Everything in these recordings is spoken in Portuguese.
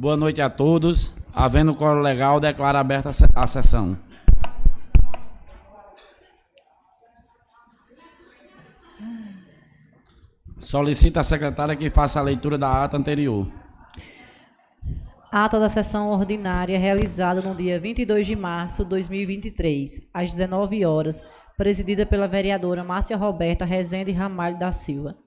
Boa noite a todos. Havendo coro legal, declaro aberta a sessão. Solicita a secretária que faça a leitura da ata anterior. Ata da sessão ordinária realizada no dia 22 de março de 2023, às 19 horas, presidida pela vereadora Márcia Roberta Rezende Ramalho da Silva.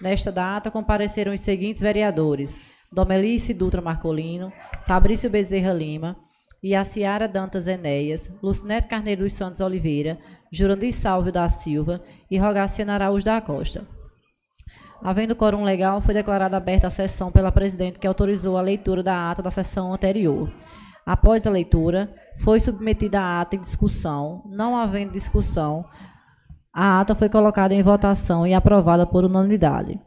Nesta data compareceram os seguintes vereadores: Domelice Dutra Marcolino, Fabrício Bezerra Lima, Iaciara Dantas Enéas, Lucinete Carneiro dos Santos Oliveira, Jurandir Salvio da Silva e Rogaciana Araújo da Costa. Havendo quórum legal, foi declarada aberta a sessão pela presidente, que autorizou a leitura da ata da sessão anterior. Após a leitura, foi submetida a ata em discussão. Não havendo discussão, a ata foi colocada em votação e aprovada por unanimidade.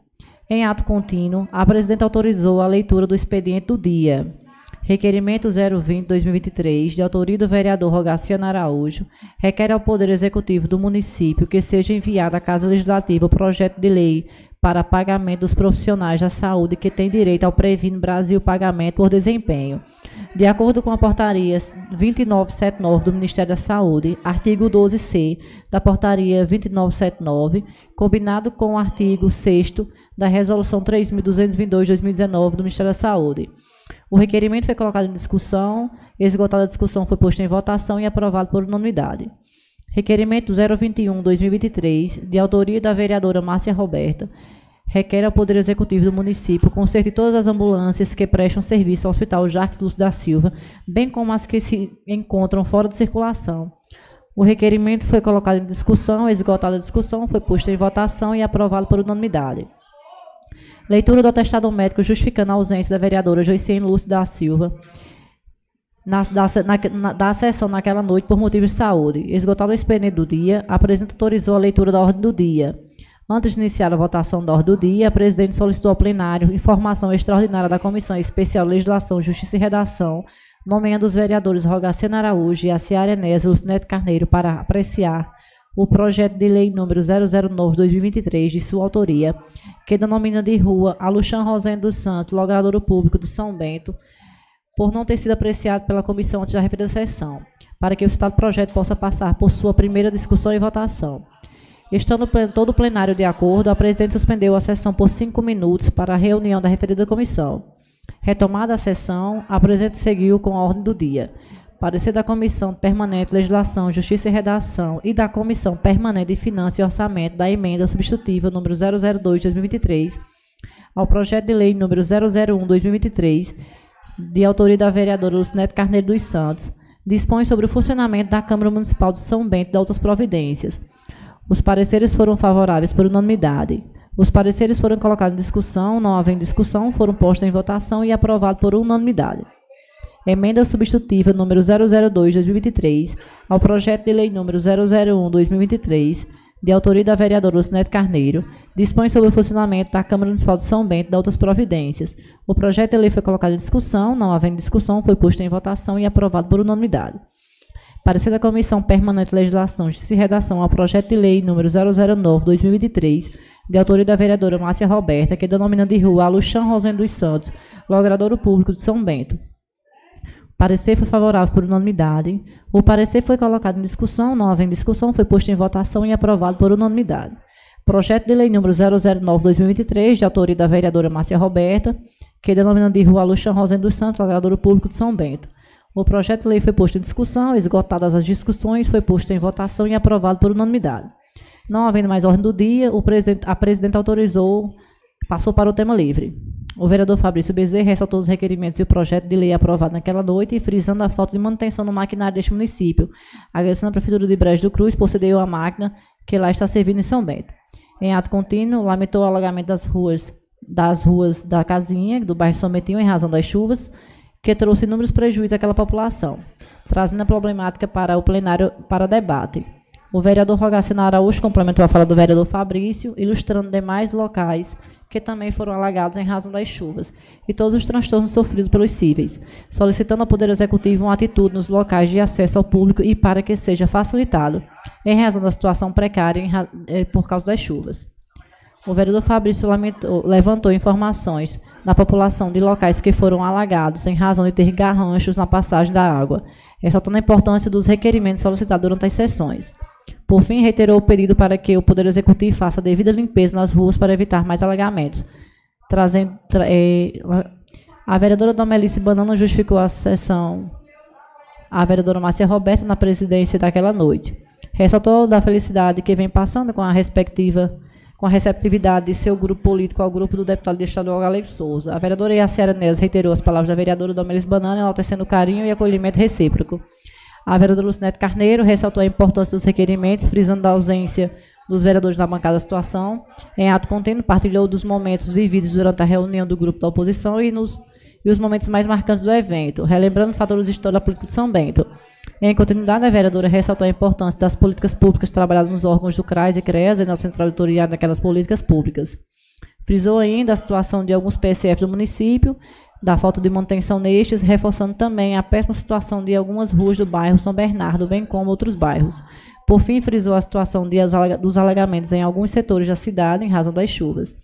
Em ato contínuo, a presidente autorizou a leitura do expediente do dia. Requerimento 020-2023, de autoria do vereador Rogaciano Araújo, requer ao Poder Executivo do município que seja enviado à Casa Legislativa o projeto de lei para pagamento dos profissionais da saúde que têm direito ao Previno Brasil Pagamento por Desempenho. De acordo com a portaria 2979 do Ministério da Saúde, artigo 12C da portaria 2979, combinado com o artigo 6 da resolução 3222/2019 do Ministério da Saúde. O requerimento foi colocado em discussão, esgotada a discussão foi posto em votação e aprovado por unanimidade. Requerimento 021-2023, de autoria da vereadora Márcia Roberta, requer ao Poder Executivo do município consertar todas as ambulâncias que prestam serviço ao Hospital Jacques Lúcio da Silva, bem como as que se encontram fora de circulação. O requerimento foi colocado em discussão, esgotada a discussão, foi posto em votação e aprovado por unanimidade. Leitura do atestado médico justificando a ausência da vereadora Joicene Lúcio da Silva na, da, na, da sessão naquela noite por motivos de saúde. Esgotado o expediente do dia, a presidente autorizou a leitura da ordem do dia. Antes de iniciar a votação da ordem do dia, a presidente solicitou ao plenário informação extraordinária da Comissão Especial Legislação, Justiça e Redação, nomeando os vereadores Rogaciano Araújo e a Ciara Enésia Lucinete Carneiro para apreciar o projeto de lei número 009-2023, de sua autoria, que denomina de rua Aluxan Rosendo dos Santos, logradouro público de São Bento, por não ter sido apreciado pela comissão antes da referida sessão, para que o citado projeto possa passar por sua primeira discussão e votação. Estando todo o plenário de acordo, a presidente suspendeu a sessão por cinco minutos para a reunião da referida comissão. Retomada a sessão, a presidente seguiu com a ordem do dia. Parecer da Comissão Permanente Legislação, Justiça e Redação e da Comissão Permanente de Finanças e Orçamento da Emenda Substitutiva número 002-2023 ao projeto de lei número 001-2023 de autoria da vereadora Lucinete Carneiro dos Santos, dispõe sobre o funcionamento da Câmara Municipal de São Bento e de outras providências. Os pareceres foram favoráveis por unanimidade. Os pareceres foram colocados em discussão, não havendo discussão, foram postos em votação e aprovados por unanimidade. Emenda substitutiva número 002/2023 ao projeto de lei número 001/2023 de autoria da vereadora Lucinete Carneiro, dispõe sobre o funcionamento da Câmara Municipal de São Bento e de outras providências. O projeto de lei foi colocado em discussão, não havendo discussão, foi posto em votação e aprovado por unanimidade. Parecer da Comissão Permanente de Legislação, Justiça e Redação ao projeto de lei número 009-2023, de autoria da vereadora Márcia Roberta, que denomina de rua Aluxan Rosendo dos Santos, logradouro público de São Bento. Parecer foi favorável por unanimidade. O parecer foi colocado em discussão, não havendo discussão, foi posto em votação e aprovado por unanimidade. Projeto de lei número 009-2023, de autoria da vereadora Márcia Roberta, que denomina de rua Luxan Rosendo dos Santos, vereador público de São Bento. O projeto de lei foi posto em discussão, esgotadas as discussões, foi posto em votação e aprovado por unanimidade. Não havendo mais ordem do dia, a presidente autorizou, passou para o tema livre. O vereador Fabrício Bezerra ressaltou os requerimentos e o projeto de lei aprovado naquela noite, frisando a falta de manutenção no maquinário deste município. Agradecendo a Prefeitura de Brejo do Cruz por ceder a máquina que lá está servindo em São Bento. Em ato contínuo, lamentou o alagamento das ruas das ruas da Casinha, do bairro São Bentinho, em razão das chuvas, que trouxe inúmeros prejuízos àquela população, trazendo a problemática para o plenário para debate. O vereador Rogaciano Araújo complementou a fala do vereador Fabrício, ilustrando demais locais que também foram alagados em razão das chuvas, e todos os transtornos sofridos pelos cíveis, solicitando ao Poder Executivo uma atitude nos locais de acesso ao público e para que seja facilitado, em razão da situação precária eh, por causa das chuvas. O vereador Fabrício lamentou, levantou informações da população de locais que foram alagados em razão de ter garranchos na passagem da água, ressaltando a importância dos requerimentos solicitados durante as sessões. Por fim, reiterou o pedido para que o Poder Executivo faça devida limpeza nas ruas para evitar mais alagamentos. Trazendo, tra, é, a vereadora Domelice Banana justificou a sessão. A vereadora Márcia Roberta na presidência daquela noite. Ressaltou da felicidade que vem passando com a respectiva com a receptividade de seu grupo político ao grupo do deputado estadual Alex Souza. A vereadora Iaciara Neves reiterou as palavras da vereadora Domelis Banana, enaltecendo o carinho e acolhimento recíproco. A vereadora Lucinete Carneiro ressaltou a importância dos requerimentos, frisando a ausência dos vereadores da bancada da situação. Em ato contínuo, partilhou dos momentos vividos durante a reunião do grupo da oposição e, nos, e os momentos mais marcantes do evento, relembrando fatores históricos da política de São Bento. Em continuidade, a vereadora ressaltou a importância das políticas públicas trabalhadas nos órgãos do CRAS e CREAS e na central editorial daquelas políticas públicas. Frisou ainda a situação de alguns PSFs do município da falta de manutenção nestes, reforçando também a péssima situação de algumas ruas do bairro São Bernardo, bem como outros bairros. Por fim, frisou a situação de, dos alagamentos em alguns setores da cidade em razão das chuvas.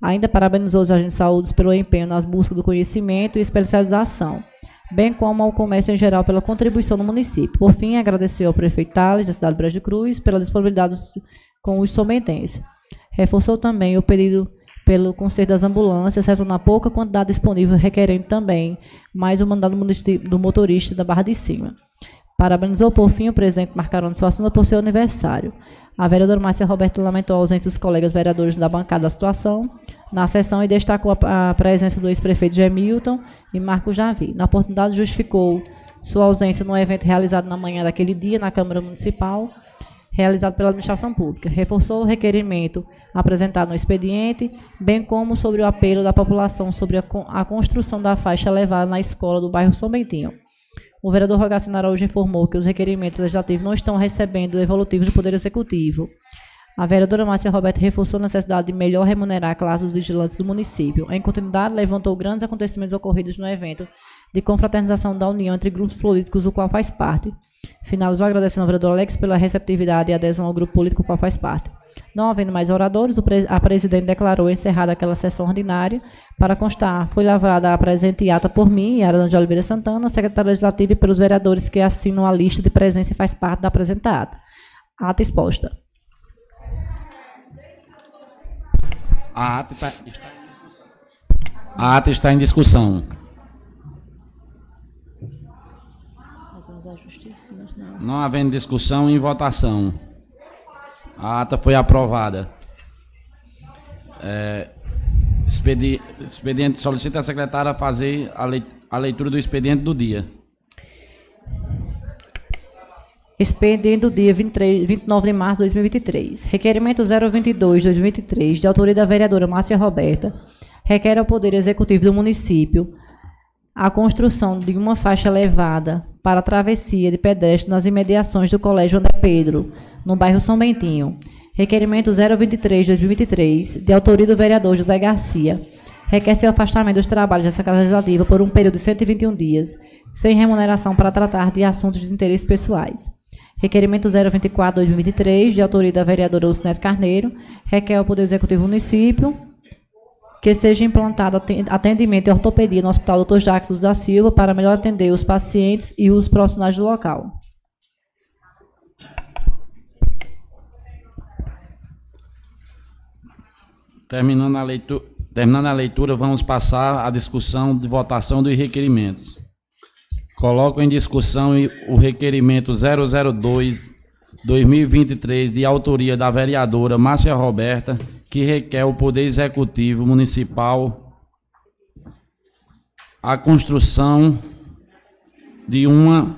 Ainda parabenizou os agentes de saúde pelo empenho nas buscas do conhecimento e especialização, bem como ao comércio em geral pela contribuição no município. Por fim, agradeceu ao prefeito Tales, da cidade de Brejo Cruz, pela disponibilidade com os somentenses. Reforçou também o pedido pelo Conselho das Ambulâncias, ressaltando a pouca quantidade disponível, requerendo também mais o um mandado do motorista da Barra de Cima. Parabenizou por fim o presidente Marcarone Suassuna por seu aniversário. A vereadora Márcia Roberto lamentou a ausência dos colegas vereadores da bancada da situação na sessão e destacou a, a presença do ex-prefeito Gemilton e Marco Javi. Na oportunidade, justificou sua ausência no evento realizado na manhã daquele dia na Câmara Municipal, realizado pela administração pública. Reforçou o requerimento apresentado no expediente, bem como sobre o apelo da população sobre a, a construção da faixa elevada na escola do bairro São Bentinho. O vereador Rogacino Araújo informou que os requerimentos legislativos não estão recebendo evolutivos do Poder Executivo. A vereadora Márcia Roberto reforçou a necessidade de melhor remunerar a classe dos vigilantes do município. Em continuidade, levantou grandes acontecimentos ocorridos no evento de confraternização da união entre grupos políticos, do qual faz parte. Finalizou agradecendo ao vereador Alex pela receptividade e adesão ao grupo político, do qual faz parte. Não havendo mais oradores, a presidente declarou encerrada aquela sessão ordinária. Para constar, foi lavrada a presente ata por mim, Arana de Oliveira Santana, secretária legislativa, e pelos vereadores que assinam a lista de presença e faz parte da apresentada ata. Exposta. A ata está. A ata está em discussão. Não havendo discussão em votação. A ata foi aprovada. É, expedi, expediente solicita a secretária fazer a leitura do expediente do dia. Expediente do dia 23, 29 de março de 2023. Requerimento 022-2023, de autoria da vereadora Márcia Roberta, requer ao Poder Executivo do município a construção de uma faixa elevada para a travessia de pedestres nas imediações do Colégio André Pedro, no bairro São Bentinho. Requerimento 023-2023, de autoria do vereador José Garcia. Requer seu afastamento dos trabalhos dessa Casa Legislativa por um período de 121 dias, sem remuneração para tratar de assuntos de interesse pessoais. Requerimento 024-2023, de autoria da vereadora Lucinete Carneiro, requer ao Poder Executivo do município que seja implantado atendimento e ortopedia no Hospital Dr. Jacques da Silva para melhor atender os pacientes e os profissionais do local. Terminando a, leitura, terminando a leitura, vamos passar à discussão de votação dos requerimentos. Coloco em discussão o requerimento 002 2023 de autoria da vereadora Márcia Roberta, que requer o Poder Executivo Municipal a construção de uma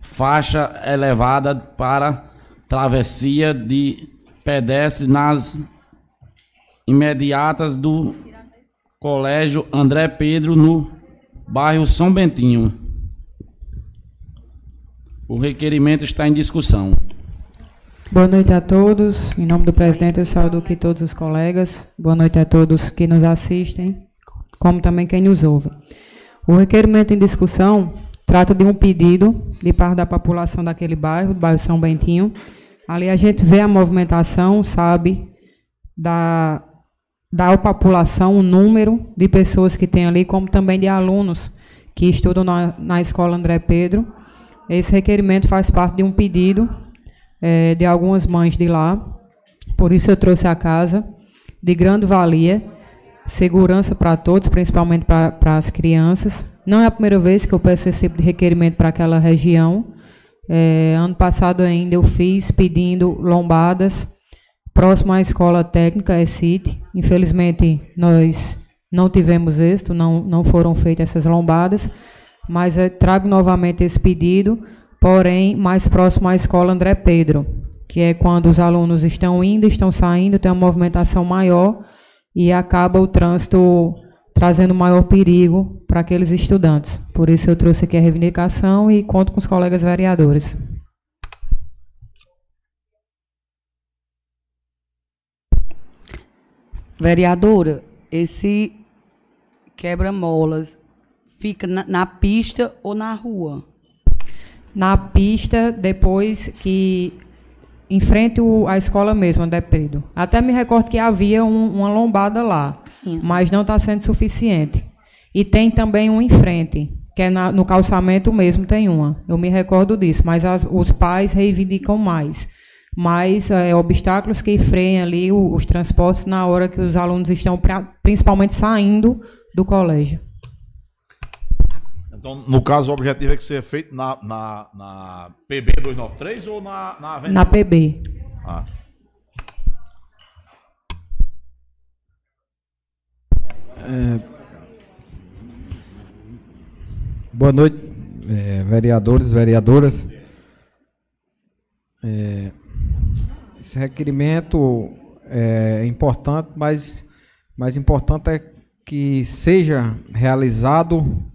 faixa elevada para travessia de pedestres nas imediatas do Colégio André Pedro, no bairro São Bentinho. O requerimento está em discussão. Boa noite a todos. Em nome do presidente, eu saúdo aqui todos os colegas. Boa noite a todos que nos assistem, como também quem nos ouve. O requerimento em discussão trata de um pedido de parte da população daquele bairro, do bairro São Bentinho. Ali a gente vê a movimentação, sabe, da da população o número de pessoas que tem ali, como também de alunos que estudam na, na escola André Pedro. Esse requerimento faz parte de um pedido é, de algumas mães de lá, por isso eu trouxe a casa, de grande valia, segurança para todos, principalmente para, as crianças. Não é a primeira vez que eu peço esse tipo de requerimento para aquela região. É, ano passado ainda eu fiz pedindo lombadas próximo à escola técnica, é CIT. Infelizmente, nós não tivemos êxito, não, não foram feitas essas lombadas, mas eu trago novamente esse pedido, porém, mais próximo à escola André Pedro, que é quando os alunos estão indo, estão saindo, tem uma movimentação maior e acaba o trânsito trazendo maior perigo para aqueles estudantes. Por isso eu trouxe aqui a reivindicação e conto com os colegas vereadores. Vereadora, esse quebra-molas fica na, na, pista ou na rua? Na pista, depois que em frente à escola mesmo, André Pedro. Até me recordo que havia um, uma lombada lá, Sim. mas não está sendo suficiente. E tem também um em frente, que é na, no calçamento mesmo, tem uma. Eu me recordo disso, mas as, os pais reivindicam mais mas é, obstáculos que freiem ali os, os transportes na hora que os alunos estão pra, principalmente saindo do colégio. Então, no caso, o objetivo é que seja feito na, na, na PB 293 ou na, na Avenida? Na PB. Ah. É, boa noite, é, vereadores, vereadoras. É, esse requerimento é importante, mas mais importante é que seja realizado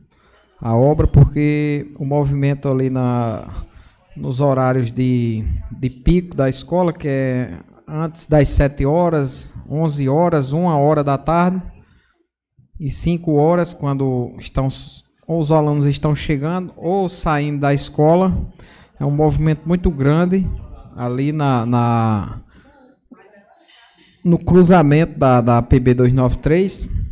a obra, porque o movimento ali na, nos horários de, de pico da escola, que é antes das 7 horas, 11 horas, 1 hora da tarde e 5 horas, quando estão ou os alunos estão chegando ou saindo da escola. É um movimento muito grande ali na, na no cruzamento da, da PB 293.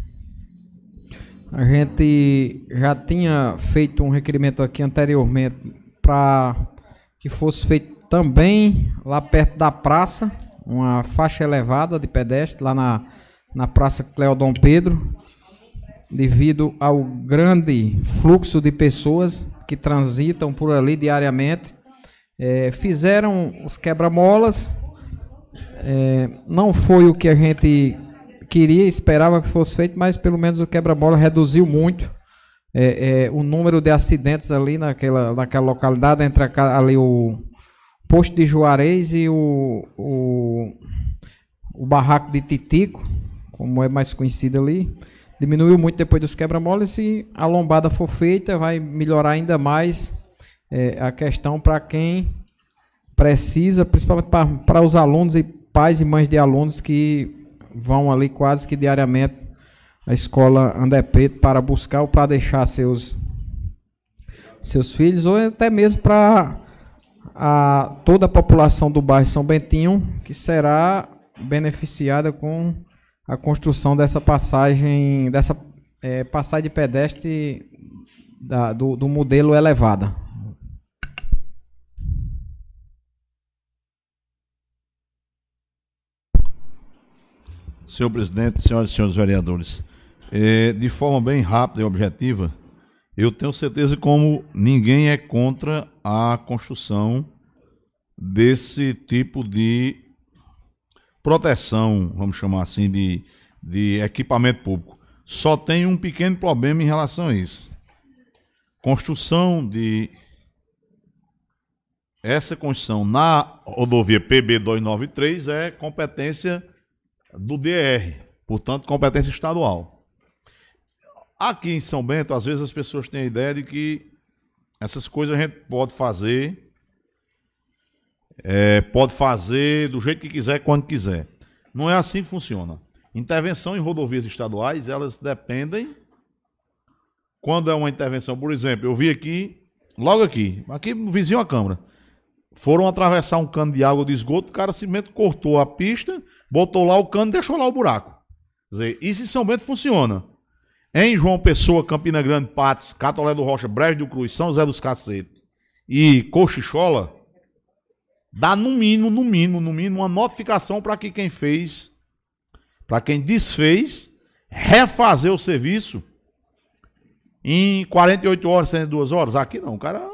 A gente já tinha feito um requerimento aqui anteriormente para que fosse feito também lá perto da praça, uma faixa elevada de pedestre lá na, na Praça Cleodon Pedro, devido ao grande fluxo de pessoas que transitam por ali diariamente é, fizeram os quebra-molas. É, não foi o que a gente queria, esperava que fosse feito, mas pelo menos o quebra-mola reduziu muito é, é, o número de acidentes ali naquela, naquela localidade, entre a, ali o posto de Juarez e o, o, o barraco de Titico, como é mais conhecido ali. Diminuiu muito depois dos quebra-molas e a lombada for feita, vai melhorar ainda mais é, a questão para quem precisa, principalmente para os alunos e pais e mães de alunos que vão ali quase que diariamente à escola André Preto para buscar ou para deixar seus seus filhos ou até mesmo para a toda a população do bairro São Bentinho que será beneficiada com a construção dessa passagem dessa é, passagem de pedestre da, do, do modelo elevada. Senhor presidente, senhoras e senhores vereadores, é, de forma bem rápida e objetiva, eu tenho certeza como ninguém é contra a construção desse tipo de proteção, vamos chamar assim, de, de equipamento público. Só tem um pequeno problema em relação a isso. Construção de essa construção na rodovia PB 293 é competência do DR, portanto, competência estadual. Aqui em São Bento, às vezes as pessoas têm a ideia de que essas coisas a gente pode fazer, é, pode fazer do jeito que quiser, quando quiser. Não é assim que funciona. Intervenção em rodovias estaduais, elas dependem. Quando é uma intervenção, por exemplo, eu vi aqui, logo aqui, aqui vizinho à Câmara, foram atravessar um cano de água de esgoto, o cara simplesmente cortou a pista, botou lá o cano e deixou lá o buraco. Quer dizer, isso em São Bento funciona. Em João Pessoa, Campina Grande, Patos, Catolé do Rocha, Brejo do Cruz, São José dos Cacetes e Cochichola, dá no mínimo, no mínimo, no mínimo, uma notificação para que quem fez, para quem desfez, refazer o serviço em 48 horas, 72 horas. Aqui não, cara.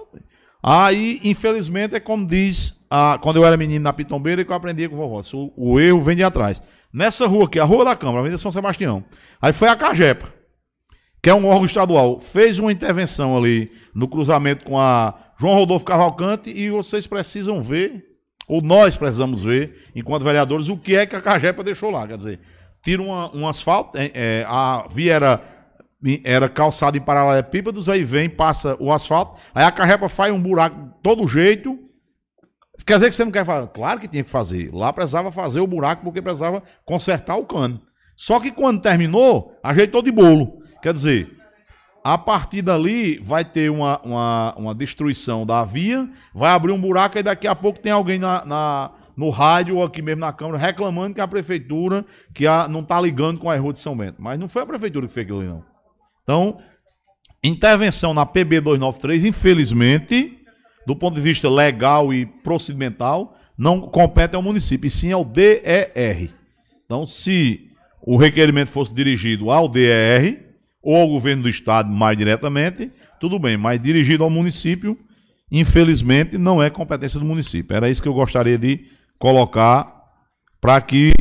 Aí, infelizmente, é como diz, a, quando eu era menino na Pitombeira, que eu aprendi com o vovó. O, o erro vem de atrás. Nessa rua aqui, a Rua da Câmara, Avenida São Sebastião. Aí foi a Cagepa, que é um órgão estadual, fez uma intervenção ali no cruzamento com a João Rodolfo Cavalcante e vocês precisam ver, ou nós precisamos ver, enquanto vereadores, o que é que a Cagepa deixou lá. Quer dizer, tira uma, um asfalto, é, é, a via era, era calçada em paralelepípedos, aí vem, passa o asfalto, aí a Cagepa faz um buraco todo jeito. Quer dizer que você não quer fazer? Claro que tinha que fazer. Lá precisava fazer o buraco porque precisava consertar o cano. Só que quando terminou, ajeitou de bolo. Quer dizer, a partir dali vai ter uma, uma, uma destruição da via, vai abrir um buraco e daqui a pouco tem alguém na, na no rádio ou aqui mesmo na Câmara reclamando que a prefeitura que a, não está ligando com a rua de São Bento. Mas não foi a prefeitura que fez aquilo não. Então, intervenção na PB 293, infelizmente, do ponto de vista legal e procedimental, não compete ao município, e sim ao DER. Então, se o requerimento fosse dirigido ao DER, ou ao governo do estado mais diretamente, tudo bem, mas dirigido ao município, infelizmente, não é competência do município. Era isso que eu gostaria de colocar para que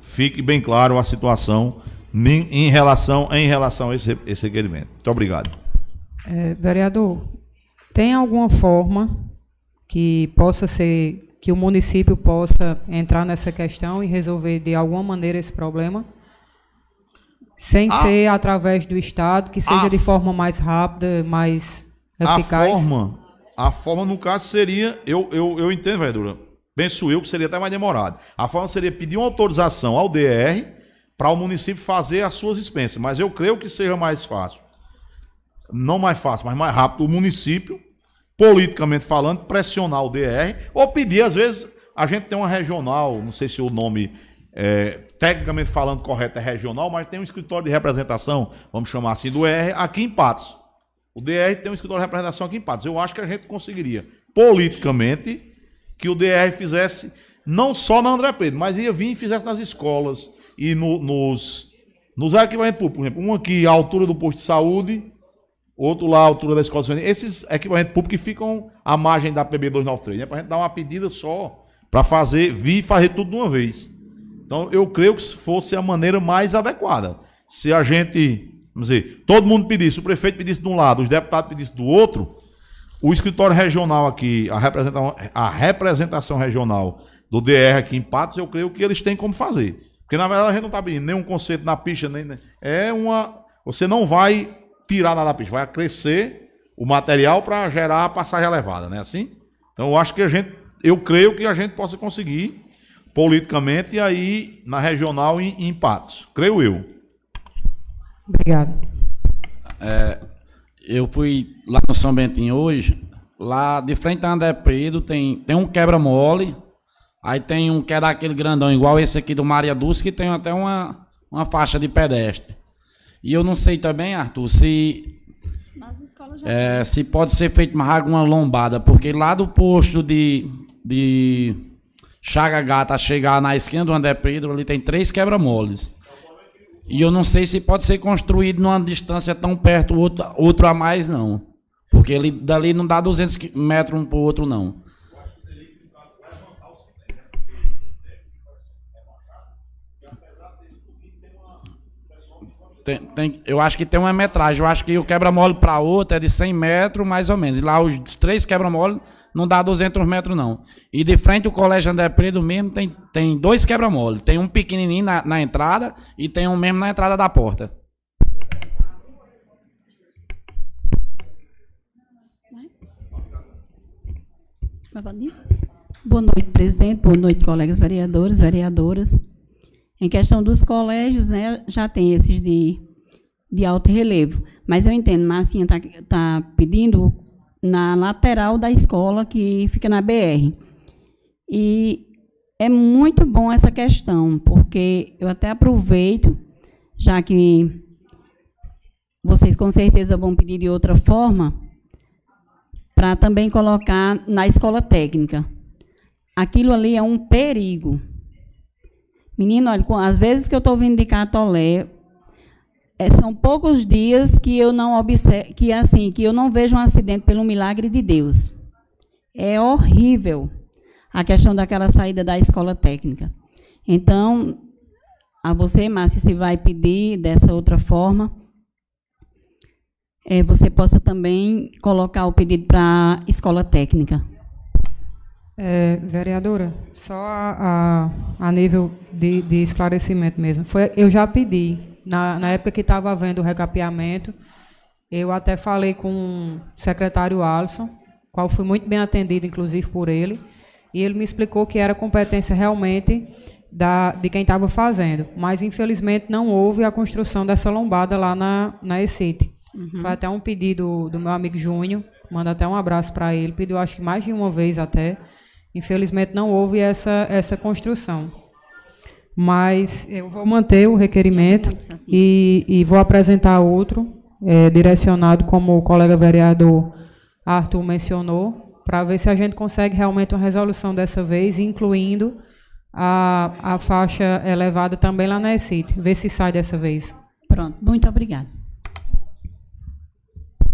fique bem claro a situação em relação, em relação a esse, esse requerimento. Muito obrigado. É, vereador, tem alguma forma que possa ser que o município possa entrar nessa questão e resolver de alguma maneira esse problema? Sem a, ser através do Estado, que seja a, de forma mais rápida, mais eficaz? A forma, a forma no caso, seria. Eu, eu, eu entendo, vereadora. Penso eu que seria até mais demorado. A forma seria pedir uma autorização ao DR para o município fazer as suas expensas. Mas eu creio que seja mais fácil. Não mais fácil, mas mais rápido o município, politicamente falando, pressionar o DR, ou pedir, às vezes, a gente tem uma regional, não sei se o nome é, tecnicamente falando correto é regional, mas tem um escritório de representação, vamos chamar assim, do ER aqui em Patos. O DR tem um escritório de representação aqui em Patos. Eu acho que a gente conseguiria, politicamente, que o DR fizesse, não só na André Pedro, mas ia vir e fizesse nas escolas e no, nos, nos equipamentos públicos. Por exemplo, um aqui à altura do posto de saúde, outro lá à altura da escola de Esses equipamentos públicos que ficam à margem da PB 293, né? Para a gente dar uma pedida só, para fazer, vir e fazer tudo de uma vez. Então, eu creio que fosse a maneira mais adequada. Se a gente, vamos dizer, todo mundo pedisse, o prefeito pedisse de um lado, os deputados pedissem do outro, o escritório regional aqui, a representação, a representação regional do DR aqui em Patos, eu creio que eles têm como fazer. Porque, na verdade, a gente não está pedindo nenhum conceito na pista, nem, é uma. Você não vai tirar nada da pista, vai crescer o material para gerar a passagem elevada, não é assim? Então, eu acho que a gente, eu creio que a gente possa conseguir politicamente e aí na regional em, em Patos. Creio eu. Obrigado. É, eu fui lá no São Bentinho hoje, lá de frente a André Predo tem, tem um quebra-mole, aí tem um que é daquele grandão igual esse aqui do Maria Dulce, que tem até uma, uma faixa de pedestre. E eu não sei também, Arthur, se é, se pode ser feito mais alguma lombada, porque lá do posto de, de Chaga Gata chegar na esquina do André Pedro, ali tem três quebra-moles. E eu não sei se pode ser construído numa distância tão perto, outro, outro a mais, não. Porque ele, dali não dá 200 metros um para o outro, não. Tem, tem, eu acho que tem uma metragem. Eu acho que o quebra-mole para outro é de 100 metros, mais ou menos. E lá os três quebra-mole não dá 200 metros, não. E de frente o Colégio André Preto mesmo tem, tem dois quebra-mole. Tem um pequenininho na, na entrada e tem um mesmo na entrada da porta. Boa noite, presidente. Boa noite, colegas vereadores, vereadoras. Em questão dos colégios, né, já tem esses de, de alto relevo. Mas eu entendo, Marcinha está tá pedindo na lateral da escola que fica na BR. E é muito bom essa questão, porque eu até aproveito, já que vocês com certeza vão pedir de outra forma, para também colocar na escola técnica. Aquilo ali é um perigo. Menino, olha, às vezes que eu estou vindo de Catolé, é, são poucos dias que eu não observo, que assim, que eu não vejo um acidente pelo milagre de Deus. É horrível a questão daquela saída da escola técnica. Então, a você, Márcia, se vai pedir dessa outra forma, é, você possa também colocar o pedido para a escola técnica. É, vereadora, só a, a, a nível de, de, esclarecimento mesmo. Foi, eu já pedi, na, na época que estava havendo o recapeamento, eu até falei com o secretário Alisson, qual fui muito bem atendido, inclusive por ele, e ele me explicou que era competência realmente da, de quem estava fazendo. Mas, infelizmente, não houve a construção dessa lombada lá na, na ECIT. Uhum. Foi até um pedido do meu amigo Júnior, manda até um abraço para ele, pediu acho que mais de uma vez até. Infelizmente não houve essa, essa construção. Mas eu vou manter o requerimento e, e vou apresentar outro, é, direcionado, como o colega vereador Arthur mencionou, para ver se a gente consegue realmente uma resolução dessa vez, incluindo a, a faixa elevada também lá na ECIT. Ver se sai dessa vez. Pronto, muito obrigada.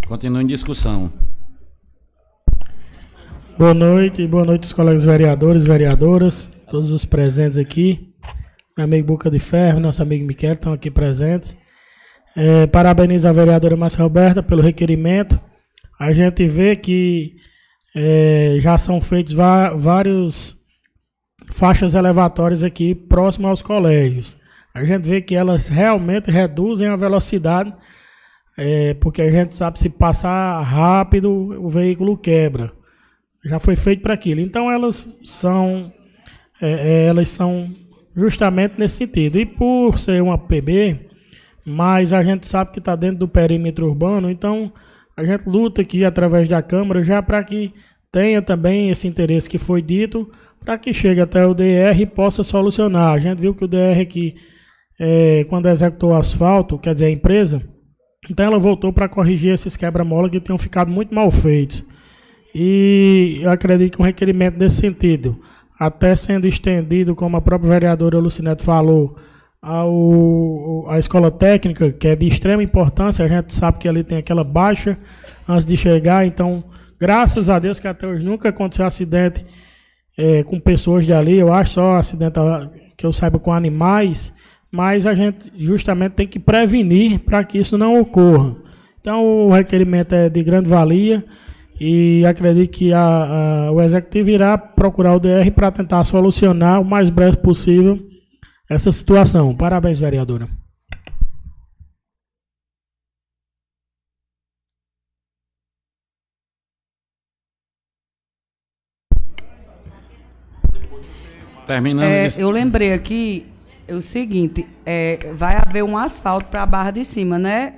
Continua em discussão. Boa noite, boa noite os colegas vereadores, vereadoras, todos os presentes aqui. Meu amigo Boca de Ferro, nosso amigo Miquel estão aqui presentes. É, parabenizo a vereadora Márcia Roberta pelo requerimento. A gente vê que é, já são feitos vários faixas elevatórias aqui próximo aos colégios. A gente vê que elas realmente reduzem a velocidade é, porque a gente sabe se passar rápido o veículo quebra. Já foi feito para aquilo. Então elas são é, é elas são justamente nesse sentido. E por ser uma PB, mas a gente sabe que está dentro do perímetro urbano, então a gente luta aqui através da Câmara já para que tenha também esse interesse que foi dito, para que chegue até o DR e possa solucionar. A gente viu que o DR aqui, é, quando executou o asfalto, quer dizer, a empresa, então ela voltou para corrigir esses quebra-mola que tinham ficado muito mal feitos. E eu acredito que um requerimento nesse sentido, até sendo estendido, como a própria vereadora Lucinete falou, ao, à escola técnica, que é de extrema importância, a gente sabe que ali tem aquela baixa antes de chegar, então, graças a Deus que até hoje nunca aconteceu acidente é, com pessoas de ali, eu acho só acidente que eu saiba com animais, mas a gente justamente tem que prevenir para que isso não ocorra. Então o requerimento é de grande valia e acredito que a, a, o executivo irá procurar o DR para tentar solucionar o mais breve possível essa situação. Parabéns, vereadora. Terminando. É, eu lembrei aqui é o seguinte, é, vai haver um asfalto para a barra de cima, né?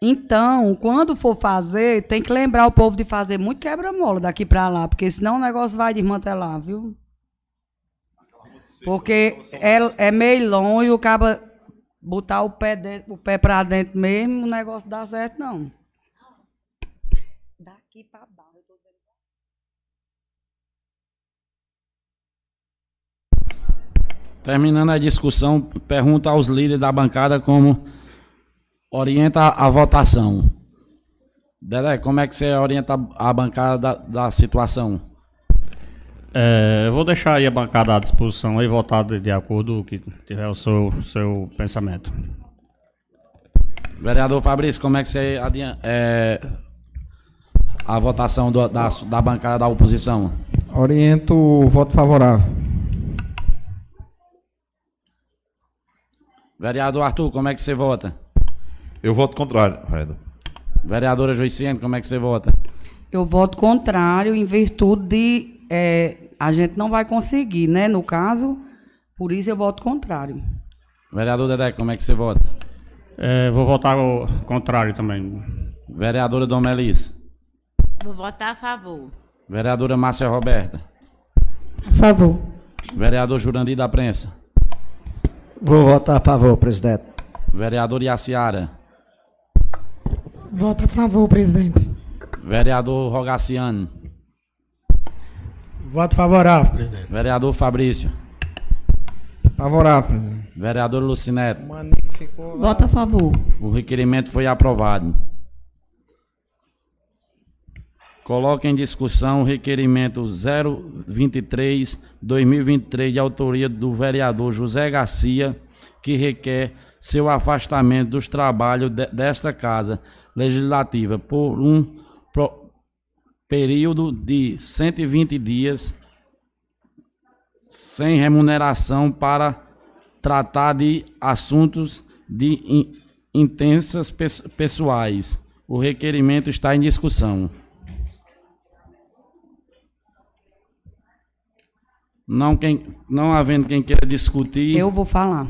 Então, quando for fazer, tem que lembrar o povo de fazer muito quebra-mola daqui para lá, porque senão o negócio vai desmantelar, viu? Porque é, é meio longe, o cara botar o pé, dentro, o pé para dentro mesmo, o negócio dá certo, não. Daqui para Terminando a discussão, pergunta aos líderes da bancada como orienta a votação. Dedé, como é que você orienta a bancada da, da situação? É, eu vou deixar aí a bancada à disposição e votar de, de acordo com o que tiver o seu, seu pensamento. Vereador Fabrício, como é que você adianta é, a votação do, da, da bancada da oposição? Oriento o voto favorável. Vereador Arthur, como é que você vota? Eu voto contrário, vereador. Vereadora Joiciene, como é que você vota? Eu voto contrário em virtude de é, a gente não vai conseguir, né? No caso, por isso eu voto contrário. Vereador Dedé, como é que você vota? É, vou votar o contrário também. Vereadora Domelis. Vou votar a favor. Vereadora Márcia Roberta. A favor. Vereador Jurandir da Prensa. Vou votar a favor, presidente. Vereador Yaciara. Voto a favor, presidente. Vereador Rogaciano. Voto favorável, presidente. Vereador Fabrício. Favorável, presidente. Vereador Lucineto. Voto a favor. O requerimento foi aprovado. Coloca em discussão o requerimento 023-2023 de autoria do vereador José Garcia, que requer seu afastamento dos trabalhos de, desta Casa Legislativa por um período de 120 dias sem remuneração para tratar de assuntos de in, intensas pessoais. O requerimento está em discussão. Não, quem, não havendo quem queira discutir. Eu vou falar.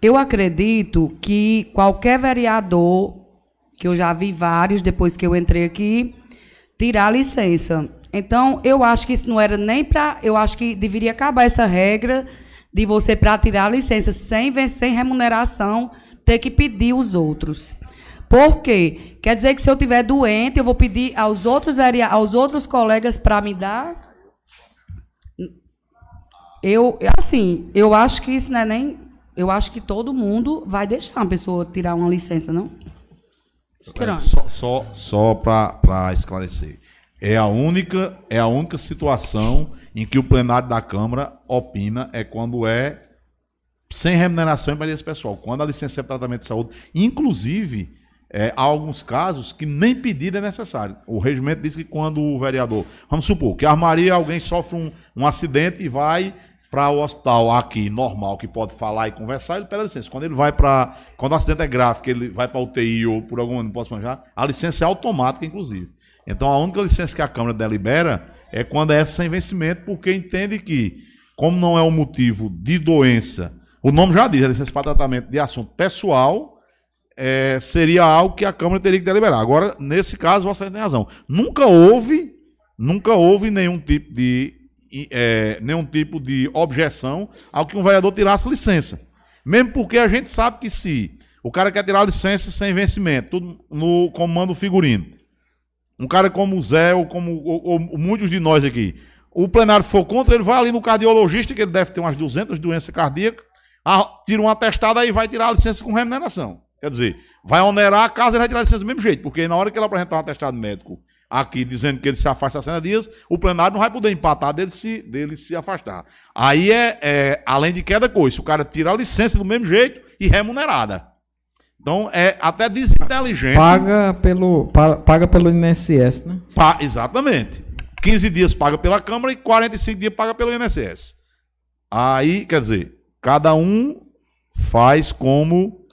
Eu acredito que qualquer vereador, que eu já vi vários depois que eu entrei aqui, tirar a licença. Então, eu acho que isso não era nem para. Eu acho que deveria acabar essa regra de você, para tirar a licença sem, sem remuneração, ter que pedir os outros. Por quê? Quer dizer que se eu tiver doente, eu vou pedir aos outros, aos outros colegas para me dar eu, assim, eu acho que isso não é nem. Eu acho que todo mundo vai deixar uma pessoa tirar uma licença, não? Só só, só para esclarecer. É a, única, é a única situação em que o plenário da Câmara opina é quando é sem remuneração para esse pessoal. Quando a licença é tratamento de saúde, inclusive, é, há alguns casos que nem pedido é necessário. O regimento diz que quando o vereador, vamos supor, que a armaria alguém sofre um, um acidente e vai para o hospital aqui normal, que pode falar e conversar, ele pede a licença. Quando ele vai para. Quando o acidente é grave, ele vai para UTI ou por algum não posso manjar, a licença é automática, inclusive. Então a única licença que a Câmara delibera é quando é essa sem vencimento, porque entende que, como não é um motivo de doença, o nome já diz, a licença para tratamento de assunto pessoal. É, seria algo que a Câmara teria que deliberar. Agora, nesse caso, você tem razão. Nunca houve, nunca houve nenhum tipo de é, nenhum tipo de objeção ao que um vereador tirasse licença. Mesmo porque a gente sabe que se o cara quer tirar licença sem vencimento, tudo no comando figurino, um cara como o Zé ou como ou, ou, muitos de nós aqui, o plenário for contra, ele vai ali no cardiologista, que ele deve ter umas 200 doenças cardíacas, tira um atestado aí vai tirar a licença com remuneração. Quer dizer, vai onerar a casa e vai tirar a licença do mesmo jeito, porque na hora que ele apresentar um atestado médico aqui dizendo que ele se afasta há 60 dias, o plenário não vai poder empatar dele se, dele se afastar. Aí é, é além de queda coisa, o cara tira a licença do mesmo jeito e remunerada. Então é até desinteligente. Paga pelo, paga pelo INSS, né? Pa, exatamente. 15 dias paga pela Câmara e 45 dias paga pelo INSS. Aí, quer dizer, cada um faz como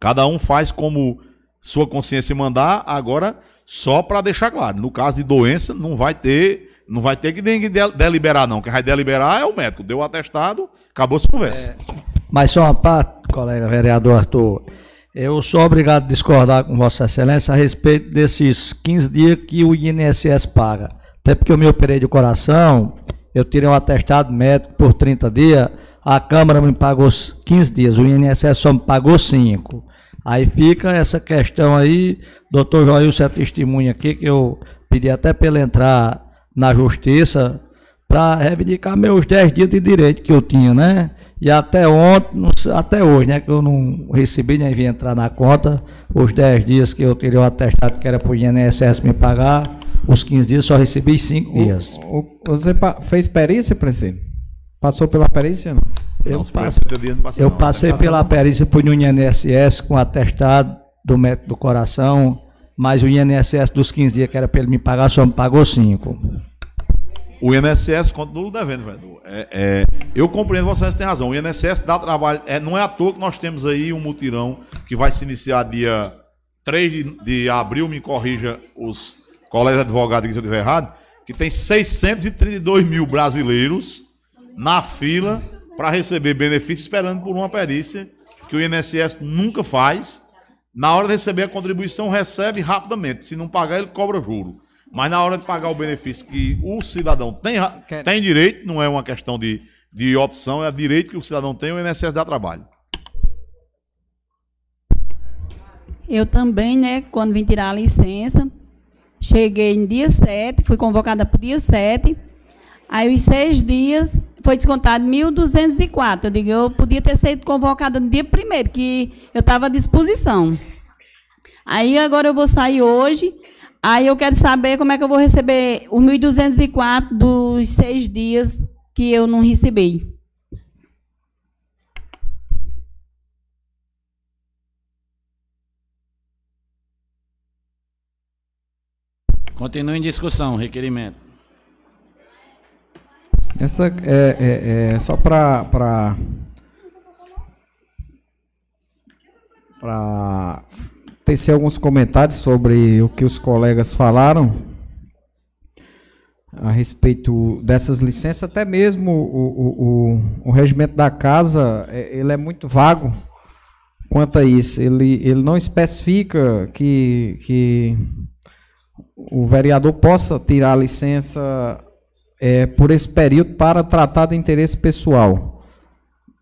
cada um faz como sua consciência mandar. Agora só para deixar claro, no caso de doença, não vai ter, não vai ter que deliberar, não. Quem vai deliberar é o médico. Deu o atestado, acabou a conversa. É, mas só uma parte, colega vereador Arthur. Eu sou obrigado a discordar com Vossa Excelência a respeito desses 15 dias que o INSS paga. Até porque eu me operei de coração, eu tirei um atestado médico por 30 dias, a Câmara me pagou 15 dias, o INSS só me pagou 5. Aí fica essa questão aí, doutor Joilson é testemunha aqui, que eu pedi até para ele entrar na justiça para reivindicar meus 10 dias de direito que eu tinha, né? E até ontem, até hoje, né? Que eu não recebi nem vi entrar na conta, os 10 dias que eu tirei o atestado que era para o INSS me pagar, os 15 dias só recebi 5 dias. O, o, você fez perícia, Preciso? Passou pela perícia? Não? Eu, passo, eu passei pela perícia, fui no INSS com atestado do médico do coração, mas o INSS dos 15 dias que era para ele me pagar, só me pagou 5. O INSS continua devendo, vereador. É, é, eu compreendo, você tem razão. O INSS dá trabalho. É, não é à toa que nós temos aí um mutirão que vai se iniciar dia 3 de, de abril, me corrija os colegas advogados se eu estiver errado, que tem 632 mil brasileiros na fila para receber benefício esperando por uma perícia que o INSS nunca faz. Na hora de receber a contribuição, recebe rapidamente. Se não pagar, ele cobra juro. Mas na hora de pagar o benefício que o cidadão tem, tem direito, não é uma questão de, de opção, é direito que o cidadão tem, o INSS dá trabalho. Eu também, né, quando vim tirar a licença, cheguei no dia 7, fui convocada para o dia 7, aí os seis dias foi descontado 1.204. Eu digo, eu podia ter sido convocada no dia primeiro, que eu estava à disposição. Aí agora eu vou sair hoje, aí eu quero saber como é que eu vou receber os 1.204 dos seis dias que eu não recebi. Continua em discussão, requerimento. Essa é, é, é só para para tecer alguns comentários sobre o que os colegas falaram a respeito dessas licenças, até mesmo o, o, o, o regimento da casa é, ele é muito vago quanto a isso. Ele, ele não especifica que, que o vereador possa tirar a licença é, por esse período para tratar de interesse pessoal.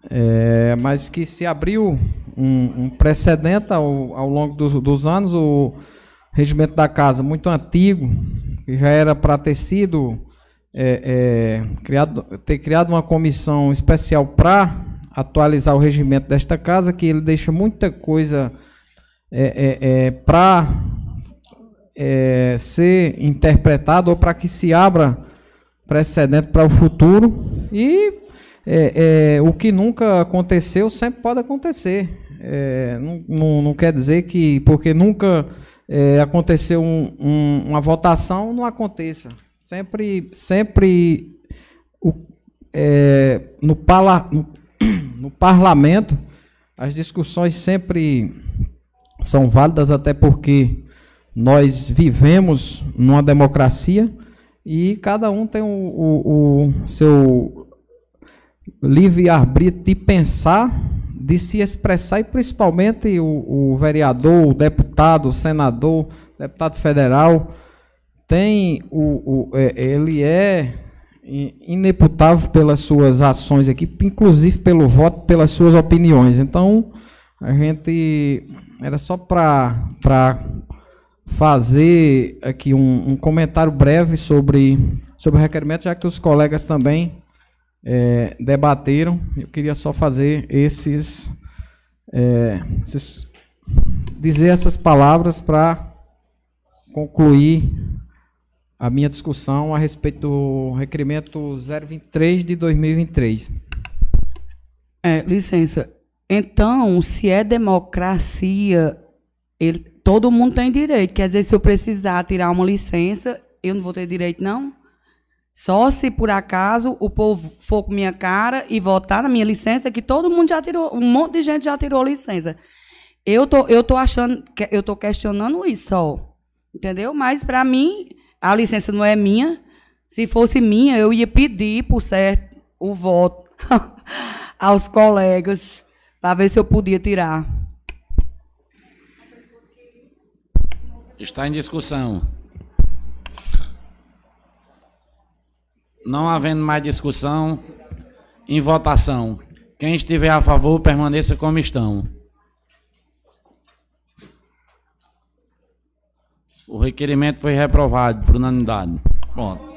É, mas que se abriu um, um precedente ao, ao longo dos, dos, anos, o regimento da casa muito antigo, que já era para ter sido é, é, criado, ter criado uma comissão especial para atualizar o regimento desta casa, que ele deixa muita coisa é, é, para ser interpretado ou para que se abra precedente para o futuro. E é, é, o que nunca aconteceu sempre pode acontecer. É, não, não, não, quer dizer que porque nunca é, aconteceu um, um, uma votação, não aconteça. Sempre, sempre o, é, no, no, no parlamento, as discussões sempre são válidas, até porque nós vivemos numa democracia e cada um tem o, o, o seu livre-arbítrio de pensar, de se expressar, e principalmente o, o, vereador, o deputado, o senador, deputado federal, tem o, o é, ele é ineputável pelas suas ações aqui, inclusive pelo voto, pelas suas opiniões. Então, a gente era só para fazer aqui um, um, comentário breve sobre, sobre o requerimento, já que os colegas também é, debateram. Eu queria só fazer esses, é, esses dizer essas palavras para concluir a minha discussão a respeito do requerimento 023 de 2023. É, licença. Então, se é democracia, ele, todo mundo tem direito. Quer dizer, se eu precisar tirar uma licença, eu não vou ter direito, não? Só se por acaso o povo for com minha cara e votar na minha licença, que todo mundo já tirou, um monte de gente já tirou licença. Eu tô, eu tô achando, eu tô questionando isso só. Entendeu? Mas para mim, a licença não é minha. Se fosse minha, eu ia pedir por certo o voto aos colegas para ver se eu podia tirar. Está em discussão. Não havendo mais discussão, em votação. Quem estiver a favor, permaneça como estão. O requerimento foi reprovado por unanimidade. Pronto.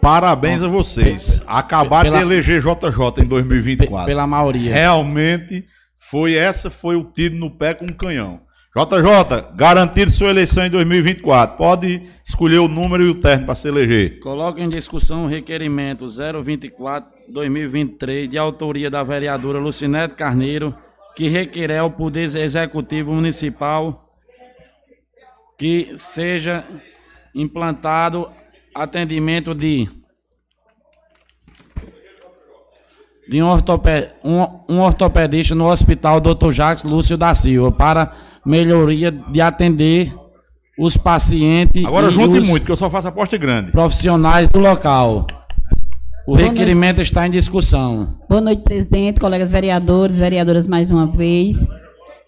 Parabéns Bom, a vocês. Acabaram de eleger JJ em 2024. Pela maioria. Realmente foi essa foi o tiro no pé com o canhão. JJ, garantir sua eleição em 2024. Pode escolher o número e o termo para se eleger. Coloque em discussão o requerimento 024-2023, de autoria da vereadora Lucinete Carneiro, que requer ao Poder Executivo Municipal que seja implantado atendimento de de um, ortoped, um, um ortopedista no Hospital Dr. Jacques Lúcio da Silva para melhoria de atender os pacientes. Agora junte muito, que eu só faço aposta grande. Profissionais do local. O Boa requerimento noite. está em discussão. Boa noite, presidente, colegas vereadores, vereadoras mais uma vez.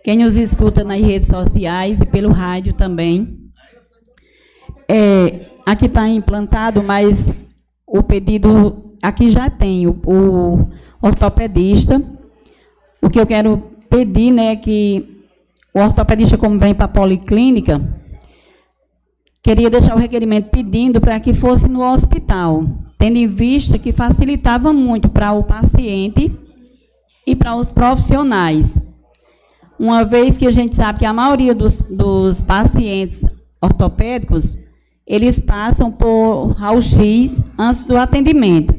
Quem nos escuta nas redes sociais e pelo rádio também. é, aqui está implantado, mas o pedido aqui já tem o, o ortopedista. O que eu quero pedir, né, é que o ortopedista, como vem para a policlínica, queria deixar o requerimento pedindo para que fosse no hospital, tendo em vista que facilitava muito para o paciente e para os profissionais. Uma vez que a gente sabe que a maioria dos, dos pacientes ortopédicos, eles passam por raio-x antes do atendimento.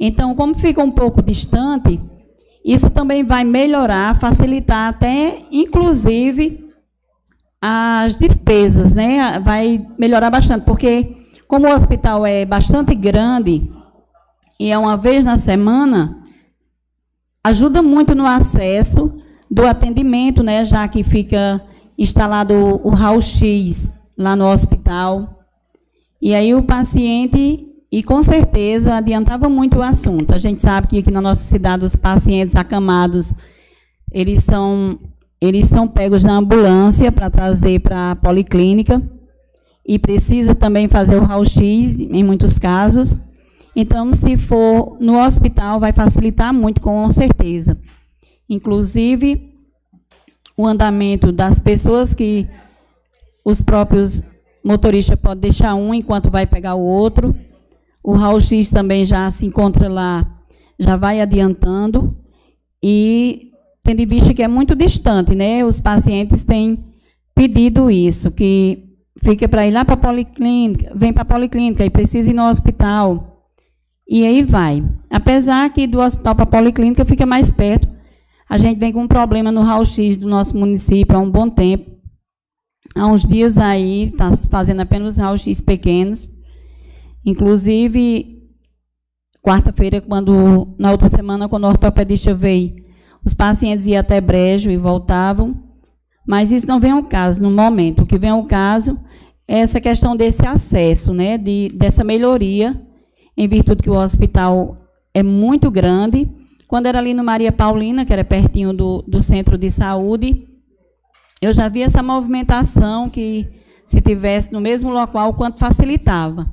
Então, como fica um pouco distante, isso também vai melhorar, facilitar até, inclusive, as despesas, né? Vai melhorar bastante, porque como o hospital é bastante grande e é uma vez na semana, ajuda muito no acesso do atendimento, né? Já que fica instalado o raio-x lá no hospital. E aí o paciente, e com certeza adiantava muito o assunto. A gente sabe que aqui na nossa cidade os pacientes acamados, eles são eles são pegos na ambulância para trazer para a policlínica e precisa também fazer o raio-x em muitos casos. Então, se for no hospital, vai facilitar muito, com certeza. Inclusive, o andamento das pessoas que os próprios motoristas podem deixar um enquanto vai pegar o outro. O raio-x também já se encontra lá, já vai adiantando. E tendo em vista que é muito distante, né? Os pacientes têm pedido isso, que fica para ir lá para a policlínica, vem para a policlínica e precisa ir no hospital. E aí vai. Apesar que do hospital para a policlínica fica mais perto, a gente vem com um problema no raio-x do nosso município há um bom tempo. Há uns dias aí, está fazendo apenas raio-x pequenos. Inclusive, quarta-feira, quando na outra semana, quando o ortopedista veio os pacientes iam até Brejo e voltavam, mas isso não vem ao caso no momento. O que vem ao caso é essa questão desse acesso, né, de, dessa melhoria, em virtude que o hospital é muito grande. Quando era ali no Maria Paulina, que era pertinho do, do centro de saúde, eu já vi essa movimentação que, se tivesse no mesmo local, quanto facilitava.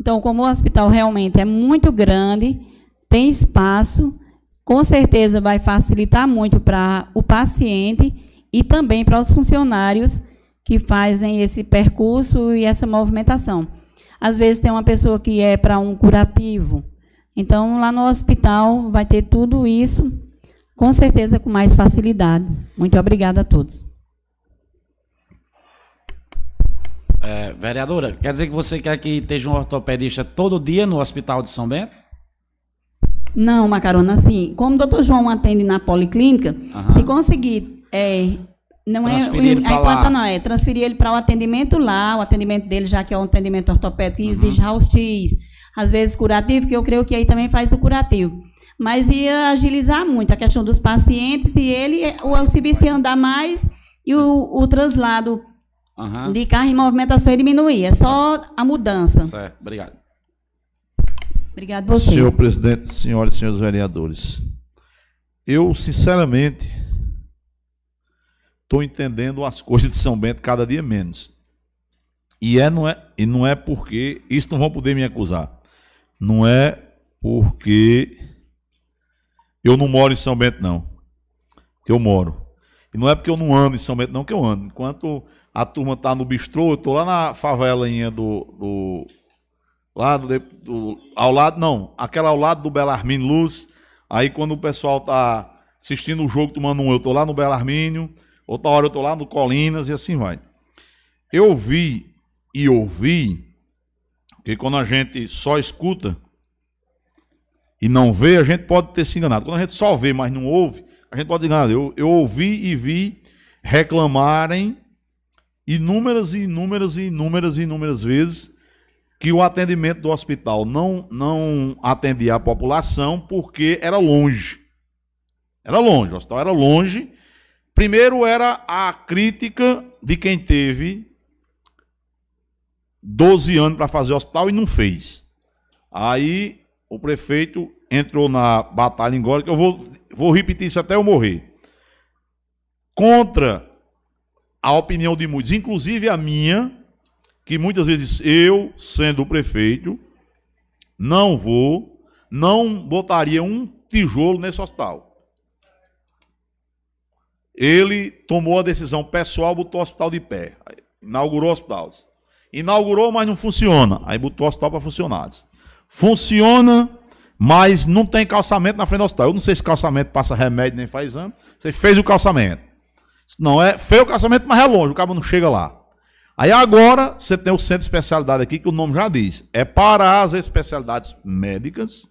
Então, como o hospital realmente é muito grande, tem espaço, com certeza vai facilitar muito para o paciente e também para os funcionários que fazem esse percurso e essa movimentação. Às vezes tem uma pessoa que é para um curativo. Então, lá no hospital vai ter tudo isso, com certeza com mais facilidade. Muito obrigada a todos. É, vereadora, quer dizer que você quer que esteja um ortopedista todo dia no Hospital de São Bento? Não, Macarona, assim, como o doutor João atende na policlínica, uhum. se conseguir, é, não transferir é a implanta não, é transferir ele para o atendimento lá, o atendimento dele, já que é um atendimento ortopédico uhum. exige house às vezes curativo, que eu creio que aí também faz o curativo. Mas ia agilizar muito a questão dos pacientes e ele, o serviço ia andar mais e o, o traslado uhum. de carro em movimentação ia diminuir. É só a mudança. Certo, obrigado. Obrigado você. Senhor presidente, senhoras e senhores vereadores, eu, sinceramente, estou entendendo as coisas de São Bento cada dia menos. E, é, não é, e não é porque, isso não vão poder me acusar, não é porque eu não moro em São Bento, não. Que eu moro. E não é porque eu não ando em São Bento, não, que eu ando. Enquanto a turma está no bistrô, eu estou lá na favelainha do, do Lá do, do, ao lado, não, aquela ao lado do Belarmino Luz. Aí quando o pessoal tá assistindo o jogo tomando um, eu tô lá no Belarmínio, outra hora eu tô lá no Colinas e assim vai. Eu vi e ouvi que quando a gente só escuta e não vê, a gente pode ter se enganado. Quando a gente só vê, mas não ouve, a gente pode enganar. Eu, eu ouvi e vi reclamarem inúmeras e inúmeras e inúmeras e inúmeras vezes que o atendimento do hospital não, não atendia a população porque era longe. Era longe, o hospital era longe. Primeiro era a crítica de quem teve 12 anos para fazer o hospital e não fez. Aí o prefeito entrou na batalha que eu vou, vou repetir isso até eu morrer. Contra a opinião de muitos, inclusive a minha, que muitas vezes eu, sendo o prefeito, não vou, não botaria um tijolo nesse hospital. Ele tomou a decisão pessoal, botou o hospital de pé. Inaugurou hospitais. Inaugurou, mas não funciona. Aí botou o hospital para funcionar. Funciona, mas não tem calçamento na frente do hospital. Eu não sei se calçamento passa remédio nem faz exame. Você fez o calçamento. Não é feio o calçamento, mas é longe, o cabo não chega lá. Aí agora você tem o centro de especialidade aqui, que o nome já diz. É para as especialidades médicas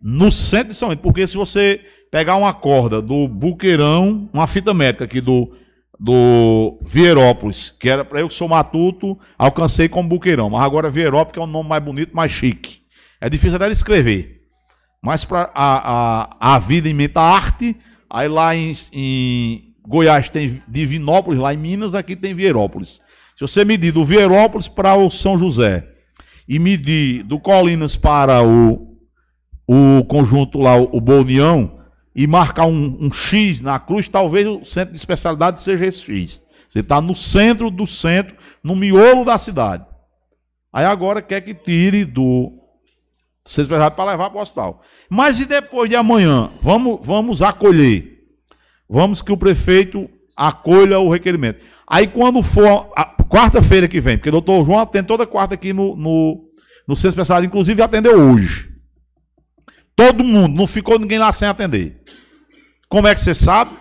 no centro de São. Porque se você pegar uma corda do Buqueirão, uma fita médica aqui do, do Vierópolis, que era para eu que sou matuto, alcancei como Buqueirão. Mas agora Vierópolis que é um nome mais bonito, mais chique. É difícil até de escrever. Mas para a, a, a vida imita a arte, aí lá em, em Goiás tem Divinópolis, lá em Minas, aqui tem Vierópolis. Se você medir do Vierópolis para o São José e medir do Colinas para o, o conjunto lá, o Bolnião, e marcar um, um, X na cruz, talvez o centro de especialidade seja esse X. Você está no centro do centro, no miolo da cidade. Aí agora quer que tire do de especialidade para levar para o hospital. Mas e depois de amanhã? Vamos, vamos acolher. Vamos que o prefeito acolha o requerimento. Aí quando for quarta-feira que vem, porque o doutor João atende toda quarta aqui no, no, no centro de especialidade, inclusive atendeu hoje. Todo mundo, não ficou ninguém lá sem atender. Como é que você sabe?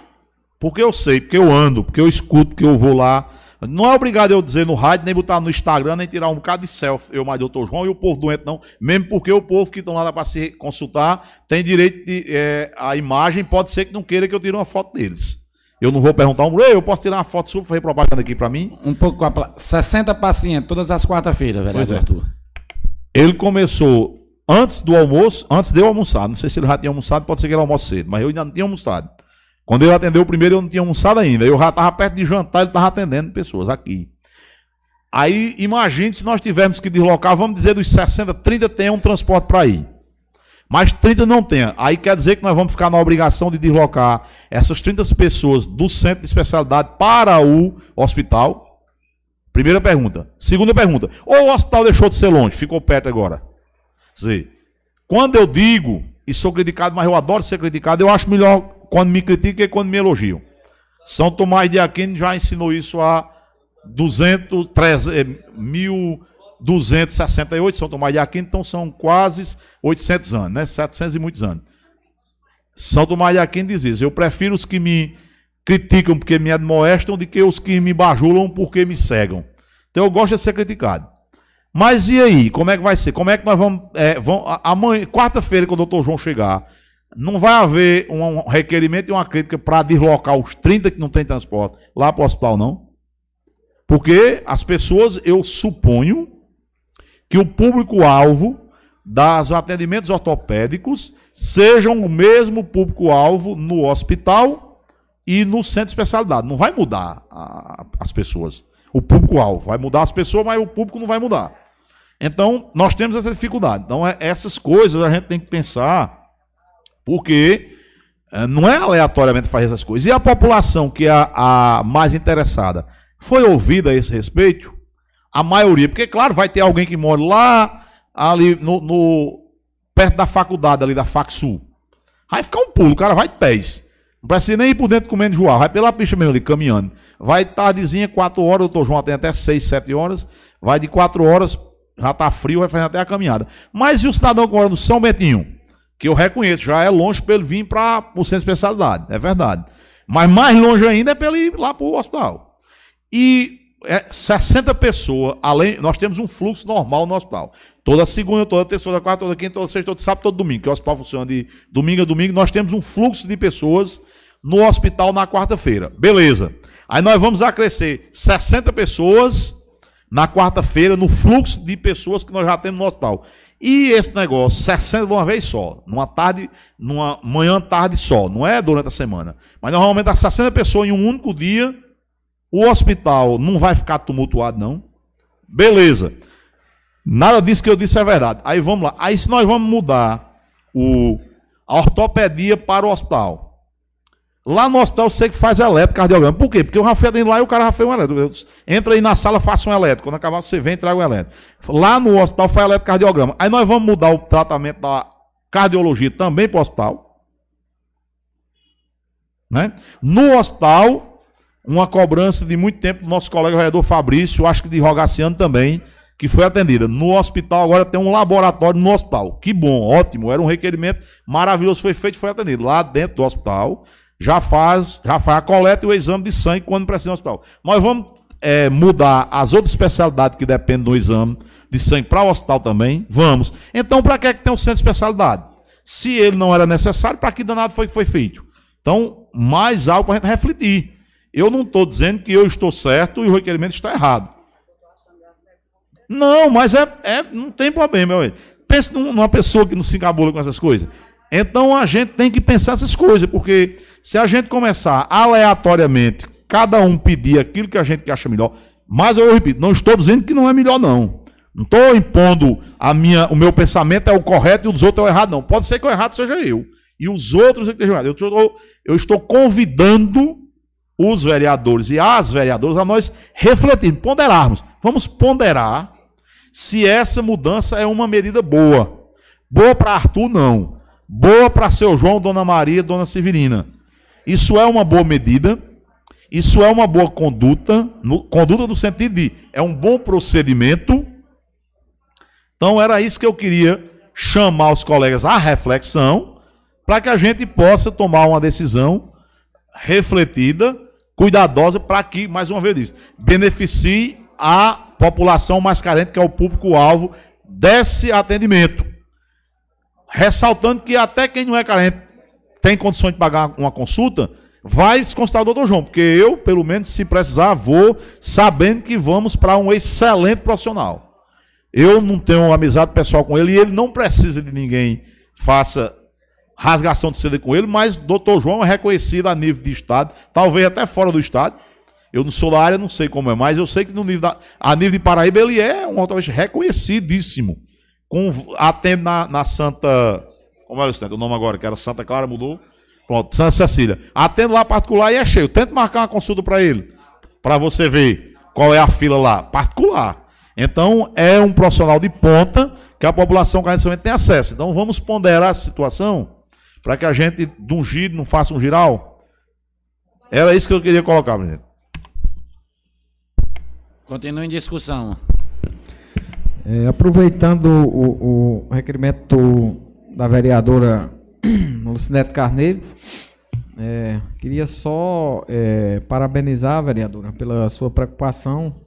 Porque eu sei, porque eu ando, porque eu escuto, porque eu vou lá. Não é obrigado eu dizer no rádio, nem botar no Instagram, nem tirar um bocado de selfie, eu mais doutor João e o povo doente, não. Mesmo porque o povo que estão lá para se consultar tem direito de. É, a imagem pode ser que não queira que eu tire uma foto deles. Eu não vou perguntar um, eu posso tirar uma foto sua fazer propaganda aqui para mim? Um pouco com a 60 pacientes, todas as quarta-feiras, vereador é. Arthur. Ele começou antes do almoço, antes de eu almoçar. Não sei se ele já tinha almoçado, pode ser que ele almoce cedo, mas eu ainda não tinha almoçado. Quando ele atendeu o primeiro, eu não tinha almoçado ainda. Eu já estava perto de jantar, ele estava atendendo pessoas aqui. Aí, imagine se nós tivermos que deslocar, vamos dizer, dos 60, 30 tem um transporte para ir. Mas 30 não tem. Aí quer dizer que nós vamos ficar na obrigação de deslocar essas 30 pessoas do centro de especialidade para o hospital? Primeira pergunta. Segunda pergunta. Ou o hospital deixou de ser longe, ficou perto agora? dizer, quando eu digo e sou criticado, mas eu adoro ser criticado, eu acho melhor quando me criticam que quando me elogiam. São Tomás de Aquino já ensinou isso há 200, 300, 1268, São Tomás de Aquino, então são quase 800 anos, né? 700 e muitos anos. São Tomás de Aquino diz isso, eu prefiro os que me criticam porque me admoestam do que os que me bajulam porque me cegam. Então eu gosto de ser criticado. Mas e aí? Como é que vai ser? Como é que nós vamos. É, vamos amanhã, quarta-feira, quando o doutor João chegar, não vai haver um requerimento e uma crítica para deslocar os 30 que não tem transporte lá para o hospital, não? Porque as pessoas, eu suponho que o público-alvo dos atendimentos ortopédicos sejam o mesmo público-alvo no hospital e no centro de especialidade. Não vai mudar a, as pessoas o público-alvo. Vai mudar as pessoas, mas o público não vai mudar. Então, nós temos essa dificuldade. Então, é, essas coisas a gente tem que pensar, porque é, não é aleatoriamente fazer essas coisas. E a população, que é a, mais interessada, foi ouvida a esse respeito? A maioria, porque, claro, vai ter alguém que mora lá, ali no, no perto da faculdade, ali da FacSul. Vai ficar um pulo, o cara vai de pés. Não precisa nem ir por dentro comendo joá, vai pela pista mesmo ali, caminhando. Vai tardezinha, 4 horas, doutor João tem até 6, 7 horas. Vai de 4 horas, já está frio, vai fazer até a caminhada. Mas e o cidadão que mora no São Betinho? Que eu reconheço, já é longe para ele vir para o centro de especialidade, é verdade. Mas mais longe ainda é para ele ir lá para o hospital. E é 60 pessoas, além, nós temos um fluxo normal no hospital. Toda segunda, toda terça, toda quarta, toda quinta, toda sexta, todo sábado, todo domingo, que o hospital funciona de domingo a domingo, nós temos um fluxo de pessoas no hospital na quarta-feira. Beleza. Aí nós vamos acrescer 60 pessoas na quarta-feira no fluxo de pessoas que nós já temos no hospital. E esse negócio, 60 de uma vez só, numa tarde, numa manhã, tarde só, não é durante a semana. Mas normalmente as 60 pessoas em um único dia, o hospital não vai ficar tumultuado, não. Beleza. Nada disso que eu disse é verdade. Aí vamos lá. Aí se nós vamos mudar o, a ortopedia para o hospital. Lá no hospital sei que faz eletrocardiograma. Por quê? Porque o Rafael dentro lá e o cara já fez um elétrico. Entra aí na sala, faça um elétrico. Quando acabar, você vem e traga o elétrico. Lá no hospital faz eletrocardiograma. Aí nós vamos mudar o tratamento da cardiologia também para o hospital. Né? No hospital, uma cobrança de muito tempo do nosso colega vereador Fabrício, acho que de Rogaciano também, que foi atendida. No hospital agora tem um laboratório no hospital. Que bom, ótimo. Era um requerimento maravilhoso, foi feito, foi atendido. Lá dentro do hospital já faz, já faz a coleta e o exame de sangue quando precisa no hospital. Nós vamos é, mudar as outras especialidades que dependem do exame de sangue para o hospital também? Vamos. Então, para que, é que tem um centro de especialidade? Se ele não era necessário, para que danado foi que foi feito? Então, mais algo para a gente refletir. Eu não estou dizendo que eu estou certo e o requerimento está errado. Não, mas é, é não tem problema. Pense numa pessoa que não se encabula com essas coisas. Então a gente tem que pensar essas coisas, porque se a gente começar aleatoriamente, cada um pedir aquilo que a gente acha melhor, mas eu repito, não estou dizendo que não é melhor, não. Não estou impondo a minha, o meu pensamento é o correto e o dos outros é o errado, não. Pode ser que o errado seja eu. E os outros é que estejam errados. Eu eu estou convidando os vereadores e as vereadoras a nós refletirmos, ponderarmos. Vamos ponderar se essa mudança é uma medida boa. Boa para Arthur, não. Boa para seu João, Dona Maria, Dona Severina. Isso é uma boa medida, isso é uma boa conduta, no, conduta no sentido de é um bom procedimento. Então era isso que eu queria chamar os colegas à reflexão, para que a gente possa tomar uma decisão refletida, cuidadosa, para que, mais uma vez, beneficie a população mais carente, que é o público-alvo desse atendimento. Ressaltando que até quem não é carente tem condições de pagar uma consulta, vai se consultar o doutor João, porque eu, pelo menos, se precisar, vou sabendo que vamos para um excelente profissional. Eu não tenho amizade pessoal com ele e ele não precisa de ninguém faça rasgação de seda com ele, mas doutor João é reconhecido a nível de estado, talvez até fora do estado. Eu não sou da área, não sei como é, mas eu sei que no nível da, a nível de Paraíba ele é um automóvel reconhecidíssimo com, na, na Santa. Como era o nome agora? Que era Santa Clara, mudou. Pronto, Santa Cecília. Atendo lá particular e é cheio. Tente marcar uma consulta para ele. Para você ver qual é a fila lá. Particular. Então, é um profissional de ponta que a população carnicamente tem acesso. Então, vamos ponderar essa situação para que a gente, de um giro, não faça um giral. Era isso que eu queria colocar, presidente. Continua em discussão. É, aproveitando o, o, requerimento da vereadora Lucinete Carneiro, é, queria só é, parabenizar a vereadora pela sua preocupação.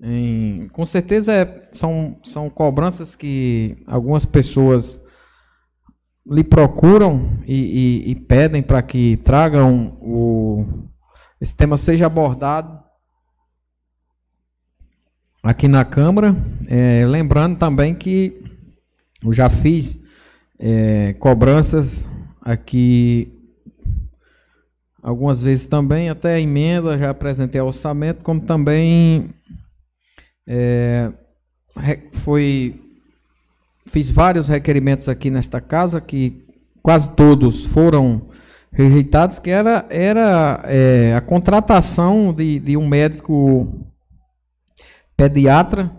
Em, com certeza é, são, são cobranças que algumas pessoas lhe procuram e, e, e pedem para que tragam o, esse tema seja abordado aqui na Câmara. É, lembrando também que eu já fiz é, cobranças aqui algumas vezes também, até emenda, já apresentei orçamento, como também é, foi fiz vários requerimentos aqui nesta casa que quase todos foram rejeitados, que era, era é, a contratação de, de um médico pediatra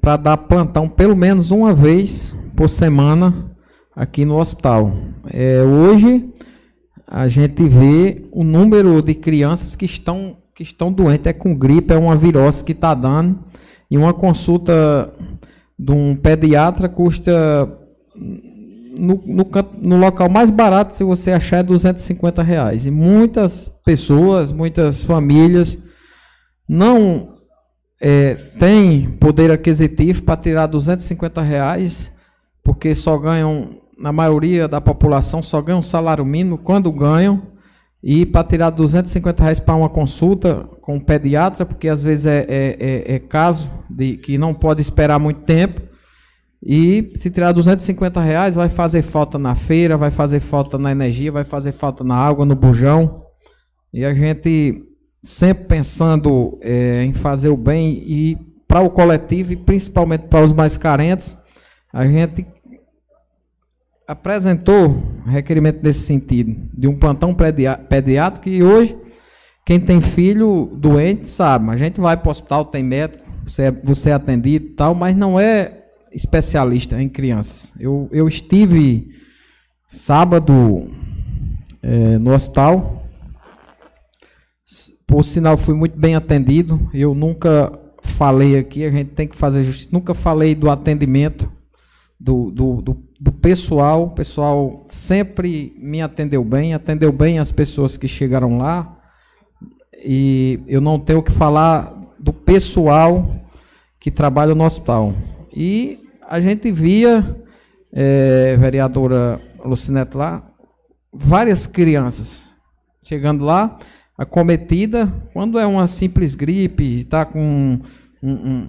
para dar plantão pelo menos uma vez por semana aqui no hospital. É, hoje a gente vê o número de crianças que estão, que estão doentes, é com gripe, é uma virose que está dando, e uma consulta de um pediatra custa no, no, no, local mais barato, se você achar, é 250 reais. E muitas pessoas, muitas famílias não é, tem poder aquisitivo para tirar 250 reais, porque só ganham, na maioria da população, só ganham salário mínimo quando ganham, e para tirar 250 reais para uma consulta com um pediatra, porque às vezes é, é, é, é caso de que não pode esperar muito tempo, e se tirar 250 reais, vai fazer falta na feira, vai fazer falta na energia, vai fazer falta na água, no bujão. E a gente sempre pensando é, em fazer o bem e para o coletivo e principalmente para os mais carentes, a gente apresentou requerimento nesse sentido, de um plantão pediátrico, e hoje, quem tem filho doente sabe, a gente vai para o hospital, tem médico, você é, você é atendido e tal, mas não é especialista em crianças. Eu, eu estive sábado é, no hospital, por sinal fui muito bem atendido, eu nunca falei aqui, a gente tem que fazer justiça, nunca falei do atendimento do, do, do, do pessoal, o pessoal sempre me atendeu bem, atendeu bem as pessoas que chegaram lá, e eu não tenho que falar do pessoal que trabalha no hospital. E a gente via, é, vereadora Lucinete lá, várias crianças chegando lá, acometida, quando é uma simples gripe, está com um, um,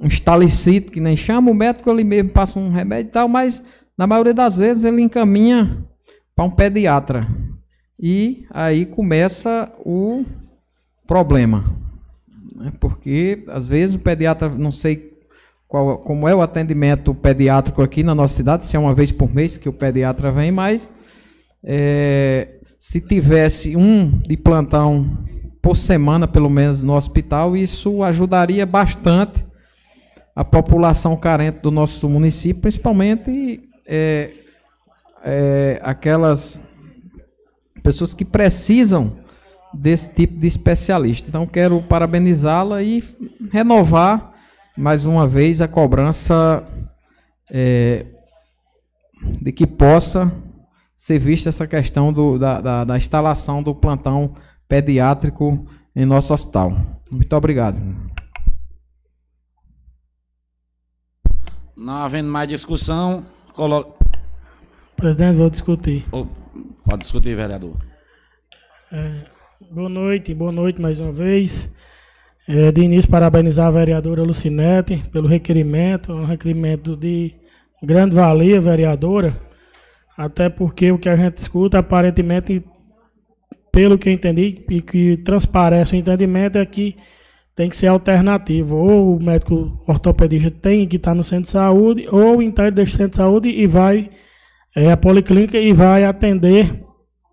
um estalicito, que nem chama, o médico ali mesmo passa um remédio e tal, mas na maioria das vezes ele encaminha para um pediatra. E aí começa o problema. Né? Porque às vezes o pediatra, não sei qual, como é o atendimento pediátrico aqui na nossa cidade, se é uma vez por mês que o pediatra vem, mas é, se tivesse um de plantão por semana, pelo menos, no hospital, isso ajudaria bastante a população carente do nosso município, principalmente é, é, aquelas pessoas que precisam desse tipo de especialista. Então, quero parabenizá-la e renovar mais uma vez a cobrança é, de que possa ser vista essa questão do, da, da, da, instalação do plantão pediátrico em nosso hospital. Muito obrigado. Não havendo mais discussão, coloca. Presidente, vou discutir. Pode discutir, vereador. É, boa noite, boa noite mais uma vez. É, de início, parabenizar a vereadora Lucinete pelo requerimento, um requerimento de grande valia, vereadora, até porque o que a gente escuta, aparentemente, pelo que eu entendi e que transparece o entendimento, é que tem que ser alternativo. Ou o médico ortopedista tem que estar no centro de saúde, ou então ele deixa o centro de saúde e vai é, a policlínica e vai atender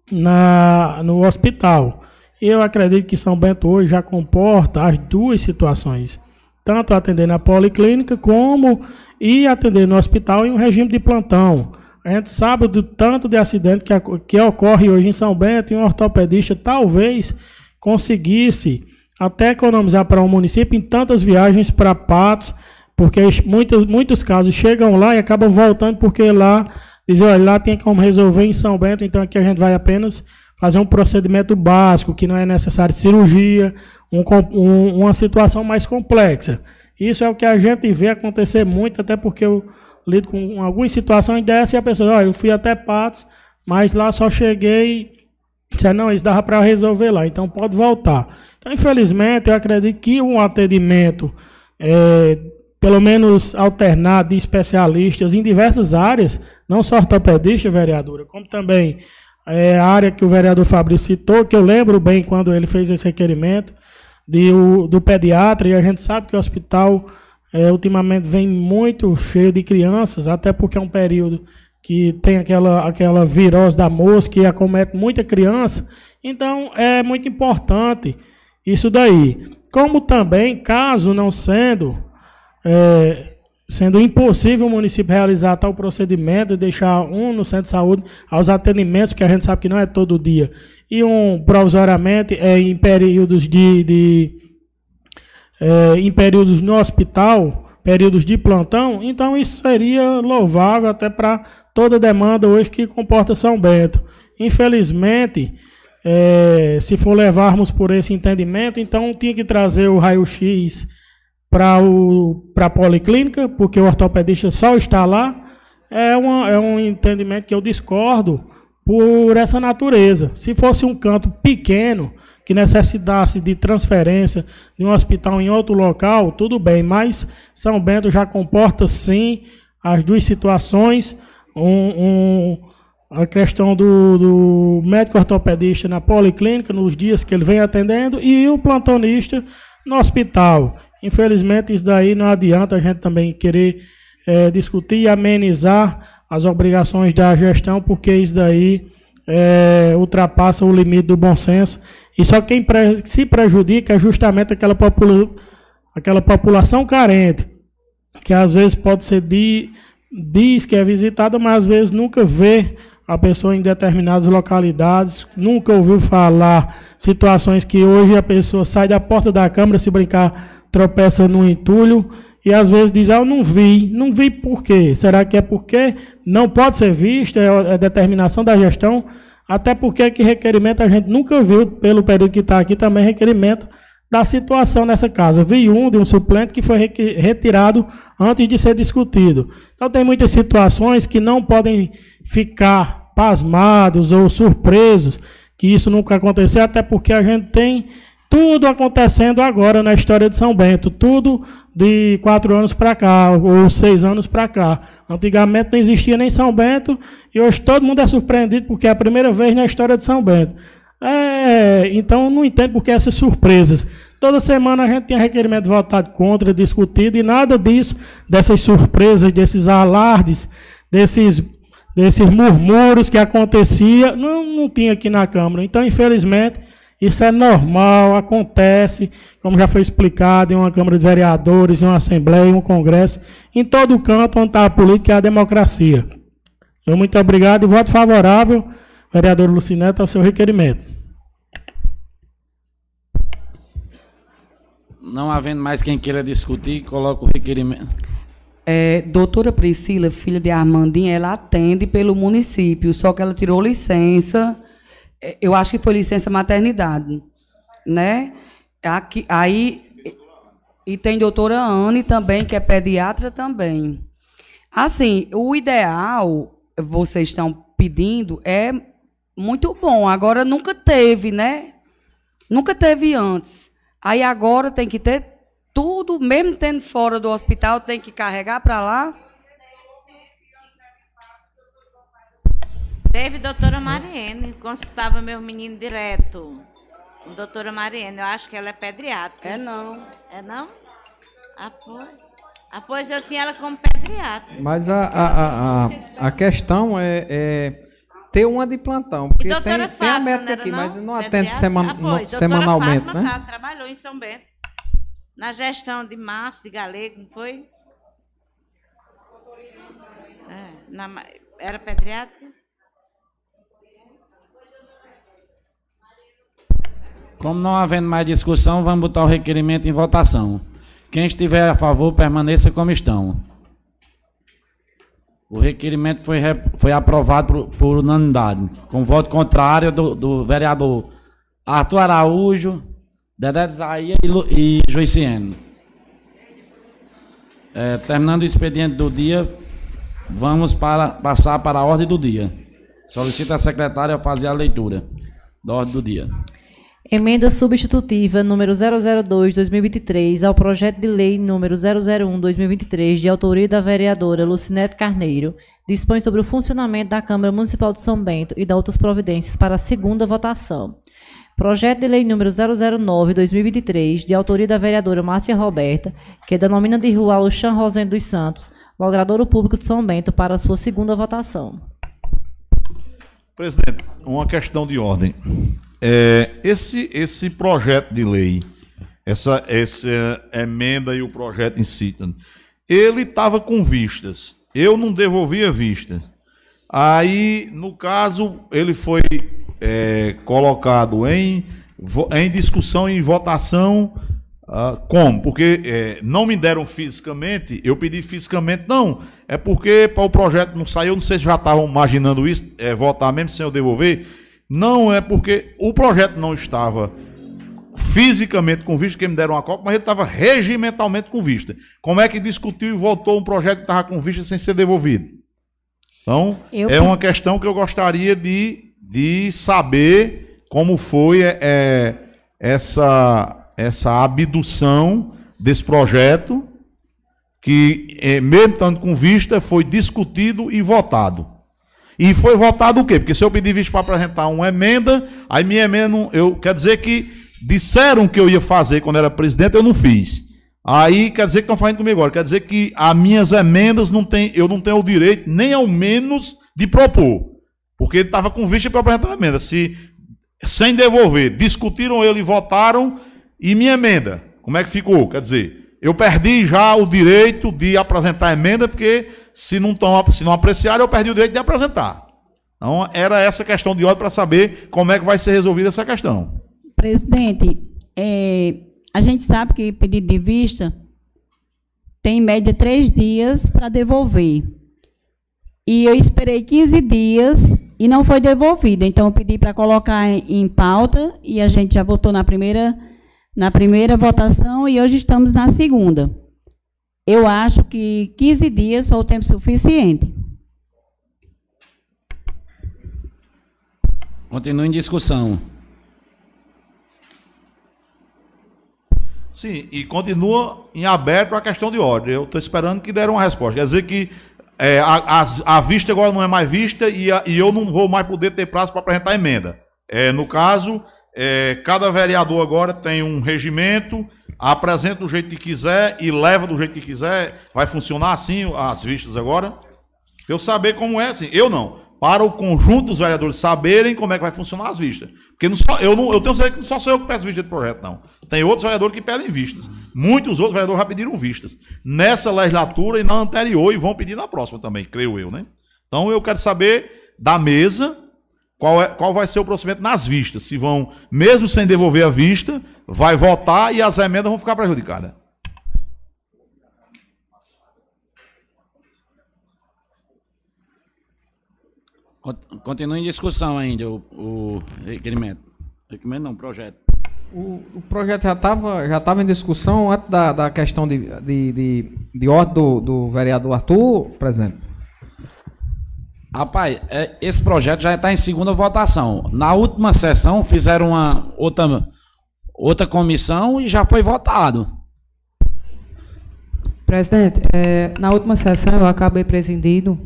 na, no hospital. Eu acredito que São Bento hoje já comporta as duas situações, tanto atender na policlínica como ir atender no hospital em um regime de plantão. A gente sabe do tanto de acidente que, que ocorre hoje em São Bento e um ortopedista talvez conseguisse até economizar para um município em tantas viagens para Patos, porque muitos, muitos casos chegam lá e acabam voltando porque lá dizem, olha, lá tem como resolver em São Bento, então aqui a gente vai apenas fazer um procedimento básico, que não é necessário cirurgia, um, um, uma situação mais complexa. Isso é o que a gente vê acontecer muito, até porque eu lido com algumas situações dessas e a pessoa, olha, eu fui até Patos, mas lá só cheguei, disse, não, isso dava para resolver lá, então pode voltar. Então, infelizmente, eu acredito que um atendimento, é, pelo menos alternado de especialistas em diversas áreas, não só ortopedista, vereadora, como também é, a área que o vereador Fabrício citou, que eu lembro bem quando ele fez esse requerimento, de, o, do pediatra, e a gente sabe que o hospital é, ultimamente vem muito cheio de crianças, até porque é um período que tem aquela, aquela virose da mosca que acomete muita criança. Então, é muito importante isso daí. Como também, caso não sendo é, sendo impossível o município realizar tal procedimento e deixar um no centro de saúde aos atendimentos, que a gente sabe que não é todo dia, e um provisoriamente é, em períodos de, de é, em períodos no hospital, períodos de plantão, então isso seria louvável até para toda demanda hoje que comporta São Bento. Infelizmente, é, se for levarmos por esse entendimento, então tinha que trazer o raio-x para a policlínica, porque o ortopedista só está lá, é, uma, é um entendimento que eu discordo por essa natureza. Se fosse um canto pequeno, que necessitasse de transferência de um hospital em outro local, tudo bem, mas São Bento já comporta sim as duas situações, um, um, a questão do, do médico ortopedista na policlínica, nos dias que ele vem atendendo, e o plantonista no hospital. Infelizmente, isso daí não adianta a gente também querer é, discutir e amenizar as obrigações da gestão, porque isso daí é, ultrapassa o limite do bom senso. E só quem se prejudica é justamente aquela, popula aquela população carente, que às vezes pode ser de, diz que é visitada, mas às vezes nunca vê a pessoa em determinadas localidades, nunca ouviu falar situações que hoje a pessoa sai da porta da câmara, se brincar, tropeça no entulho, e às vezes diz, ah, eu não vi. Não vi por quê? Será que é porque não pode ser visto, é, é determinação da gestão, até porque que requerimento a gente nunca viu, pelo período que está aqui, também requerimento da situação nessa casa. Vi um de um suplente que foi retirado antes de ser discutido. Então tem muitas situações que não podem ficar pasmados ou surpresos que isso nunca aconteceu, até porque a gente tem tudo acontecendo agora na história de São Bento, tudo de quatro anos para cá, ou seis anos para cá. Antigamente não existia nem São Bento, e hoje todo mundo é surpreendido porque é a primeira vez na história de São Bento. É, então não entendo porque essas surpresas. Toda semana a gente tinha requerimento votado contra, discutido, e nada disso, dessas surpresas, desses alardes, desses, desses murmúrios que acontecia, não, não tinha aqui na Câmara. Então, infelizmente, isso é normal, acontece, como já foi explicado, em uma Câmara de Vereadores, em uma Assembleia, em um Congresso, em todo canto onde está a política e a democracia. Eu muito obrigado e voto favorável, vereador Lucineto, ao seu requerimento. Não havendo mais quem queira discutir, coloco o requerimento. É, doutora Priscila, filha de Armandinha, ela atende pelo município, só que ela tirou licença é, eu acho que foi licença maternidade, né? Aqui, aí e tem doutora Anne também, que é pediatra também. Assim, o ideal, vocês estão pedindo, é muito bom. Agora nunca teve, né? Nunca teve antes. Aí agora tem que ter tudo, mesmo tendo fora do hospital, tem que carregar para lá. Teve doutora Mariene, consultava meu menino direto. Doutora Mariene, eu acho que ela é pediatra. É não. É não? Ah, pois. Ah, pois eu tinha ela como pediatra. Mas a, a, a, a, a questão é, é, ter uma de plantão. Porque tem, Fátima, tem a médica aqui, não? mas não atende seman, ah, pois, semanalmente, Fátima, né? Tá, trabalhou em São Bento. Na gestão de Márcio, de Galego, não foi? É, na, era pediatra? Como não havendo mais discussão, vamos botar o requerimento em votação. Quem estiver a favor, permaneça como estão. O requerimento foi, foi aprovado por, por unanimidade, com voto contrário do, do vereador Arthur Araújo, Dedé Zaia e, e Joiciene. É, terminando o expediente do dia, vamos para, passar para a ordem do dia. Solicito a secretária fazer a leitura da ordem do dia. Emenda substitutiva número 002/2023 ao projeto de lei número 001/2023 de autoria da vereadora Lucinete Carneiro dispõe sobre o funcionamento da Câmara Municipal de São Bento e da outras providências para a segunda votação. Projeto de lei número 009/2023 de autoria da vereadora Márcia Roberta, que denomina de rua Alexan Rosendo dos Santos, logradouro público de São Bento para a sua segunda votação. Presidente, uma questão de ordem. É, esse, esse projeto de lei, essa, essa emenda e o projeto em si, ele estava com vistas. Eu não devolvia vistas. Aí, no caso, ele foi é, colocado em, em discussão e votação. Uh, como? Porque é, não me deram fisicamente, eu pedi fisicamente, não. É porque para o projeto não sair, eu não sei se já estavam imaginando isso, é, votar mesmo sem eu devolver. Não é porque o projeto não estava fisicamente com vista, que me deram uma cópia, mas ele estava regimentalmente com vista. Como é que discutiu e votou um projeto que estava com vista sem ser devolvido? Então, eu... é uma questão que eu gostaria de, de saber como foi é, é essa, essa abdução desse projeto, que, é, mesmo estando com vista, foi discutido e votado. E foi votado o quê? Porque se eu pedir visto para apresentar uma emenda, aí minha emenda, não, eu quer dizer que disseram que eu ia fazer quando era presidente, eu não fiz. Aí quer dizer que estão fazendo comigo agora. Quer dizer que as minhas emendas não tem, eu não tenho o direito, nem ao menos, de propor. Porque ele estava com vista para apresentar a emenda. Se, sem devolver, discutiram ele e votaram, e minha emenda, como é que ficou? Quer dizer, eu perdi já o direito de apresentar a emenda, porque se não, tão, se não eu perdi o direito de apresentar. Então, era essa questão de ordem para saber como é que vai ser resolvida essa questão. Presidente, é, a gente sabe que pedido de vista tem em média três dias para devolver. E eu esperei 15 dias e não foi devolvido. Então, eu pedi para colocar em pauta e a gente já votou na primeira, na primeira votação e hoje estamos na segunda. Eu acho que 15 dias foi o tempo suficiente. Continua em discussão. Sim, e continua em aberto a questão de ordem. Eu estou esperando que deram uma resposta. Quer dizer que é, a, a, a, vista agora não é mais vista e, a, e, eu não vou mais poder ter prazo para apresentar emenda. É, no caso, é, cada vereador agora tem um regimento, apresenta do jeito que quiser e leva do jeito que quiser. Vai funcionar assim as vistas agora? Eu saber como é, assim. Eu não para o conjunto dos vereadores saberem como é que vai funcionar as vistas. Porque não só, eu, não, eu tenho certeza que não só sou eu que peço vista de projeto, não. Tem outros vereadores que pedem vistas. Muitos outros vereadores já pediram vistas. Nessa legislatura e na anterior, e vão pedir na próxima também, creio eu, né? Então eu quero saber da mesa qual, é, qual vai ser o procedimento nas vistas. Se vão, mesmo sem devolver a vista, vai votar e as emendas vão ficar prejudicadas. Continua em discussão ainda o, o requerimento. Requerimento não, projeto. O, o projeto já estava já tava em discussão antes da, da questão de, de, de, de ordem do, do vereador Arthur, presidente? Rapaz, é, esse projeto já está em segunda votação. Na última sessão fizeram uma outra, outra comissão e já foi votado. Presidente, é, na última sessão eu acabei presidindo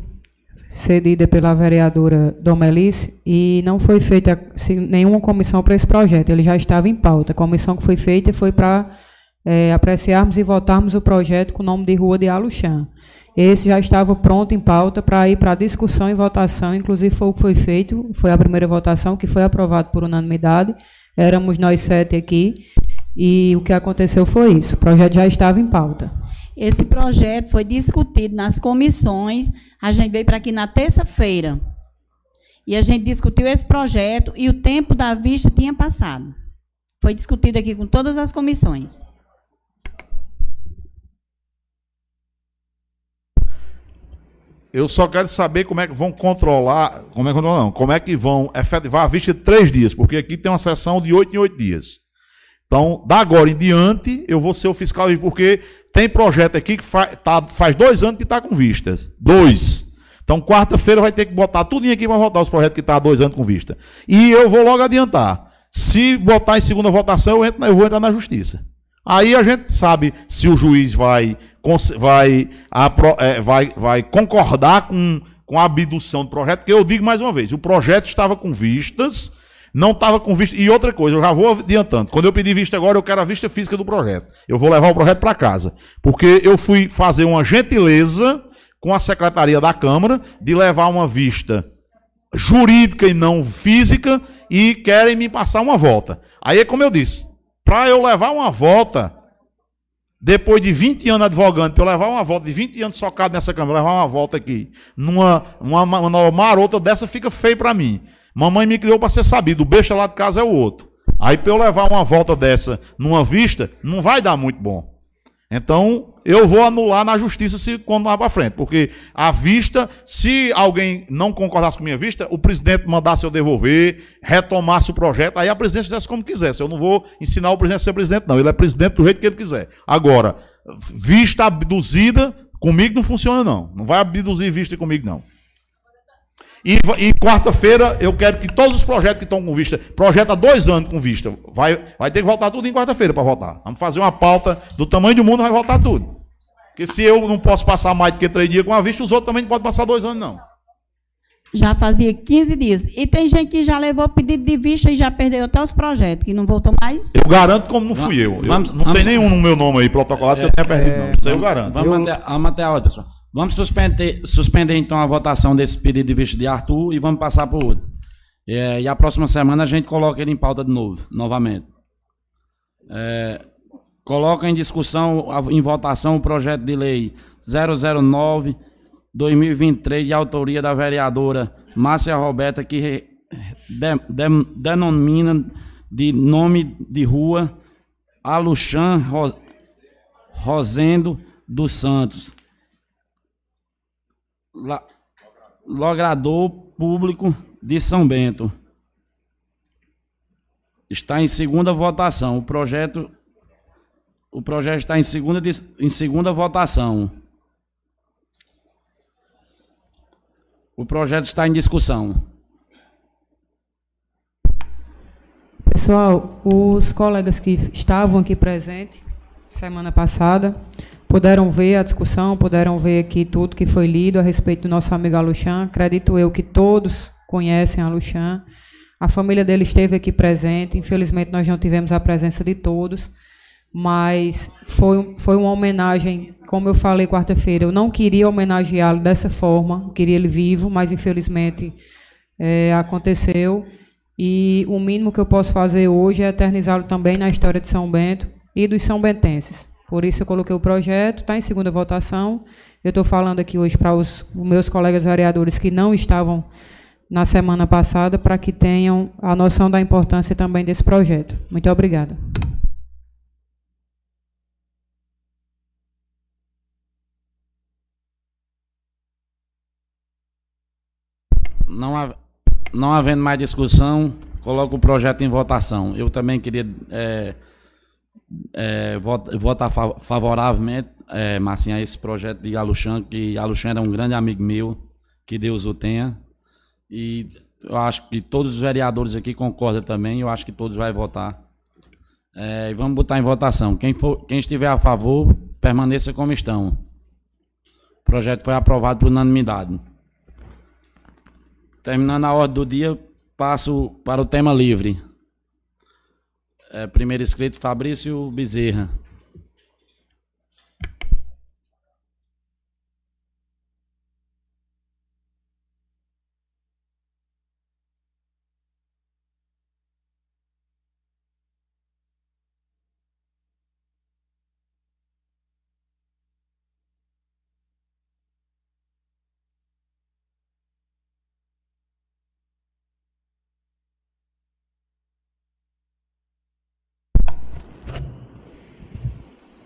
cedida pela vereadora Domelice e não foi feita nenhuma comissão para esse projeto. Ele já estava em pauta. A comissão que foi feita foi para é, apreciarmos e votarmos o projeto com o nome de Rua de Aluxã. Esse já estava pronto em pauta para ir para discussão e votação, inclusive foi o que foi feito, foi a primeira votação que foi aprovado por unanimidade. Éramos nós sete aqui e o que aconteceu foi isso. O projeto já estava em pauta. Esse projeto foi discutido nas comissões. A gente veio para aqui na terça-feira. E a gente discutiu esse projeto e o tempo da vista tinha passado. Foi discutido aqui com todas as comissões. Eu só quero saber como é que vão controlar, como é que não, como é que vão efetivar a vista de três dias, porque aqui tem uma sessão de oito em oito dias. Então, da agora em diante, eu vou ser o fiscal, porque tem projeto aqui que faz, tá, faz dois anos que está com vistas. Dois. Então, quarta-feira vai ter que botar tudo aqui para votar os projetos que estão tá há dois anos com vista. E eu vou logo adiantar. Se botar em segunda votação, eu, entro, eu vou entrar na justiça. Aí a gente sabe se o juiz vai, vai, é, vai, vai concordar com, com a abdução do projeto, porque eu digo mais uma vez, o projeto estava com vistas, não estava com vista. E outra coisa, eu já vou adiantando. Quando eu pedi vista agora, eu quero a vista física do projeto. Eu vou levar o projeto para casa. Porque eu fui fazer uma gentileza com a secretaria da Câmara de levar uma vista jurídica e não física e querem me passar uma volta. Aí é como eu disse, para eu levar uma volta, depois de 20 anos advogando, para eu levar uma volta de 20 anos socado nessa Câmara, levar uma volta aqui, numa uma, uma, marota dessa fica feio para mim. Mamãe me criou para ser sabido, o besta lá de casa é o outro. Aí para eu levar uma volta dessa numa vista, não vai dar muito bom. Então, eu vou anular na justiça se quando para frente, porque a vista, se alguém não concordasse com minha vista, o presidente mandasse eu devolver, retomasse o projeto, aí a presidência fizesse como quisesse. Eu não vou ensinar o presidente a ser presidente, não. Ele é presidente do jeito que ele quiser. Agora, vista abduzida, comigo não funciona, não. Não vai abduzir vista comigo, não. E, e quarta-feira eu quero que todos os projetos que estão com vista, projeto há dois anos com vista, vai, vai ter que voltar tudo em quarta-feira para votar. Vamos fazer uma pauta do tamanho do mundo, vai voltar tudo. Porque se eu não posso passar mais do que três dias com a vista, os outros também não podem passar dois anos, não. já fazia 15 dias. E tem gente que já levou pedido de vista e já perdeu até os projetos, que não voltou mais. Eu garanto como não fui eu. eu vamos, não vamos, tem nenhum no meu nome aí protocolado é, que eu tenha perdido, é, não. Isso aí eu garanto. Vamos, eu, até, vamos até a hora, pessoal. Vamos suspender, suspender então a votação desse pedido de vista de Arthur e vamos passar para o outro. É, e a próxima semana a gente coloca ele em pauta de novo, novamente. É, coloca em discussão, em votação, o projeto de lei 009 2023, de autoria da vereadora Márcia Roberta, que de, de, denomina de nome de rua Aluxan Ro, Rosendo dos Santos. La, logrador público de São Bento. Está em segunda votação. O projeto o projeto está em segunda, em segunda votação. O projeto está em discussão. Pessoal, os colegas que estavam aqui presentes semana passada puderam ver a discussão, puderam ver aqui tudo que foi lido a respeito do nosso amigo Aluxan. Acredito eu que todos conhecem Aluxan. A família dele esteve aqui presente. Infelizmente, nós não tivemos a presença de todos mas foi, foi uma homenagem, como eu falei quarta-feira, eu não queria homenageá-lo dessa forma, queria ele vivo, mas infelizmente é, aconteceu. E o mínimo que eu posso fazer hoje é eternizá-lo também na história de São Bento e dos São Bentenses. Por isso eu coloquei o projeto, está em segunda votação. Eu estou falando aqui hoje para os, meus colegas vereadores que não estavam na semana passada, para que tenham a noção da importância também desse projeto. Muito obrigada. não, não havendo mais discussão, coloco o projeto em votação. Eu também queria é, é, votar favoravelmente, é, Marcinha, a esse projeto de Aluxan, que Aluxan era um grande amigo meu, que Deus o tenha. E eu acho que todos os vereadores aqui concordam também, eu acho que todos vão votar. É, vamos botar em votação. Quem, for, quem estiver a favor, permaneça como estão. O projeto foi aprovado por unanimidade. Terminando a ordem do dia, passo para o tema livre. É, primeiro escrito, Fabrício Bezerra.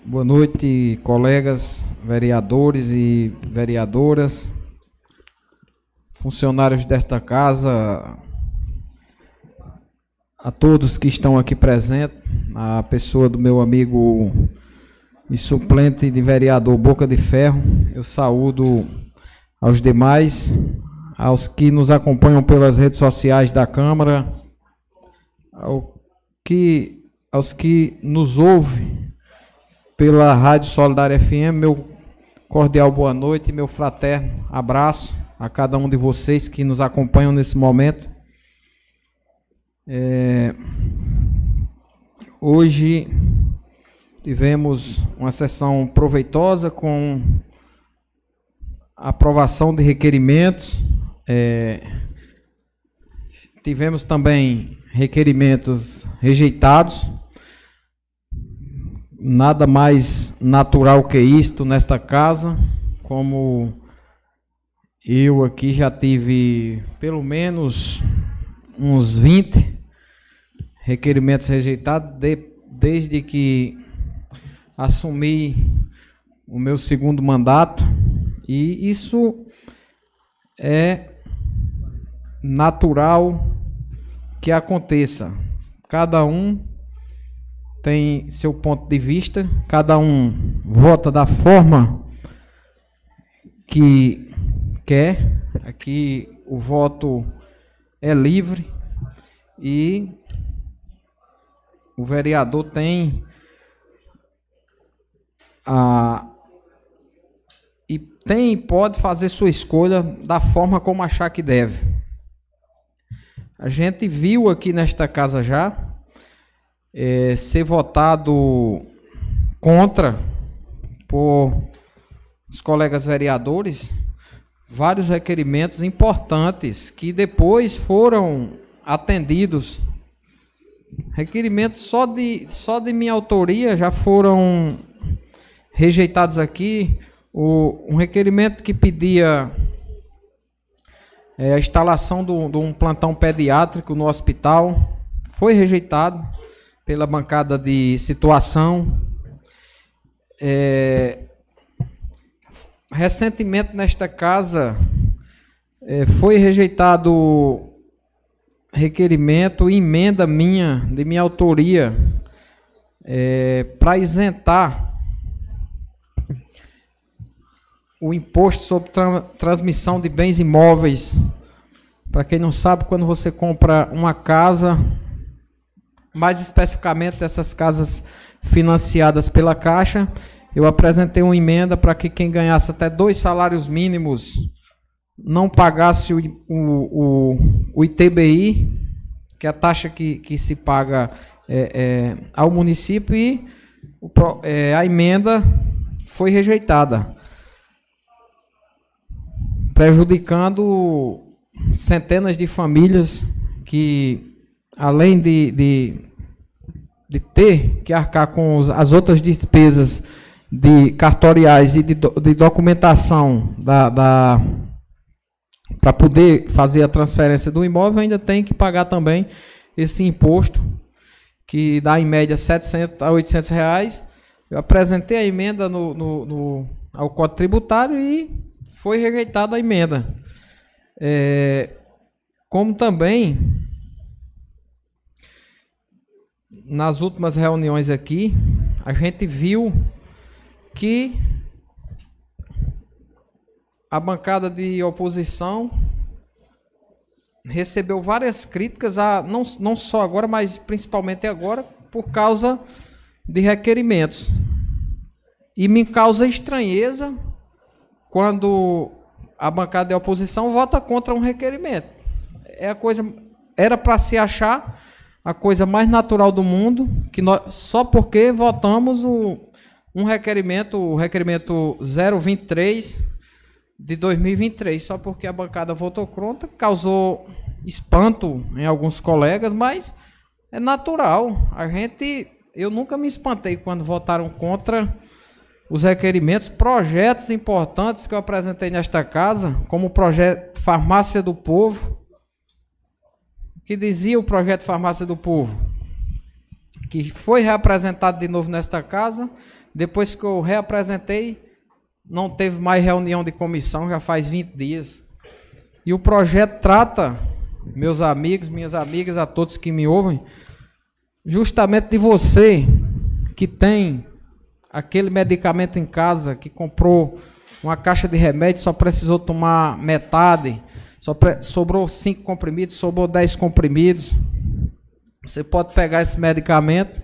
Boa noite, colegas vereadores e vereadoras, funcionários desta casa, a todos que estão aqui presentes, a pessoa do meu amigo e suplente de vereador Boca de Ferro, eu saúdo aos demais, aos que nos acompanham pelas redes sociais da Câmara, ao que, aos que nos ouvem pela Rádio Solidária FM, meu cordial boa noite, meu fraterno abraço a cada um de vocês que nos acompanham nesse momento. É, hoje tivemos uma sessão proveitosa com aprovação de requerimentos. É, tivemos também requerimentos rejeitados nada mais natural que isto nesta casa, como eu aqui já tive pelo menos uns 20 requerimentos rejeitados de, desde que assumi o meu segundo mandato, e isso é natural que aconteça. Cada um tem seu ponto de vista, cada um vota da forma que quer. Aqui o voto é livre e o vereador tem a que tem e pode fazer sua escolha da forma como achar que deve. A gente viu aqui nesta casa já é, ser votado contra por os colegas vereadores vários requerimentos importantes que depois foram atendidos. Requerimentos só de, só de minha autoria já foram rejeitados aqui. O, um requerimento que pedia é, a instalação de um plantão pediátrico no hospital foi rejeitado pela bancada de situação. É, recentemente nesta casa é, foi rejeitado requerimento, emenda minha, de minha autoria, é, para isentar o imposto sobre tra transmissão de bens imóveis. Para quem não sabe, quando você compra uma casa, mais especificamente essas casas financiadas pela Caixa, eu apresentei uma emenda para que quem ganhasse até dois salários mínimos não pagasse o, o, o, o ITBI, que é a taxa que, que se paga é, é, ao município, e o, é, a emenda foi rejeitada, prejudicando centenas de famílias que, além de, de, de ter que arcar com os, as outras despesas de cartoriais e de, de documentação da, da para poder fazer a transferência do imóvel, ainda tem que pagar também esse imposto, que dá em média 700 a 800 reais. Eu apresentei a emenda no, no, no ao Código Tributário e foi rejeitada a emenda. É, como também, nas últimas reuniões aqui, a gente viu que a bancada de oposição recebeu várias críticas, a, não, não só agora, mas principalmente agora, por causa de requerimentos. E me causa estranheza quando a bancada de oposição vota contra um requerimento. É a coisa era para se achar a coisa mais natural do mundo, que nós, só porque votamos o, um requerimento, o requerimento 023 de 2023, só porque a bancada votou contra, causou espanto em alguns colegas, mas é natural. A gente, eu nunca me espantei quando votaram contra os requerimentos, projetos importantes que eu apresentei nesta casa, como o projeto Farmácia do Povo, que dizia o projeto Farmácia do Povo, que foi reapresentado de novo nesta casa, depois que eu reapresentei, não teve mais reunião de comissão, já faz 20 dias. E o projeto trata, meus amigos, minhas amigas, a todos que me ouvem, justamente de você que tem aquele medicamento em casa, que comprou uma caixa de remédio, só precisou tomar metade, sobrou 5 comprimidos, sobrou 10 comprimidos. Você pode pegar esse medicamento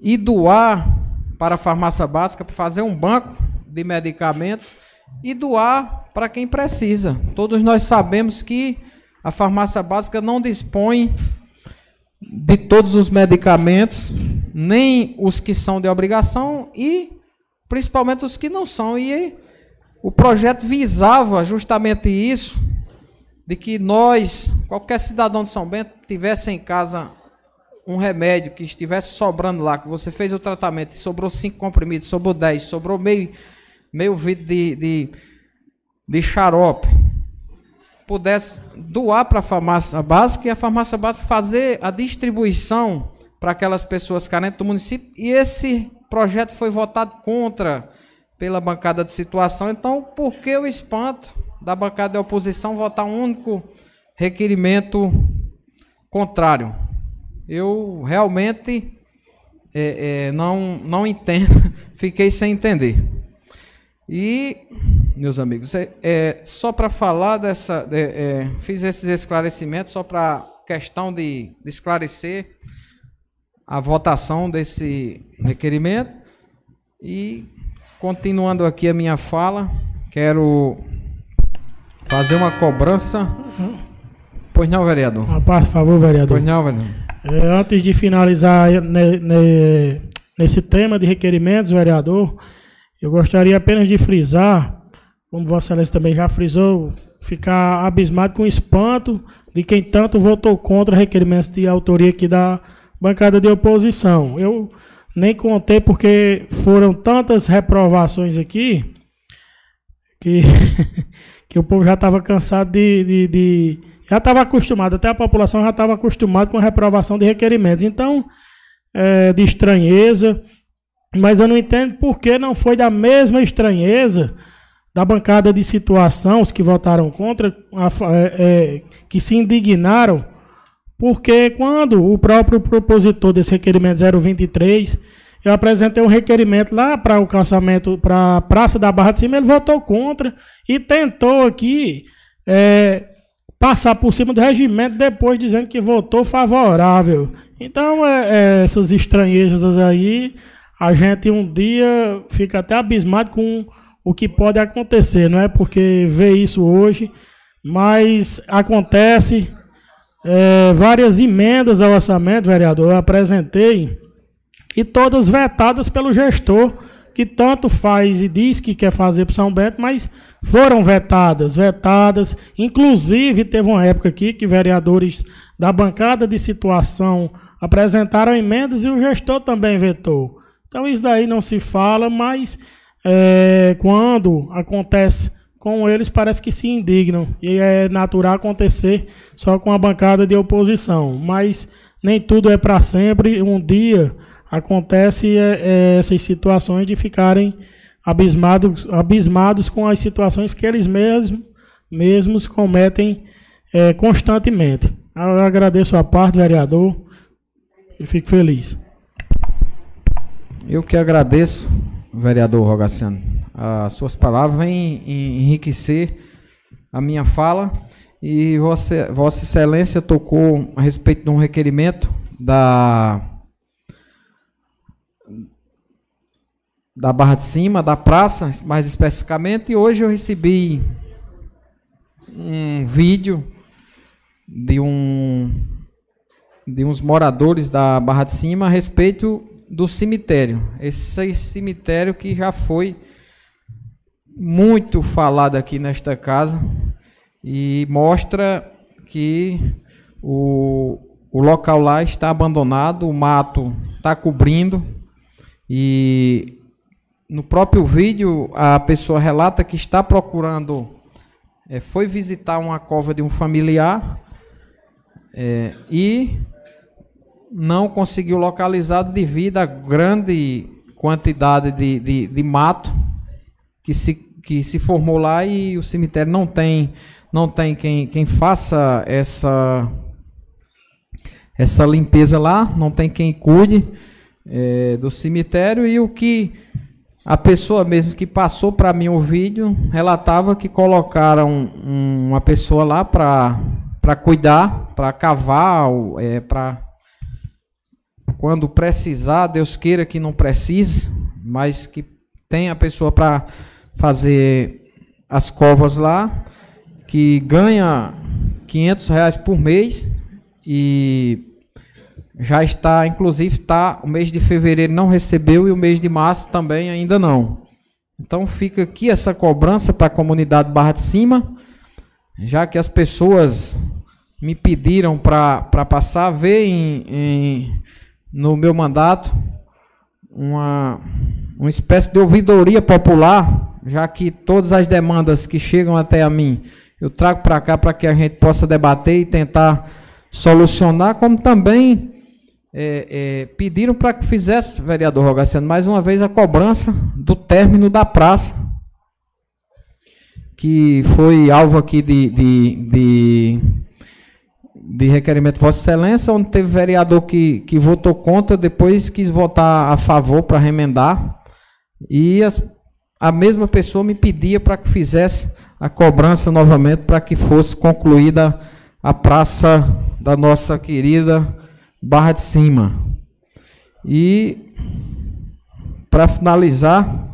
e doar para a farmácia básica para fazer um banco de medicamentos e doar para quem precisa. Todos nós sabemos que a farmácia básica não dispõe de todos os medicamentos, nem os que são de obrigação e principalmente os que não são. E o projeto visava justamente isso, de que nós, qualquer cidadão de São Bento, tivesse em casa um remédio que estivesse sobrando lá, que você fez o tratamento sobrou cinco comprimidos, sobrou 10, sobrou meio, meio vidro de, de, de xarope, pudesse doar para a farmácia básica e a farmácia básica fazer a distribuição para aquelas pessoas carentes do município. E esse projeto foi votado contra pela bancada de situação. Então, por que o espanto da bancada de oposição votar um único requerimento contrário? eu realmente é, é, não, não entendo, fiquei sem entender. E, meus amigos, é, é só para falar dessa. É, fiz esses esclarecimentos só para questão de, de esclarecer a votação desse requerimento. E, continuando aqui a minha fala, quero fazer uma cobrança. Pois não, vereador? Uma parte, por favor, vereador. Pois não, vereador. É, antes de finalizar ne, ne, nesse tema de requerimentos, vereador, eu gostaria apenas de frisar, como Vossa Excelência também já frisou, ficar abismado com o espanto de quem tanto votou contra requerimentos de autoria aqui da bancada de oposição. Eu nem contei porque foram tantas reprovações aqui que, que o povo já estava cansado de, de, de já estava acostumado, até a população já estava acostumada com a reprovação de requerimentos. Então, é, de estranheza, mas eu não entendo por que não foi da mesma estranheza da bancada de situação, os que votaram contra, a, é, é, que se indignaram, porque quando o próprio propositor desse requerimento 023 eu apresentei um requerimento lá para o calçamento, para a Praça da Barra de Cima, ele votou contra e tentou aqui é, passar por cima do regimento depois dizendo que votou favorável. Então, é, é, essas estranhezas aí, a gente um dia fica até abismado com o que pode acontecer, não é porque vê isso hoje, mas acontece é, várias emendas ao orçamento, vereador, eu apresentei e todas vetadas pelo gestor, que tanto faz e diz que quer fazer para São Bento, mas foram vetadas, vetadas. Inclusive, teve uma época aqui que vereadores da bancada de situação apresentaram emendas e o gestor também vetou. Então, isso daí não se fala, mas é, quando acontece com eles, parece que se indignam. E é natural acontecer só com a bancada de oposição. Mas nem tudo é para sempre. Um dia acontece é, é, essas situações de ficarem abismados, abismados com as situações que eles mesmos, mesmos cometem é, constantemente. Eu agradeço a parte, vereador, e fico feliz. Eu que agradeço, vereador Rogaciano. As suas palavras vêm enriquecer a minha fala e Vossa, Vossa Excelência tocou a respeito de um requerimento da da Barra de Cima, da praça, mais especificamente, e hoje eu recebi um vídeo de um de uns moradores da Barra de Cima a respeito do cemitério. Esse cemitério que já foi muito falado aqui nesta casa e mostra que o, o local lá está abandonado, o mato está cobrindo e no próprio vídeo, a pessoa relata que está procurando, é, foi visitar uma cova de um familiar é, e não conseguiu localizar devido à grande quantidade de, de, de, mato que se, que se formou lá e o cemitério não tem, não tem quem, quem faça essa, essa limpeza lá, não tem quem cuide é, do cemitério e o que a pessoa mesmo que passou para mim o vídeo relatava que colocaram uma pessoa lá para cuidar, para cavar, é, para quando precisar, Deus queira que não precise, mas que tenha a pessoa para fazer as covas lá, que ganha 500 reais por mês e já está, inclusive, tá, o mês de fevereiro não recebeu e o mês de março também ainda não. Então fica aqui essa cobrança para a comunidade Barra de Cima, já que as pessoas me pediram para passar a ver em, em, no meu mandato uma, uma espécie de ouvidoria popular, já que todas as demandas que chegam até a mim eu trago para cá para que a gente possa debater e tentar solucionar, como também é, é, pediram para que fizesse, vereador Rogaciano, mais uma vez a cobrança do término da praça, que foi alvo aqui de, de, de, de requerimento de Vossa Excelência, onde teve vereador que, que votou contra, depois quis votar a favor para remendar, e as, a mesma pessoa me pedia para que fizesse a cobrança novamente para que fosse concluída a praça da nossa querida Barra de Cima. E para finalizar,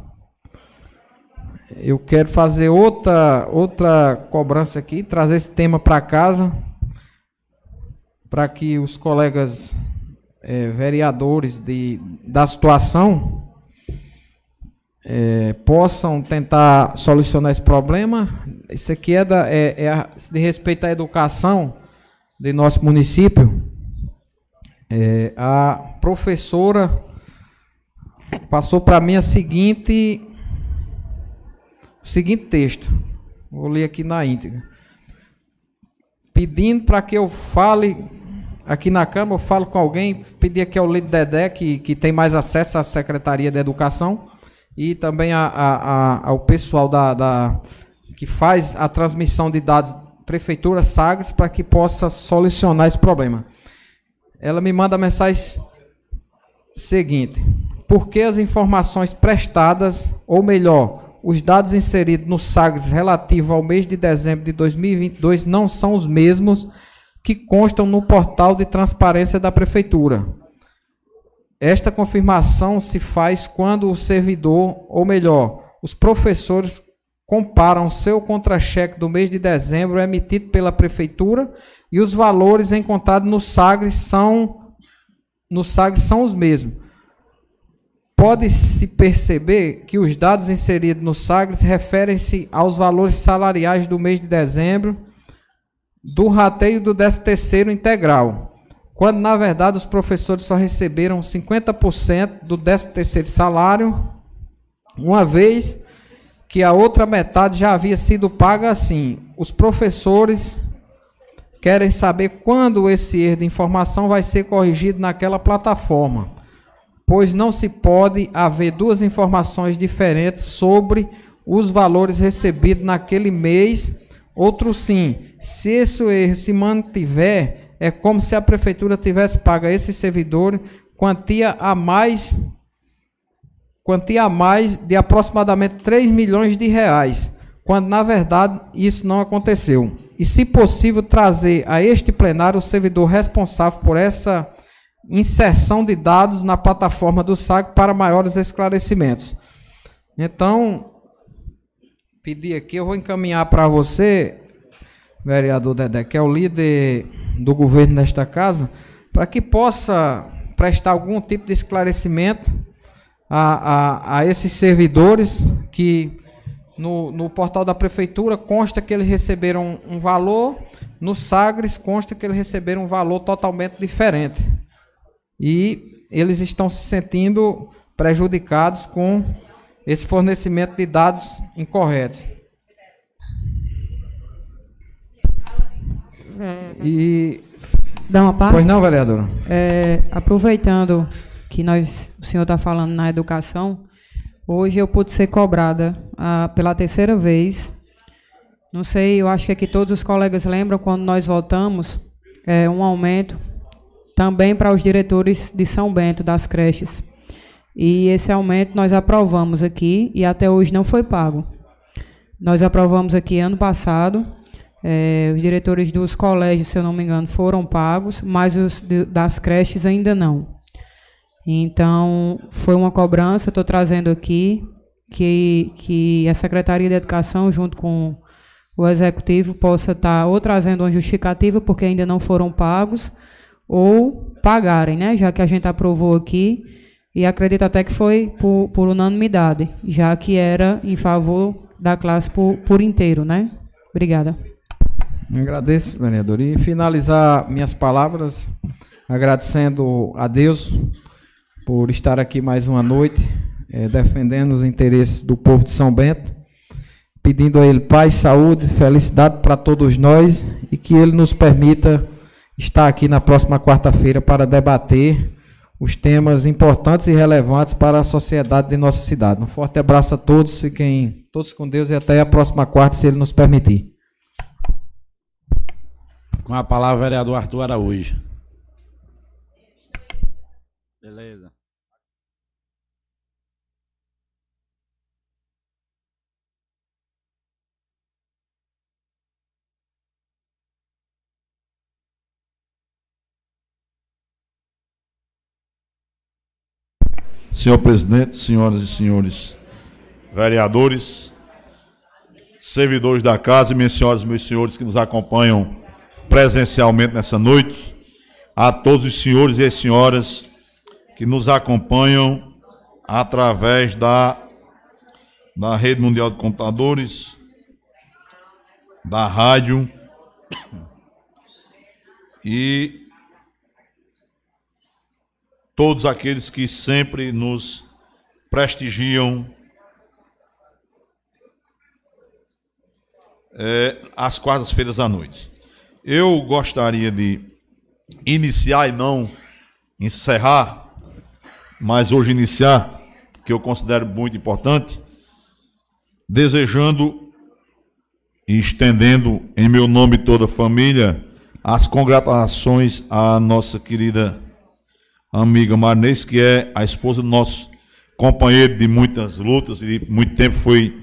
eu quero fazer outra, outra cobrança aqui, trazer esse tema para casa, para que os colegas é, vereadores de, da situação é, possam tentar solucionar esse problema. Isso aqui é, da, é, é de respeito à educação de nosso município. É, a professora passou para mim a seguinte, o seguinte texto. Vou ler aqui na íntegra. Pedindo para que eu fale aqui na Câmara, eu falo com alguém, pedir aqui ao líder Dedé, que, que tem mais acesso à Secretaria de Educação, e também a, a, a, ao pessoal da, da, que faz a transmissão de dados Prefeitura Sagres para que possa solucionar esse problema. Ela me manda mensagem seguinte: Por que as informações prestadas, ou melhor, os dados inseridos no Sagres relativo ao mês de dezembro de 2022 não são os mesmos que constam no portal de transparência da Prefeitura? Esta confirmação se faz quando o servidor, ou melhor, os professores comparam seu contra-cheque do mês de dezembro emitido pela prefeitura e os valores encontrados no SAGRE são no SAGRE são os mesmos. Pode-se perceber que os dados inseridos no SAGRE referem-se aos valores salariais do mês de dezembro do rateio do 13 terceiro integral quando na verdade os professores só receberam 50% do 13º salário, uma vez que a outra metade já havia sido paga assim. Os professores querem saber quando esse erro de informação vai ser corrigido naquela plataforma, pois não se pode haver duas informações diferentes sobre os valores recebidos naquele mês. Outro sim, se esse erro se mantiver, é como se a prefeitura tivesse pago esse servidor quantia a mais quantia a mais de aproximadamente 3 milhões de reais, quando na verdade isso não aconteceu. E se possível trazer a este plenário o servidor responsável por essa inserção de dados na plataforma do SAG para maiores esclarecimentos. Então, pedir aqui, eu vou encaminhar para você, vereador Dedé, que é o líder do governo nesta casa, para que possa prestar algum tipo de esclarecimento a, a, a esses servidores que no, no, portal da prefeitura consta que eles receberam um valor, no Sagres consta que eles receberam um valor totalmente diferente. E eles estão se sentindo prejudicados com esse fornecimento de dados incorretos. E dá uma parte? Pois não, vereadora. É, aproveitando que nós, o senhor está falando na educação, hoje eu pude ser cobrada ah, pela terceira vez. Não sei, eu acho que aqui todos os colegas lembram quando nós votamos é, um aumento também para os diretores de São Bento das creches. E esse aumento nós aprovamos aqui e até hoje não foi pago. Nós aprovamos aqui ano passado é, os diretores dos colégios, se eu não me engano, foram pagos, mas os de, das creches ainda não. Então, foi uma cobrança, estou trazendo aqui, que, que a Secretaria de Educação, junto com o Executivo, possa estar tá ou trazendo uma justificativa, porque ainda não foram pagos, ou pagarem, né? Já que a gente aprovou aqui, e acredito até que foi por, por unanimidade, já que era em favor da classe por, por inteiro, né? Obrigada. Agradeço, vereador. E finalizar minhas palavras agradecendo a Deus por estar aqui mais uma noite, é, defendendo os interesses do povo de São Bento, pedindo a Ele paz, saúde, felicidade para todos nós e que Ele nos permita estar aqui na próxima quarta-feira para debater os temas importantes e relevantes para a sociedade de nossa cidade. Um forte abraço a todos, fiquem todos com Deus e até a próxima quarta, se Ele nos permitir. Com a palavra, vereador Arthur Araújo. Beleza. Senhor presidente, senhoras e senhores vereadores, servidores da casa, minhas senhoras e meus senhores que nos acompanham presencialmente nessa noite, a todos os senhores e as senhoras que nos acompanham através da, da Rede Mundial de Computadores, da rádio e todos aqueles que sempre nos prestigiam é, às quartas-feiras à noite. Eu gostaria de iniciar e não encerrar, mas hoje iniciar, que eu considero muito importante, desejando e estendendo em meu nome toda a família as congratulações à nossa querida amiga Marnês, que é a esposa do nosso companheiro de muitas lutas e muito tempo foi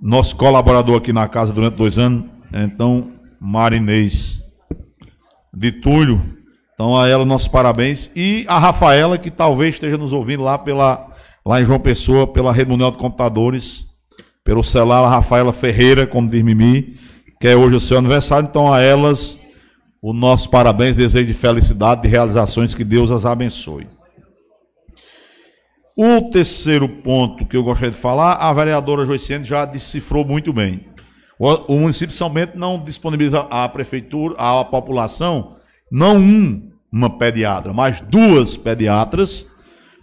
nosso colaborador aqui na casa durante dois anos. Então, Marinês de Túlio. Então, a ela, nossos parabéns. E a Rafaela, que talvez esteja nos ouvindo lá, pela, lá em João Pessoa, pela Rede Mundial de Computadores, pelo celular, Rafaela Ferreira, como diz Mimi, que é hoje o seu aniversário. Então, a elas o nosso parabéns, desejo de felicidade, de realizações, que Deus as abençoe. O terceiro ponto que eu gostaria de falar, a vereadora Joiciane já decifrou muito bem. O, município Bento não disponibiliza à prefeitura, à população, não um, uma pediatra, mas duas pediatras,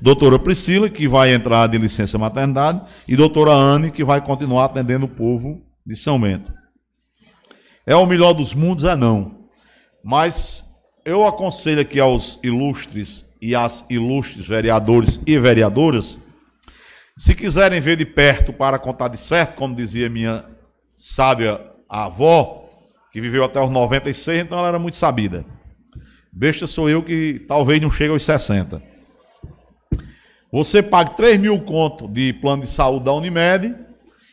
doutora Priscila, que vai entrar de licença maternidade, e doutora Anne, que vai continuar atendendo o povo de São Bento. É o melhor dos mundos? É não. Mas eu aconselho aqui aos ilustres e às ilustres vereadores e vereadoras, se quiserem ver de perto para contar de certo, como dizia minha sábia avó, que viveu até os 96, então ela era muito sabida. Besta sou eu que talvez não chegue aos 60. Você pague 3 mil conto de plano de saúde da Unimed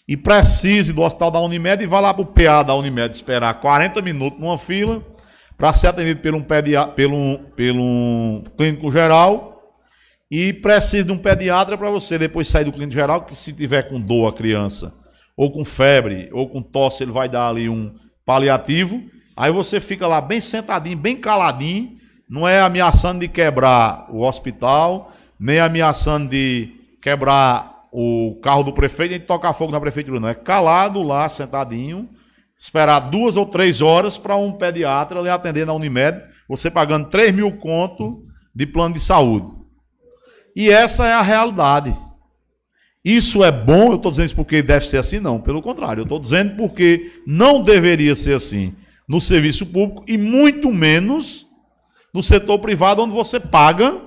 e precise do hospital da Unimed e vá lá para o PA da Unimed esperar 40 minutos numa fila para ser atendido por um, pelo, pelo um clínico geral e precisa de um pediatra para você depois sair do clínico geral, que se tiver com dor a criança, ou com febre, ou com tosse, ele vai dar ali um paliativo. Aí você fica lá bem sentadinho, bem caladinho, não é ameaçando de quebrar o hospital, nem ameaçando de quebrar o carro do prefeito, nem tocar fogo na prefeitura, não. É calado lá, sentadinho, esperar duas ou três horas para um pediatra lhe atender na Unimed, você pagando 3 mil conto de plano de saúde. E essa é a realidade. Isso é bom, eu estou dizendo isso porque deve ser assim? Não, pelo contrário, eu estou dizendo porque não deveria ser assim no serviço público e muito menos no setor privado, onde você paga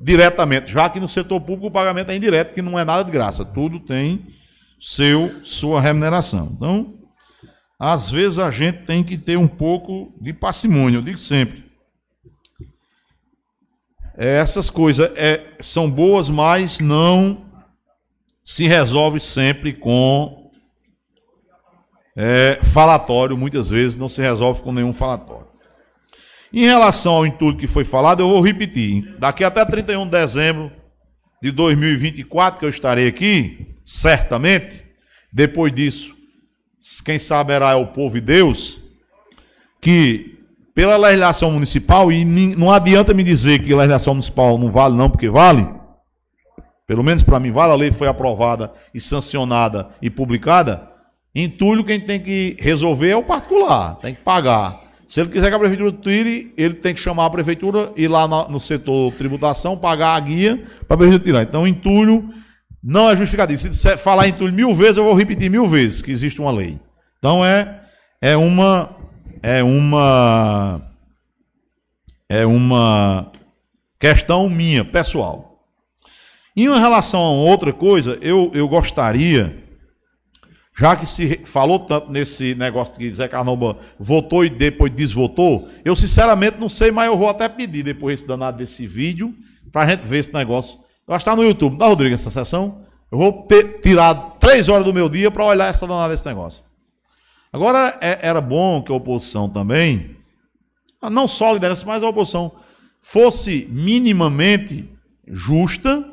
diretamente, já que no setor público o pagamento é indireto, que não é nada de graça, tudo tem seu sua remuneração. Então, às vezes a gente tem que ter um pouco de parcimônia, eu digo sempre. É, essas coisas é, são boas, mas não se resolve sempre com é, falatório, muitas vezes não se resolve com nenhum falatório. Em relação ao intuito que foi falado, eu vou repetir. Daqui até 31 de dezembro de 2024, que eu estarei aqui, certamente, depois disso, quem saberá é o povo e Deus, que pela legislação municipal, e não adianta me dizer que a legislação municipal não vale, não, porque vale, pelo menos para mim vale, a lei foi aprovada e sancionada e publicada. Entulho, quem tem que resolver é o particular, tem que pagar. Se ele quiser que a prefeitura tire, ele tem que chamar a prefeitura, ir lá no setor tributação, pagar a guia para a prefeitura tirar. Então, entulho não é justificativo. Se falar entulho mil vezes, eu vou repetir mil vezes que existe uma lei. Então é, é uma é uma é uma questão minha, pessoal. Em relação a outra coisa, eu, eu gostaria, já que se falou tanto nesse negócio que Zé Carnova votou e depois desvotou, eu sinceramente não sei, mas eu vou até pedir depois esse danado desse vídeo, para a gente ver esse negócio acho que está no YouTube. Dá, Rodrigo, essa sessão? Eu vou tirar três horas do meu dia para olhar essa danada desse negócio. Agora, é, era bom que a oposição também, não só a liderança, mas a oposição, fosse minimamente justa,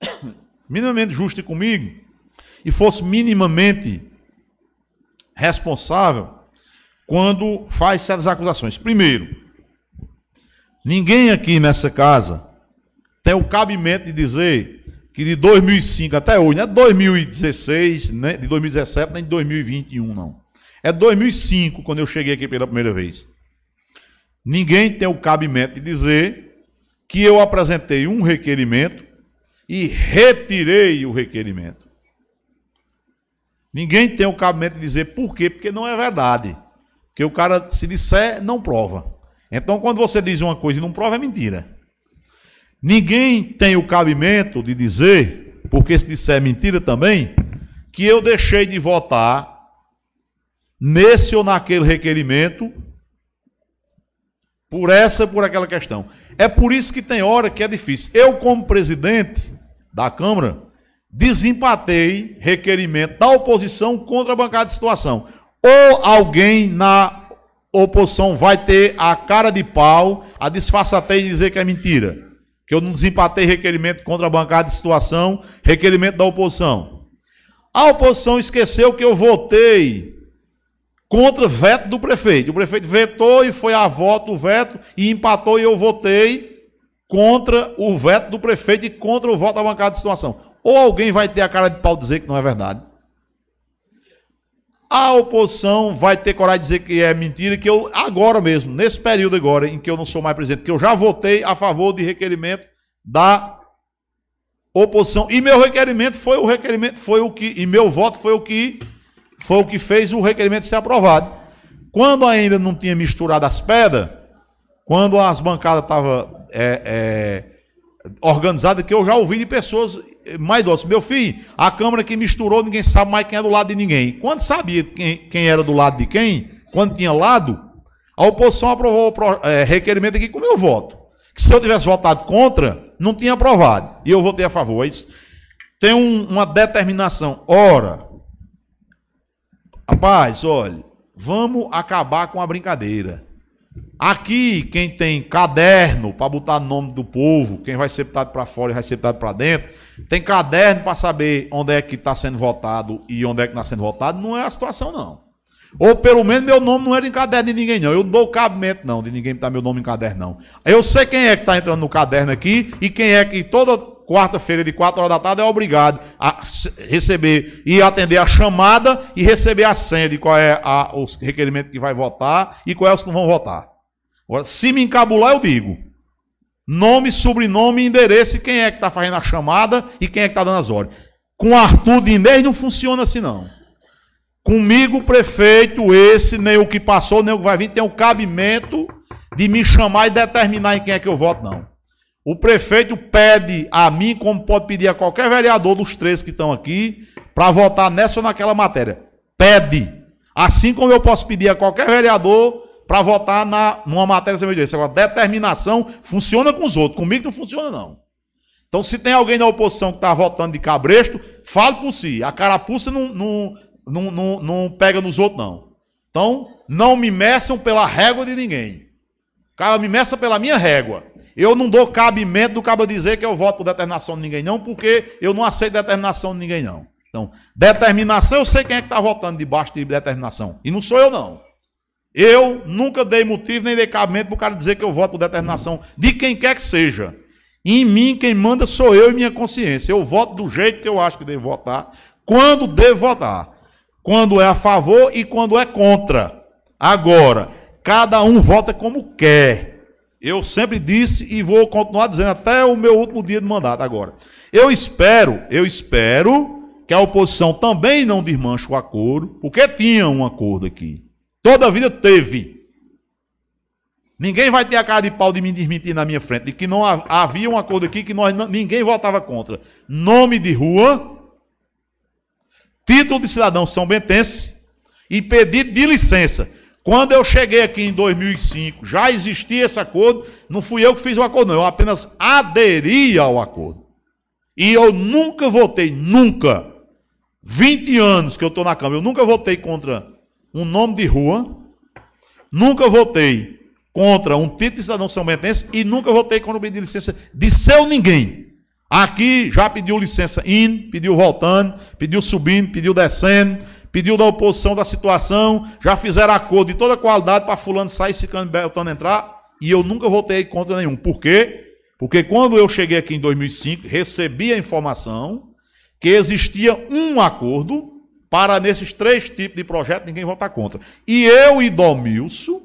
minimamente justa comigo, e fosse minimamente responsável quando faz certas acusações. Primeiro, ninguém aqui nessa casa tem o cabimento de dizer que de 2005 até hoje, não é 2016, né, de 2017, nem de 2021, não. É 2005, quando eu cheguei aqui pela primeira vez. Ninguém tem o cabimento de dizer que eu apresentei um requerimento e retirei o requerimento. Ninguém tem o cabimento de dizer por quê, porque não é verdade. Porque o cara, se disser, não prova. Então, quando você diz uma coisa e não prova, é mentira. Ninguém tem o cabimento de dizer, porque se disser mentira também, que eu deixei de votar nesse ou naquele requerimento por essa, por aquela questão. É por isso que tem hora que é difícil. Eu, como presidente da Câmara, desempatei requerimento da oposição contra a bancada de situação. Ou alguém na oposição vai ter a cara de pau, a disfarçatez e dizer que é mentira. Que eu não desempatei requerimento contra a bancada de situação, requerimento da oposição. A oposição esqueceu que eu votei contra veto do prefeito. O prefeito vetou e foi a voto o veto e empatou e eu votei contra o veto do prefeito e contra o voto da bancada de situação. Ou alguém vai ter a cara de pau dizer que não é verdade. A oposição vai ter coragem de dizer que é mentira, que eu, agora mesmo, nesse período agora, em que eu não sou mais presidente, que eu já votei a favor de requerimento da oposição. E meu requerimento foi o requerimento, foi o que, e meu voto foi o que foi o que fez o requerimento ser aprovado. Quando ainda não tinha misturado as pedras, quando as bancadas estavam é, é, organizadas, que eu já ouvi de pessoas mais doces. Meu filho, a Câmara que misturou, ninguém sabe mais quem é do lado de ninguém. Quando sabia quem, quem era do lado de quem, quando tinha lado, a oposição aprovou o é, requerimento aqui com meu voto. Que se eu tivesse votado contra, não tinha aprovado. E eu votei a favor. Tem um, uma determinação. Ora, Rapaz, olha, vamos acabar com a brincadeira. Aqui, quem tem caderno para botar nome do povo, quem vai ser botado para fora e vai ser botado para dentro, tem caderno para saber onde é que está sendo votado e onde é que está sendo votado, não é a situação, não. Ou pelo menos meu nome não era em caderno de ninguém, não. Eu não dou cabimento, não, de ninguém botar meu nome em caderno, não. Eu sei quem é que está entrando no caderno aqui e quem é que toda quarta-feira de 4 horas da tarde é obrigado a receber e atender a chamada e receber a senha de qual é a, os requerimentos que vai votar e qual é os que não vão votar. Agora, se me encabular, eu digo. Nome, sobrenome endereço, quem é que está fazendo a chamada e quem é que está dando as ordens. Com Arthur de Inês não funciona assim, não. Comigo, prefeito, esse, nem o que passou, nem o que vai vir, tem o cabimento de me chamar e determinar em quem é que eu voto, não. O prefeito pede a mim, como pode pedir a qualquer vereador dos três que estão aqui, para votar nessa ou naquela matéria. Pede. Assim como eu posso pedir a qualquer vereador para votar na, numa matéria sem direito. Agora, determinação funciona com os outros. Comigo não funciona, não. Então, se tem alguém na oposição que está votando de cabresto, fale por si. A carapuça não, não, não, não, não pega nos outros, não. Então, não me meçam pela régua de ninguém. O cara me meça pela minha régua. Eu não dou cabimento do cabo dizer que eu voto por determinação de ninguém, não, porque eu não aceito determinação de ninguém, não. Então, determinação, eu sei quem é que está votando debaixo de determinação. E não sou eu, não. Eu nunca dei motivo nem dei cabimento para o cara dizer que eu voto por determinação de quem quer que seja. Em mim, quem manda sou eu e minha consciência. Eu voto do jeito que eu acho que devo votar, quando devo votar. Quando é a favor e quando é contra. Agora, cada um vota como quer. Eu sempre disse e vou continuar dizendo até o meu último dia de mandato agora. Eu espero, eu espero que a oposição também não desmanche o acordo, porque tinha um acordo aqui. Toda a vida teve. Ninguém vai ter a cara de pau de me desmentir na minha frente, de que não havia um acordo aqui que nós, ninguém votava contra. Nome de rua, título de cidadão São Bentense e pedido de licença. Quando eu cheguei aqui em 2005, já existia esse acordo, não fui eu que fiz o acordo, não, eu apenas aderi ao acordo. E eu nunca votei, nunca, 20 anos que eu estou na Câmara, eu nunca votei contra um nome de rua, nunca votei contra um título de cidadão são bentense e nunca votei contra o pedido de licença de seu ninguém. Aqui já pediu licença indo, pediu voltando, pediu subindo, pediu descendo, pediu da oposição da situação, já fizeram acordo de toda qualidade para fulano sair, ciclano Beltano entrar, e eu nunca votei contra nenhum. Por quê? Porque quando eu cheguei aqui em 2005, recebi a informação que existia um acordo para nesses três tipos de projetos ninguém votar contra. E eu e Domilson,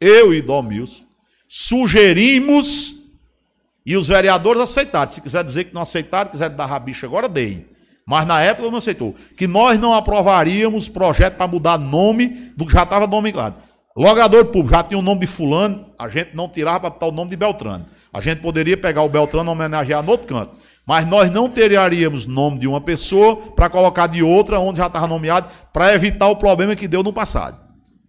eu e Domilson, sugerimos e os vereadores aceitaram. Se quiser dizer que não aceitaram, quiser dar rabicha agora, deem. Mas na época não aceitou. Que nós não aprovaríamos projeto para mudar nome do que já estava nomeado. Logrador público já tinha o nome de fulano, a gente não tirava para botar o nome de Beltrano. A gente poderia pegar o Beltrano e homenagear no outro canto. Mas nós não teríamos nome de uma pessoa para colocar de outra onde já estava nomeado, para evitar o problema que deu no passado.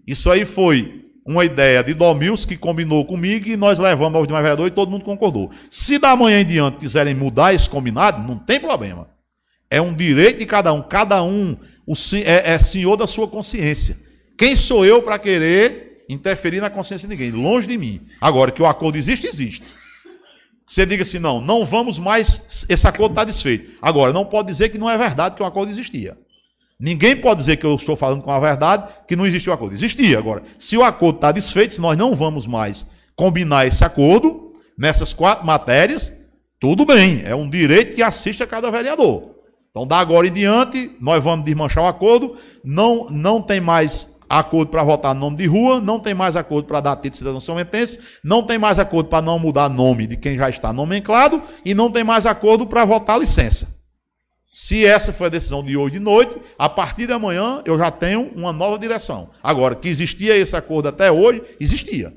Isso aí foi uma ideia de Domils que combinou comigo e nós levamos aos demais vereadores e todo mundo concordou. Se da manhã em diante quiserem mudar esse combinado, não tem problema. É um direito de cada um. Cada um é, é senhor da sua consciência. Quem sou eu para querer interferir na consciência de ninguém? Longe de mim. Agora, que o acordo existe, existe. Você diga assim, não, não vamos mais, esse acordo está desfeito. Agora, não pode dizer que não é verdade que o acordo existia. Ninguém pode dizer que eu estou falando com a verdade que não existiu acordo. Existia. Agora, se o acordo está desfeito, se nós não vamos mais combinar esse acordo nessas quatro matérias, tudo bem. É um direito que assiste a cada vereador. Então, da agora em diante, nós vamos desmanchar o acordo. Não, não tem mais acordo para votar nome de rua, não tem mais acordo para dar título de cidadão somentense, não tem mais acordo para não mudar nome de quem já está nomenclado e não tem mais acordo para votar licença. Se essa foi a decisão de hoje de noite, a partir de amanhã eu já tenho uma nova direção. Agora, que existia esse acordo até hoje, existia.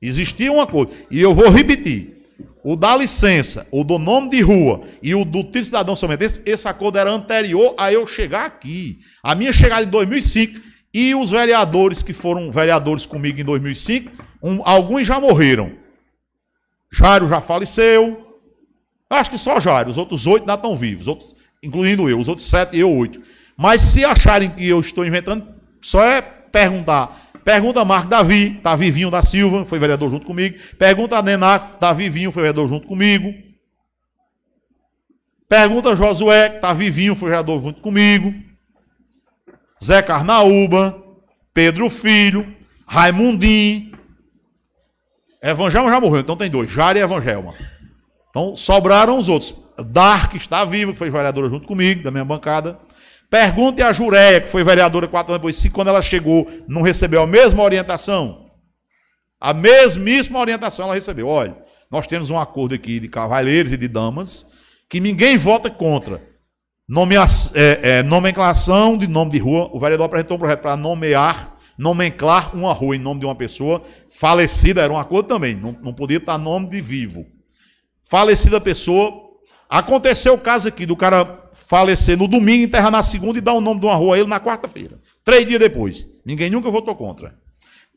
Existia um acordo. E eu vou repetir. O da licença, o do nome de rua e o do título cidadão somentense, esse acordo era anterior a eu chegar aqui. A minha chegada em 2005 e os vereadores que foram vereadores comigo em 2005, um, alguns já morreram. Jairo já faleceu. Acho que só Jairo, os outros oito ainda estão vivos, outros, incluindo eu, os outros sete e eu oito. Mas se acharem que eu estou inventando, só é perguntar. Pergunta Marco Davi, está vivinho da Silva, foi vereador junto comigo. Pergunta a está vivinho, foi vereador junto comigo. Pergunta Josué, está vivinho, foi vereador junto comigo. Zé Carnaúba, Pedro Filho, Raimundinho. Evangelma já morreu, então tem dois, Jari e Evangelma. Então sobraram os outros. Dark está vivo, que foi vereadora junto comigo, da minha bancada. Pergunte a Jureia, que foi vereadora quatro anos depois, se quando ela chegou não recebeu a mesma orientação. A mesmíssima orientação ela recebeu. Olha, nós temos um acordo aqui de cavalheiros e de damas que ninguém vota contra. Nomea, é, é, nomenclação de nome de rua. O vereador apresentou um projeto para nomear, nomenclar uma rua em nome de uma pessoa falecida. Era um acordo também. Não, não podia estar nome de vivo. Falecida pessoa. Aconteceu o caso aqui do cara falecer no domingo, enterrar na segunda e dar o nome de uma rua a ele na quarta-feira. Três dias depois. Ninguém nunca votou contra.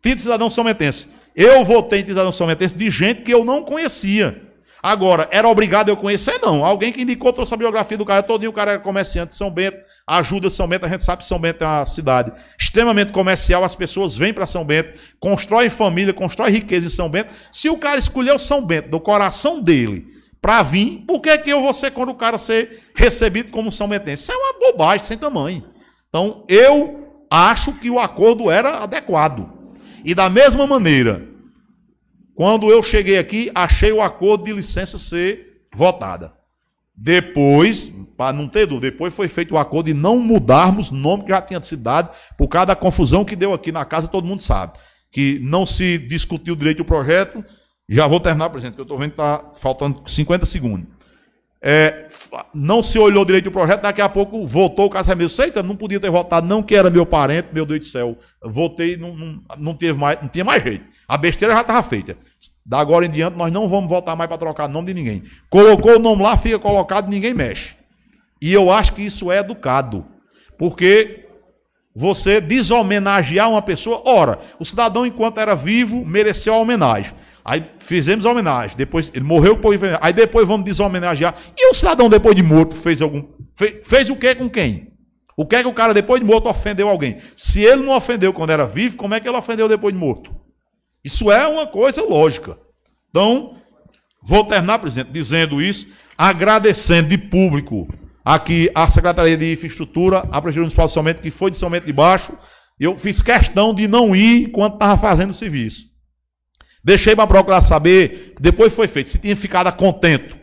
De cidadão sometense. Eu votei em cidadão sometense de gente que eu não conhecia. Agora, era obrigado eu conhecer? Não. Alguém que indicou, trouxe a biografia do cara todinho, o cara era comerciante de São Bento, ajuda São Bento, a gente sabe que São Bento é uma cidade extremamente comercial, as pessoas vêm para São Bento, constroem família, constroem riqueza em São Bento. Se o cara escolheu São Bento, do coração dele, para vir, por que, que eu vou ser quando o cara ser recebido como São Bentense? Isso é uma bobagem sem tamanho. Então, eu acho que o acordo era adequado. E da mesma maneira, quando eu cheguei aqui, achei o acordo de licença ser votada. Depois, para não ter dúvida, depois foi feito o acordo de não mudarmos nome que já tinha sido dado, por causa da confusão que deu aqui na casa, todo mundo sabe. Que não se discutiu direito o projeto. Já vou terminar, presidente, que eu estou vendo que está faltando 50 segundos. É, não se olhou direito o projeto, daqui a pouco votou o caso é meu. Seita, não podia ter votado, não, que era meu parente, meu Deus do céu. Votei, não, não, não, teve mais, não tinha mais jeito. A besteira já estava feita. Da agora em diante, nós não vamos votar mais para trocar nome de ninguém. Colocou o nome lá, fica colocado, ninguém mexe. E eu acho que isso é educado. Porque você desomenagear uma pessoa, ora, o cidadão, enquanto era vivo, mereceu a homenagem. Aí fizemos a homenagem. Depois ele morreu por Aí depois vamos deshomenagear. E o cidadão, depois de morto, fez algum. Fez, fez o que com quem? O que é que o cara, depois de morto, ofendeu alguém? Se ele não ofendeu quando era vivo, como é que ele ofendeu depois de morto? Isso é uma coisa lógica. Então, vou terminar, presidente, dizendo isso. agradecendo de público aqui a Secretaria de Infraestrutura, a Prefeitura Municipal de São Bento, que foi de São Bento de Baixo. Eu fiz questão de não ir enquanto estava fazendo o serviço. Deixei para procurar saber, depois foi feito, se tinha ficado contento.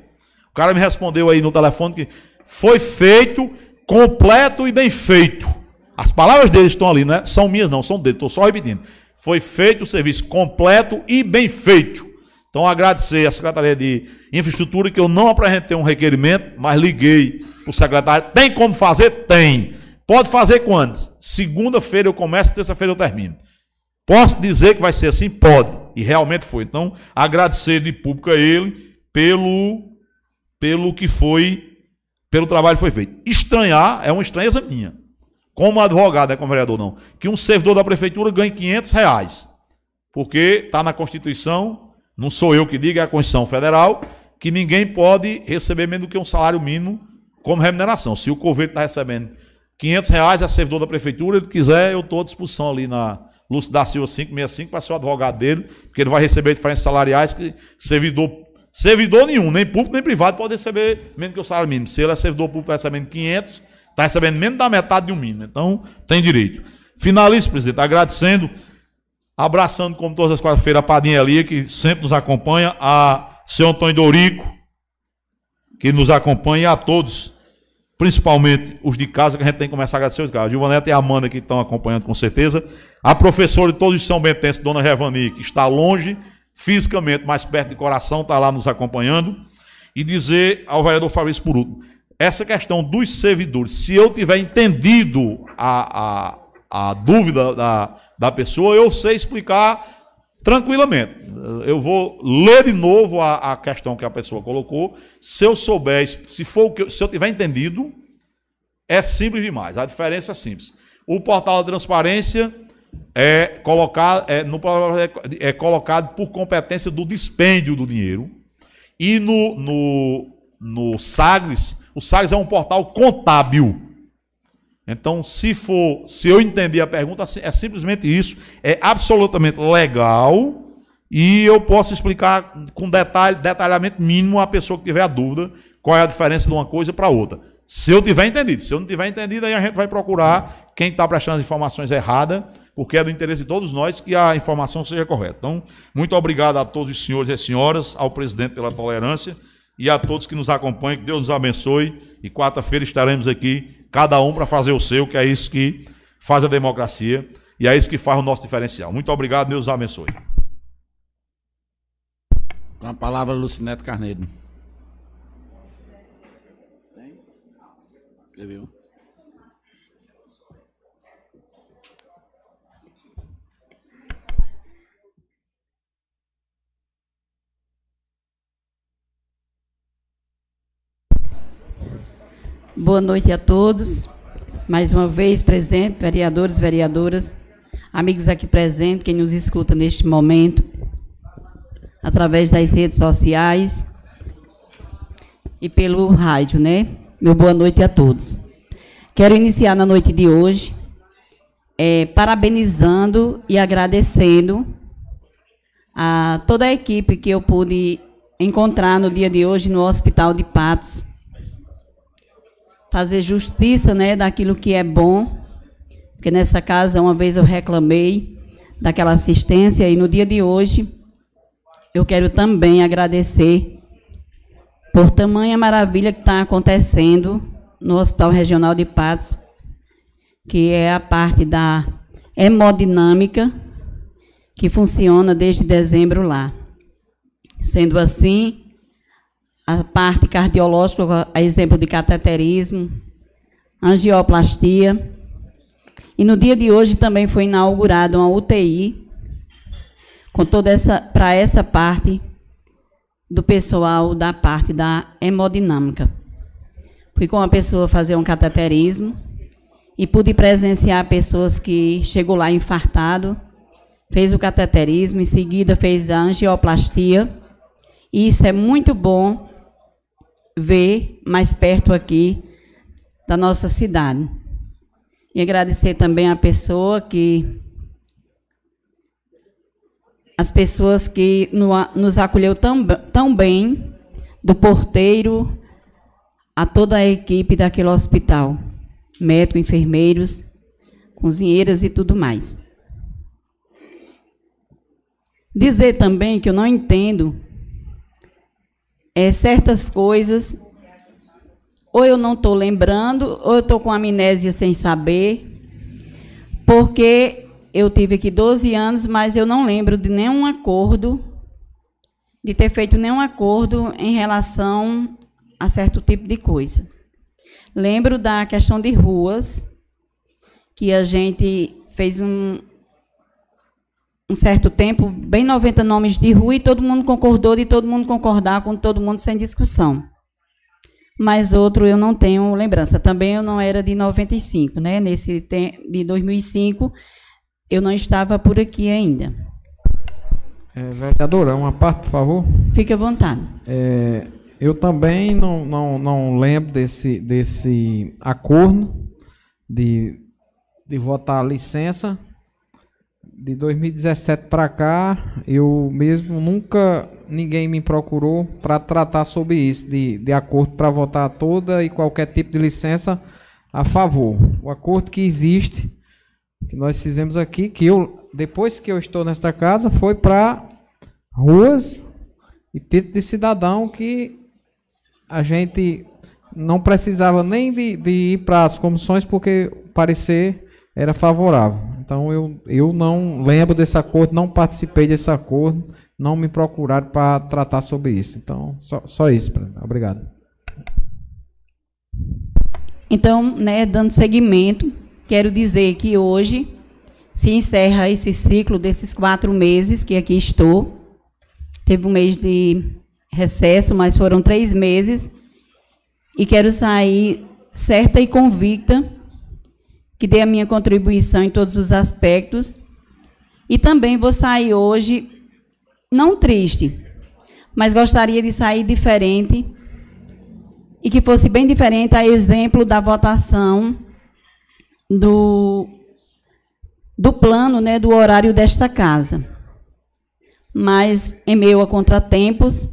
O cara me respondeu aí no telefone que foi feito, completo e bem feito. As palavras dele estão ali, né? São minhas, não, são dele, estou só repetindo. Foi feito o serviço completo e bem feito. Então, agradecer à Secretaria de Infraestrutura que eu não apresentei um requerimento, mas liguei para o secretário. Tem como fazer? Tem. Pode fazer quando? Segunda-feira eu começo, terça-feira eu termino. Posso dizer que vai ser assim? Pode. E realmente foi. Então, agradecer de público a ele pelo, pelo que foi, pelo trabalho que foi feito. Estranhar é uma estranheza minha. Como advogado, é como vereador não. Que um servidor da prefeitura ganhe 500 reais. Porque está na Constituição, não sou eu que digo, é a Constituição Federal, que ninguém pode receber menos do que um salário mínimo como remuneração. Se o governo está recebendo 500 reais, é servidor da prefeitura, ele quiser, eu estou à disposição ali na Lúcio da Silva 565 para ser o advogado dele, porque ele vai receber diferenças salariais que servidor, servidor nenhum, nem público nem privado, pode receber menos que o salário mínimo. Se ele é servidor público, está recebendo 500, está recebendo menos da metade de um mínimo. Então, tem direito. Finalizo, presidente, agradecendo, abraçando, como todas as quartas-feiras, a Padinha Elia, que sempre nos acompanha, a seu Antônio Dorico, que nos acompanha, e a todos principalmente os de casa, que a gente tem que começar a agradecer os caras. Gilvaneta e a Amanda que estão acompanhando com certeza. A professora de todos os São Bentenses, Dona Revani, que está longe, fisicamente, mais perto de coração, está lá nos acompanhando. E dizer ao vereador Fabrício por último, essa questão dos servidores, se eu tiver entendido a, a, a dúvida da, da pessoa, eu sei explicar tranquilamente. Eu vou ler de novo a, a questão que a pessoa colocou. Se eu souber, se for o que se eu tiver entendido, é simples demais. A diferença é simples. O portal da transparência é colocado, é, no, é colocado por competência do dispêndio do dinheiro. E no, no, no Sagres, o Sagres é um portal contábil. Então, se for, se eu entender a pergunta, é simplesmente isso, é absolutamente legal e eu posso explicar com detalhe, detalhamento mínimo a pessoa que tiver a dúvida qual é a diferença de uma coisa para outra. Se eu tiver entendido, se eu não tiver entendido, aí a gente vai procurar quem está prestando as informações erradas, porque é do interesse de todos nós que a informação seja correta. Então, muito obrigado a todos os senhores e senhoras, ao presidente pela tolerância e a todos que nos acompanham. Que Deus nos abençoe. E quarta-feira estaremos aqui cada um para fazer o seu, que é isso que faz a democracia e é isso que faz o nosso diferencial. Muito obrigado, Deus abençoe. Com a palavra, Lucineto Carneiro. Escreveu. Boa noite a todos. Mais uma vez, presidente, vereadores, vereadoras, amigos aqui presentes, quem nos escuta neste momento, através das redes sociais e pelo rádio, né? Meu boa noite a todos. Quero iniciar na noite de hoje é, parabenizando e agradecendo a toda a equipe que eu pude encontrar no dia de hoje no Hospital de Patos, fazer justiça né, daquilo que é bom, porque nessa casa uma vez eu reclamei daquela assistência e no dia de hoje eu quero também agradecer por tamanha maravilha que está acontecendo no Hospital Regional de Patos, que é a parte da hemodinâmica que funciona desde dezembro lá. Sendo assim, a parte cardiológica, a exemplo de cateterismo, angioplastia. E no dia de hoje também foi inaugurada uma UTI com toda essa para essa parte do pessoal da parte da hemodinâmica. Fui com uma pessoa fazer um cateterismo e pude presenciar pessoas que chegou lá infartado, fez o cateterismo, em seguida fez a angioplastia. E isso é muito bom ver mais perto aqui da nossa cidade. E agradecer também a pessoa que as pessoas que nos acolheu tão, tão bem, do porteiro a toda a equipe daquele hospital, médico, enfermeiros, cozinheiras e tudo mais. Dizer também que eu não entendo é, certas coisas, ou eu não estou lembrando, ou eu estou com amnésia sem saber, porque eu tive aqui 12 anos, mas eu não lembro de nenhum acordo, de ter feito nenhum acordo em relação a certo tipo de coisa. Lembro da questão de ruas, que a gente fez um, um certo tempo, bem 90 nomes de rua, e todo mundo concordou de todo mundo concordar com todo mundo sem discussão. Mas outro eu não tenho lembrança. Também eu não era de 95, né? Nesse de 2005 eu não estava por aqui ainda. É, vereadora, uma parte, por favor. Fique à vontade. É, eu também não, não, não lembro desse, desse acordo de, de votar a licença. De 2017 para cá, eu mesmo nunca ninguém me procurou para tratar sobre isso, de, de acordo para votar toda e qualquer tipo de licença a favor. O acordo que existe, que nós fizemos aqui, que eu, depois que eu estou nesta casa, foi para ruas e título de cidadão que a gente não precisava nem de, de ir para as comissões porque o parecer era favorável. Então eu, eu não lembro desse acordo, não participei desse acordo, não me procuraram para tratar sobre isso. Então, só, só isso. Obrigado. Então, né, dando seguimento, quero dizer que hoje se encerra esse ciclo desses quatro meses que aqui estou. Teve um mês de recesso, mas foram três meses. E quero sair certa e convicta que dê a minha contribuição em todos os aspectos. E também vou sair hoje, não triste, mas gostaria de sair diferente e que fosse bem diferente a exemplo da votação do, do plano, né, do horário desta casa. Mas, em meio a contratempos,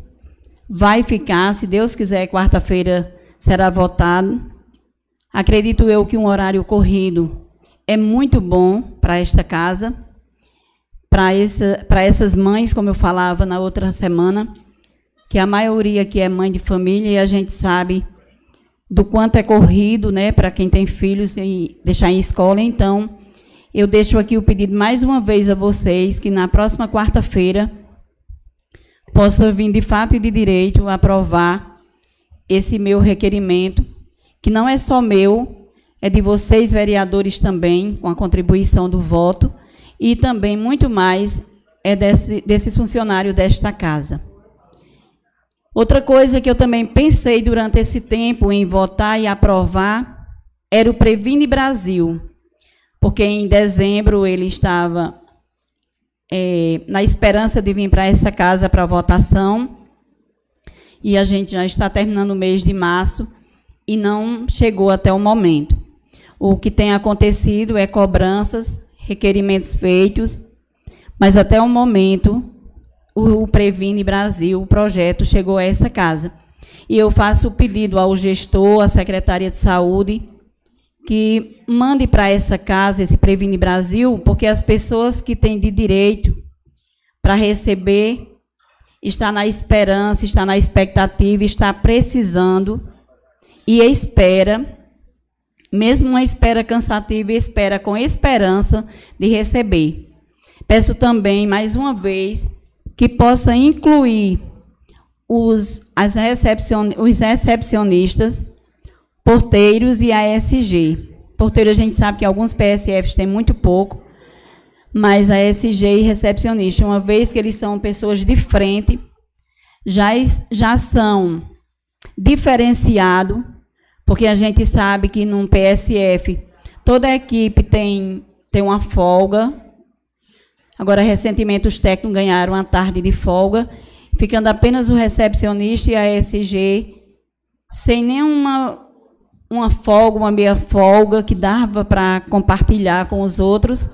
vai ficar, se Deus quiser, quarta-feira será votado. Acredito eu que um horário corrido é muito bom para esta casa, para essa, essas mães, como eu falava na outra semana, que a maioria aqui é mãe de família e a gente sabe do quanto é corrido, né, para quem tem filhos e deixar em escola. Então, eu deixo aqui o pedido mais uma vez a vocês que na próxima quarta-feira possa vir de fato e de direito aprovar esse meu requerimento, que não é só meu, é de vocês, vereadores, também, com a contribuição do voto, e também muito mais é desse, desses funcionários desta casa. Outra coisa que eu também pensei durante esse tempo em votar e aprovar era o Previne Brasil, porque em dezembro ele estava é, na esperança de vir para essa casa para votação. E a gente já está terminando o mês de março e não chegou até o momento. O que tem acontecido é cobranças, requerimentos feitos, mas até o momento o Previne Brasil, o projeto, chegou a essa casa. E eu faço o pedido ao gestor, à secretária de saúde, que mande para essa casa esse Previne Brasil, porque as pessoas que têm de direito para receber está na esperança, está na expectativa, está precisando e espera, mesmo uma espera cansativa, espera com esperança de receber. Peço também, mais uma vez, que possa incluir os, as recepcion, os recepcionistas porteiros e ASG. Porteiro a gente sabe que alguns PSFs têm muito pouco, mas a SG e recepcionista, uma vez que eles são pessoas de frente, já, já são diferenciados, porque a gente sabe que num PSF toda a equipe tem, tem uma folga. Agora, recentemente, os técnicos ganharam uma tarde de folga, ficando apenas o recepcionista e a SG sem nenhuma uma folga, uma meia folga que dava para compartilhar com os outros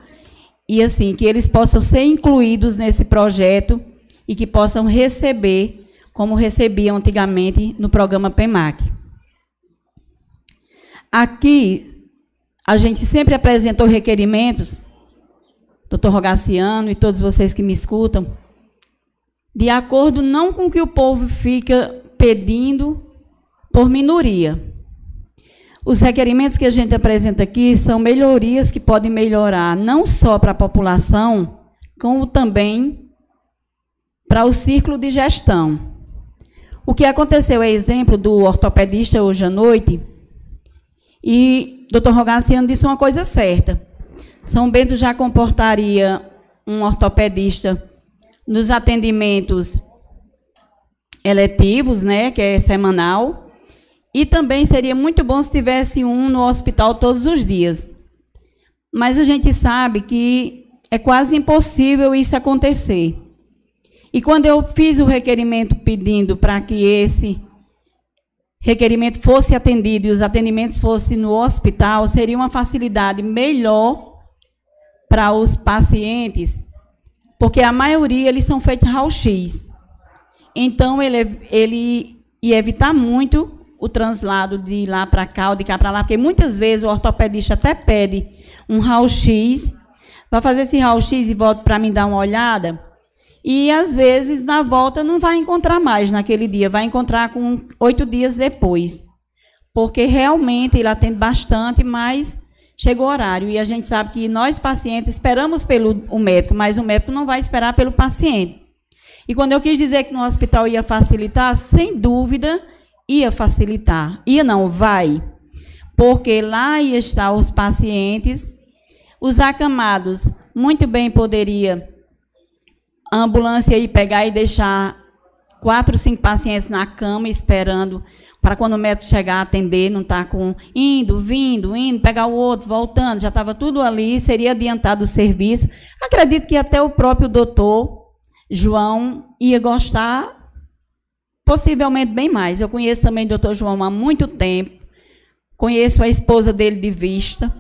e assim que eles possam ser incluídos nesse projeto e que possam receber como recebiam antigamente no programa PEMAC. Aqui a gente sempre apresentou requerimentos, doutor Rogaciano e todos vocês que me escutam, de acordo não com o que o povo fica pedindo por minoria. Os requerimentos que a gente apresenta aqui são melhorias que podem melhorar não só para a população, como também para o círculo de gestão. O que aconteceu é exemplo do ortopedista hoje à noite, e doutor Rogaciano disse uma coisa certa. São Bento já comportaria um ortopedista nos atendimentos eletivos, né, que é semanal, e também seria muito bom se tivesse um no hospital todos os dias. Mas a gente sabe que é quase impossível isso acontecer. E quando eu fiz o requerimento pedindo para que esse requerimento fosse atendido e os atendimentos fossem no hospital, seria uma facilidade melhor para os pacientes, porque a maioria eles são feitos raio-x. Então ele, ele ia evitar muito o translado de lá para cá ou de cá para lá, porque muitas vezes o ortopedista até pede um raio-x, vai fazer esse raio-x e volta para mim dar uma olhada, e às vezes na volta não vai encontrar mais naquele dia, vai encontrar com oito dias depois, porque realmente ele atende bastante, mas chegou o horário e a gente sabe que nós pacientes esperamos pelo o médico, mas o médico não vai esperar pelo paciente. E quando eu quis dizer que no hospital ia facilitar, sem dúvida ia facilitar. Ia não, vai. Porque lá ia estar os pacientes, os acamados, muito bem poderia a ambulância ir pegar e deixar quatro, cinco pacientes na cama esperando para quando o médico chegar atender, não estar tá com indo, vindo, indo, pegar o outro, voltando, já estava tudo ali, seria adiantado o serviço. Acredito que até o próprio doutor João ia gostar possivelmente bem mais. Eu conheço também o doutor João há muito tempo, conheço a esposa dele de vista.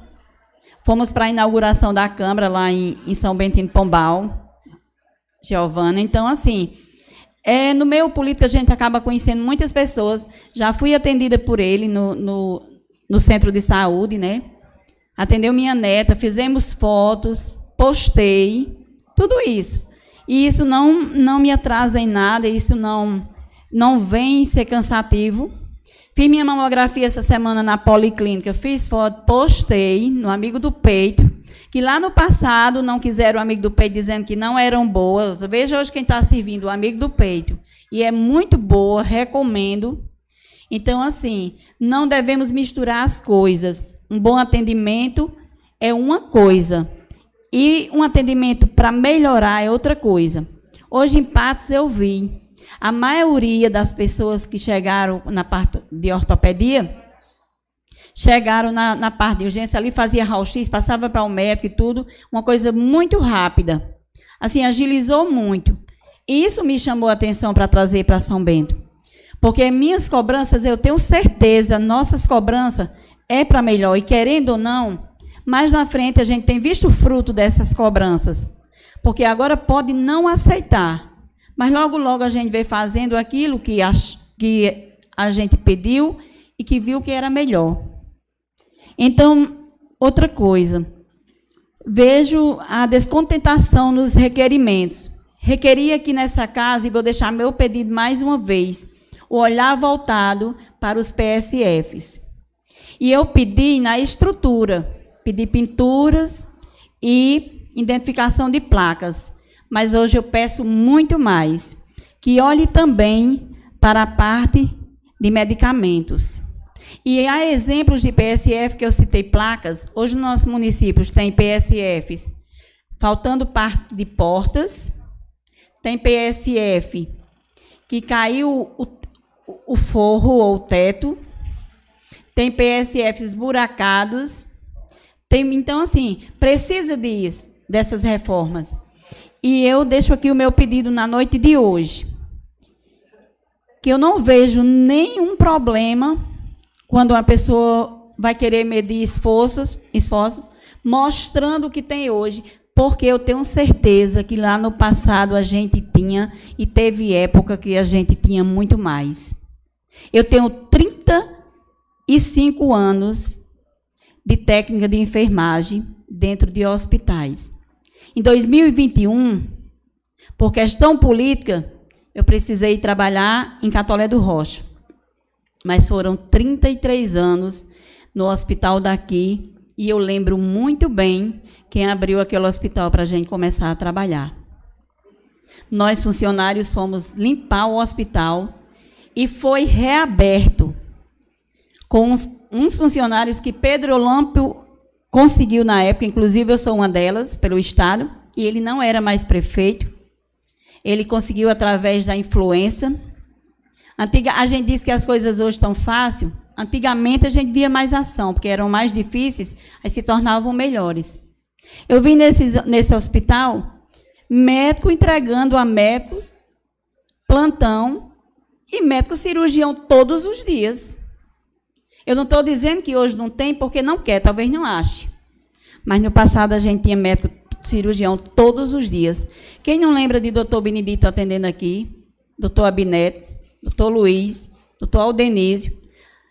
Fomos para a inauguração da Câmara lá em, em São Bento Pombal, Giovana. Então, assim, é, no meio político a gente acaba conhecendo muitas pessoas. Já fui atendida por ele no, no, no centro de saúde, né? Atendeu minha neta, fizemos fotos, postei, tudo isso. E isso não, não me atrasa em nada, isso não não vem ser cansativo. Fiz minha mamografia essa semana na policlínica, fiz foto, postei no Amigo do Peito, que lá no passado não quiseram o Amigo do Peito dizendo que não eram boas. Veja hoje quem está servindo, o Amigo do Peito. E é muito boa, recomendo. Então, assim, não devemos misturar as coisas. Um bom atendimento é uma coisa. E um atendimento para melhorar é outra coisa. Hoje em Patos eu vi a maioria das pessoas que chegaram na parte de ortopedia chegaram na, na parte de urgência ali, fazia raio-x, passava para o médico e tudo, uma coisa muito rápida. Assim, agilizou muito. Isso me chamou a atenção para trazer para São Bento. Porque minhas cobranças, eu tenho certeza, nossas cobranças é para melhor. E querendo ou não, mais na frente a gente tem visto o fruto dessas cobranças. Porque agora pode não aceitar. Mas logo, logo a gente vê fazendo aquilo que a, que a gente pediu e que viu que era melhor. Então, outra coisa, vejo a descontentação nos requerimentos. Requeria aqui nessa casa, e vou deixar meu pedido mais uma vez, o olhar voltado para os PSFs. E eu pedi na estrutura, pedi pinturas e identificação de placas mas hoje eu peço muito mais, que olhe também para a parte de medicamentos. E há exemplos de PSF que eu citei placas. Hoje nos nossos municípios tem PSFs faltando parte de portas, tem PSF que caiu o, o forro ou o teto, tem PSFs buracados. Tem, então, assim, precisa disso, dessas reformas. E eu deixo aqui o meu pedido na noite de hoje. Que eu não vejo nenhum problema quando uma pessoa vai querer medir esforços, esforço, mostrando o que tem hoje, porque eu tenho certeza que lá no passado a gente tinha e teve época que a gente tinha muito mais. Eu tenho 35 anos de técnica de enfermagem dentro de hospitais. Em 2021, por questão política, eu precisei trabalhar em Catolé do Rocha. Mas foram 33 anos no hospital daqui e eu lembro muito bem quem abriu aquele hospital para a gente começar a trabalhar. Nós, funcionários, fomos limpar o hospital e foi reaberto com uns, uns funcionários que Pedro Olâmpio conseguiu na época, inclusive eu sou uma delas, pelo Estado, e ele não era mais prefeito. Ele conseguiu através da influência. Antiga, a gente diz que as coisas hoje estão fáceis. Antigamente a gente via mais ação, porque eram mais difíceis, aí se tornavam melhores. Eu vi nesse, nesse hospital médico entregando a médicos plantão e médico cirurgião todos os dias. Eu não estou dizendo que hoje não tem porque não quer, talvez não ache. Mas no passado a gente tinha médico cirurgião todos os dias. Quem não lembra de doutor Benedito atendendo aqui? Doutor Abineto, doutor Luiz, doutor Aldenísio,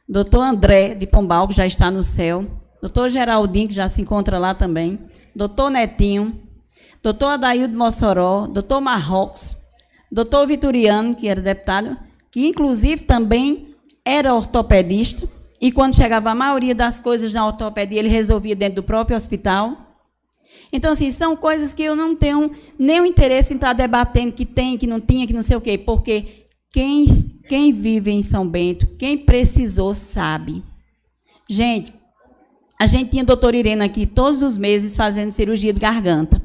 doutor André de Pombal, que já está no céu, doutor Geraldinho, que já se encontra lá também, doutor Netinho, doutor Adaildo Mossoró, doutor Marrocos, doutor Vitoriano, que era deputado, que inclusive também era ortopedista, e quando chegava a maioria das coisas na ortopedia, ele resolvia dentro do próprio hospital. Então, assim, são coisas que eu não tenho nenhum interesse em estar debatendo que tem, que não tinha, que não sei o quê, porque quem, quem vive em São Bento, quem precisou, sabe. Gente, a gente tinha a doutora Irena aqui todos os meses fazendo cirurgia de garganta.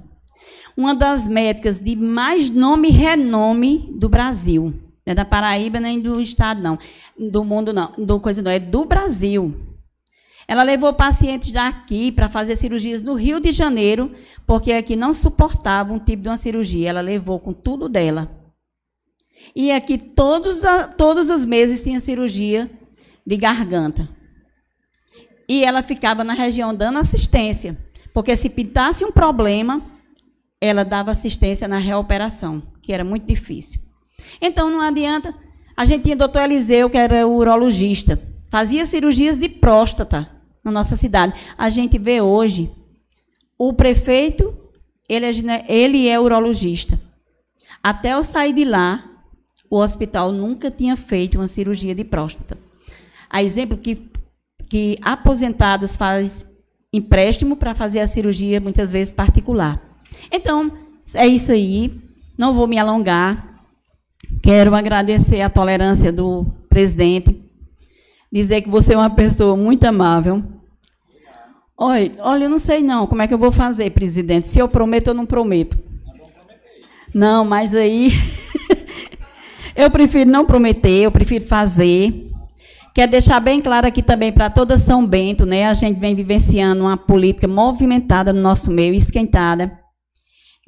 Uma das médicas de mais nome e renome do Brasil. Não é da Paraíba nem do estado, não. Do mundo, não. Do coisa não. É do Brasil. Ela levou pacientes daqui para fazer cirurgias no Rio de Janeiro, porque aqui não suportava um tipo de uma cirurgia. Ela levou com tudo dela. E aqui todos, todos os meses tinha cirurgia de garganta. E ela ficava na região dando assistência. Porque se pintasse um problema, ela dava assistência na reoperação, que era muito difícil. Então não adianta. A gente tinha o doutor Eliseu, que era urologista, fazia cirurgias de próstata na nossa cidade. A gente vê hoje o prefeito, ele é, ele é urologista. Até eu sair de lá, o hospital nunca tinha feito uma cirurgia de próstata. A exemplo que, que aposentados fazem empréstimo para fazer a cirurgia, muitas vezes particular. Então, é isso aí. Não vou me alongar. Quero agradecer a tolerância do presidente, dizer que você é uma pessoa muito amável, Olha, olha, eu não sei não como é que eu vou fazer, presidente. Se eu prometo, eu não prometo. Não, mas aí eu prefiro não prometer, eu prefiro fazer. Quero deixar bem claro aqui também para toda São Bento, né? A gente vem vivenciando uma política movimentada no nosso meio, esquentada.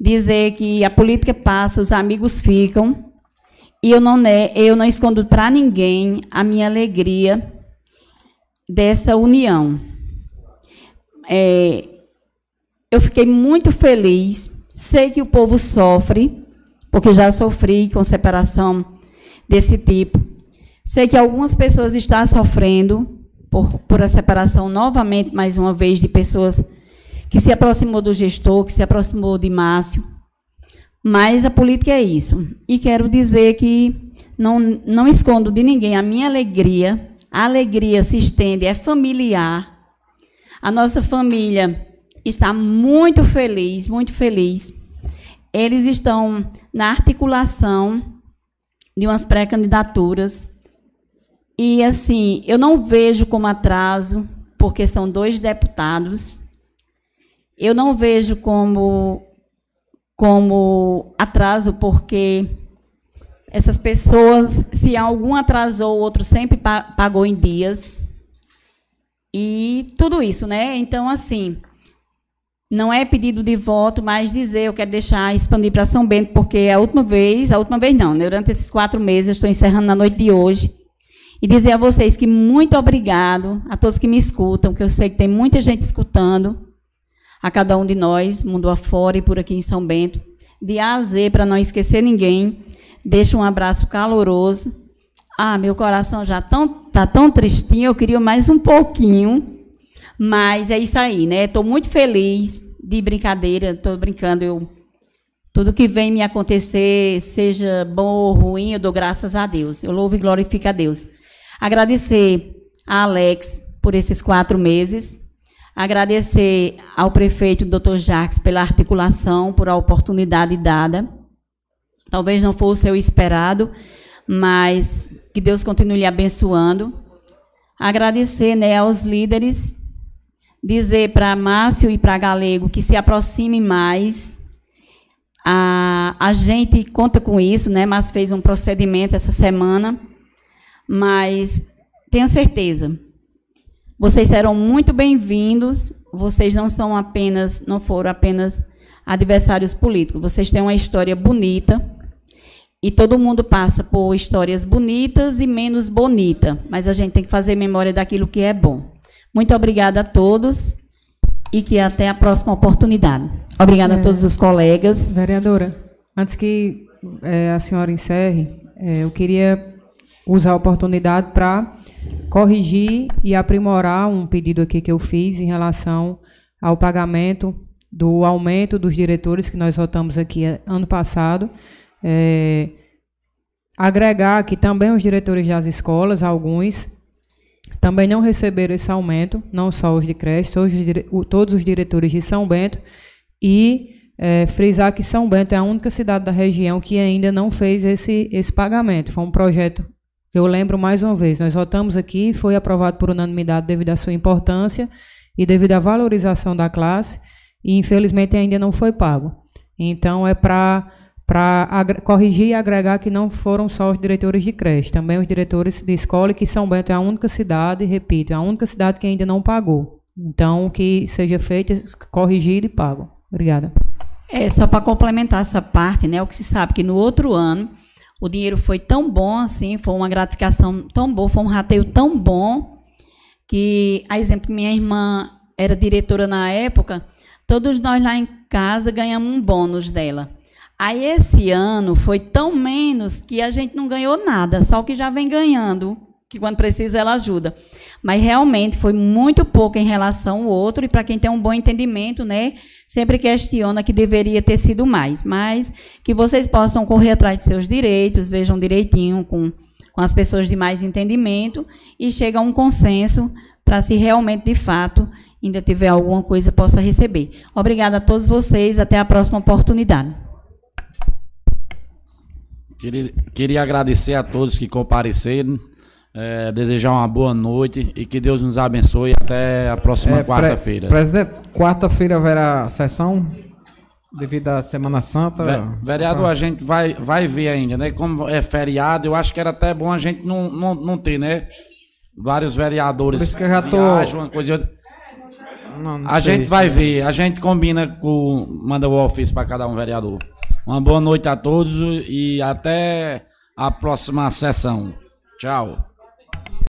Dizer que a política passa, os amigos ficam. E eu não, eu não escondo para ninguém a minha alegria dessa união é, eu fiquei muito feliz. Sei que o povo sofre, porque já sofri com separação desse tipo. Sei que algumas pessoas estão sofrendo por, por a separação novamente, mais uma vez, de pessoas que se aproximou do gestor, que se aproximou de Márcio. Mas a política é isso. E quero dizer que não, não escondo de ninguém a minha alegria. A alegria se estende, é familiar a nossa família está muito feliz, muito feliz. Eles estão na articulação de umas pré-candidaturas. E, assim, eu não vejo como atraso, porque são dois deputados. Eu não vejo como, como atraso, porque essas pessoas, se algum atrasou, o outro sempre pagou em dias. E tudo isso, né? Então, assim, não é pedido de voto, mas dizer, eu quero deixar expandir para São Bento, porque é a última vez, a última vez não, né? durante esses quatro meses, eu estou encerrando na noite de hoje, e dizer a vocês que muito obrigado a todos que me escutam, que eu sei que tem muita gente escutando, a cada um de nós, mundo afora e por aqui em São Bento, de A a Z, para não esquecer ninguém, deixo um abraço caloroso ah, meu coração já tão, tá tão tristinho, eu queria mais um pouquinho. Mas é isso aí, né? Estou muito feliz de brincadeira, estou brincando, eu tudo que vem me acontecer, seja bom ou ruim, eu dou graças a Deus. Eu louvo e glorifico a Deus. Agradecer a Alex por esses quatro meses. Agradecer ao prefeito, doutor Jacques, pela articulação, por a oportunidade dada. Talvez não fosse o esperado, mas que Deus continue abençoando. Agradecer né, aos líderes, dizer para Márcio e para Galego que se aproxime mais a, a gente conta com isso, né? Mas fez um procedimento essa semana. Mas tenha certeza, vocês serão muito bem-vindos. Vocês não são apenas, não foram apenas adversários políticos. Vocês têm uma história bonita. E todo mundo passa por histórias bonitas e menos bonita, mas a gente tem que fazer memória daquilo que é bom. Muito obrigada a todos e que até a próxima oportunidade. Obrigada é, a todos os colegas. Vereadora, antes que é, a senhora encerre, é, eu queria usar a oportunidade para corrigir e aprimorar um pedido aqui que eu fiz em relação ao pagamento do aumento dos diretores que nós votamos aqui ano passado. É, agregar que também os diretores das escolas, alguns, também não receberam esse aumento, não só os de creche, todos os diretores de São Bento, e é, frisar que São Bento é a única cidade da região que ainda não fez esse, esse pagamento. Foi um projeto que eu lembro mais uma vez, nós votamos aqui, foi aprovado por unanimidade devido à sua importância e devido à valorização da classe, e infelizmente ainda não foi pago. Então é para para corrigir e agregar que não foram só os diretores de creche, também os diretores de escola, que São Bento é a única cidade, repito, é a única cidade que ainda não pagou. Então, que seja feito, corrigido e pago. Obrigada. É, só para complementar essa parte, né, o que se sabe que no outro ano o dinheiro foi tão bom assim, foi uma gratificação tão boa, foi um rateio tão bom, que, a exemplo, minha irmã era diretora na época, todos nós lá em casa ganhamos um bônus dela. Aí esse ano foi tão menos que a gente não ganhou nada, só o que já vem ganhando, que quando precisa ela ajuda. Mas realmente foi muito pouco em relação ao outro, e para quem tem um bom entendimento, né, sempre questiona que deveria ter sido mais. Mas que vocês possam correr atrás de seus direitos, vejam direitinho com, com as pessoas de mais entendimento e chegue a um consenso para se realmente, de fato, ainda tiver alguma coisa, possa receber. Obrigada a todos vocês, até a próxima oportunidade. Queria, queria agradecer a todos que compareceram, é, desejar uma boa noite e que Deus nos abençoe até a próxima é, quarta-feira. Pre presidente, quarta-feira haverá sessão devido à Semana Santa? Ve vereador, a gente vai, vai ver ainda, né? Como é feriado, eu acho que era até bom a gente não, não, não ter, né? Vários vereadores. Por isso que eu já tô... Uma coisa... Não, não a gente vai ver, a gente combina com. Manda o ofício para cada um vereador. Uma boa noite a todos e até a próxima sessão. Tchau.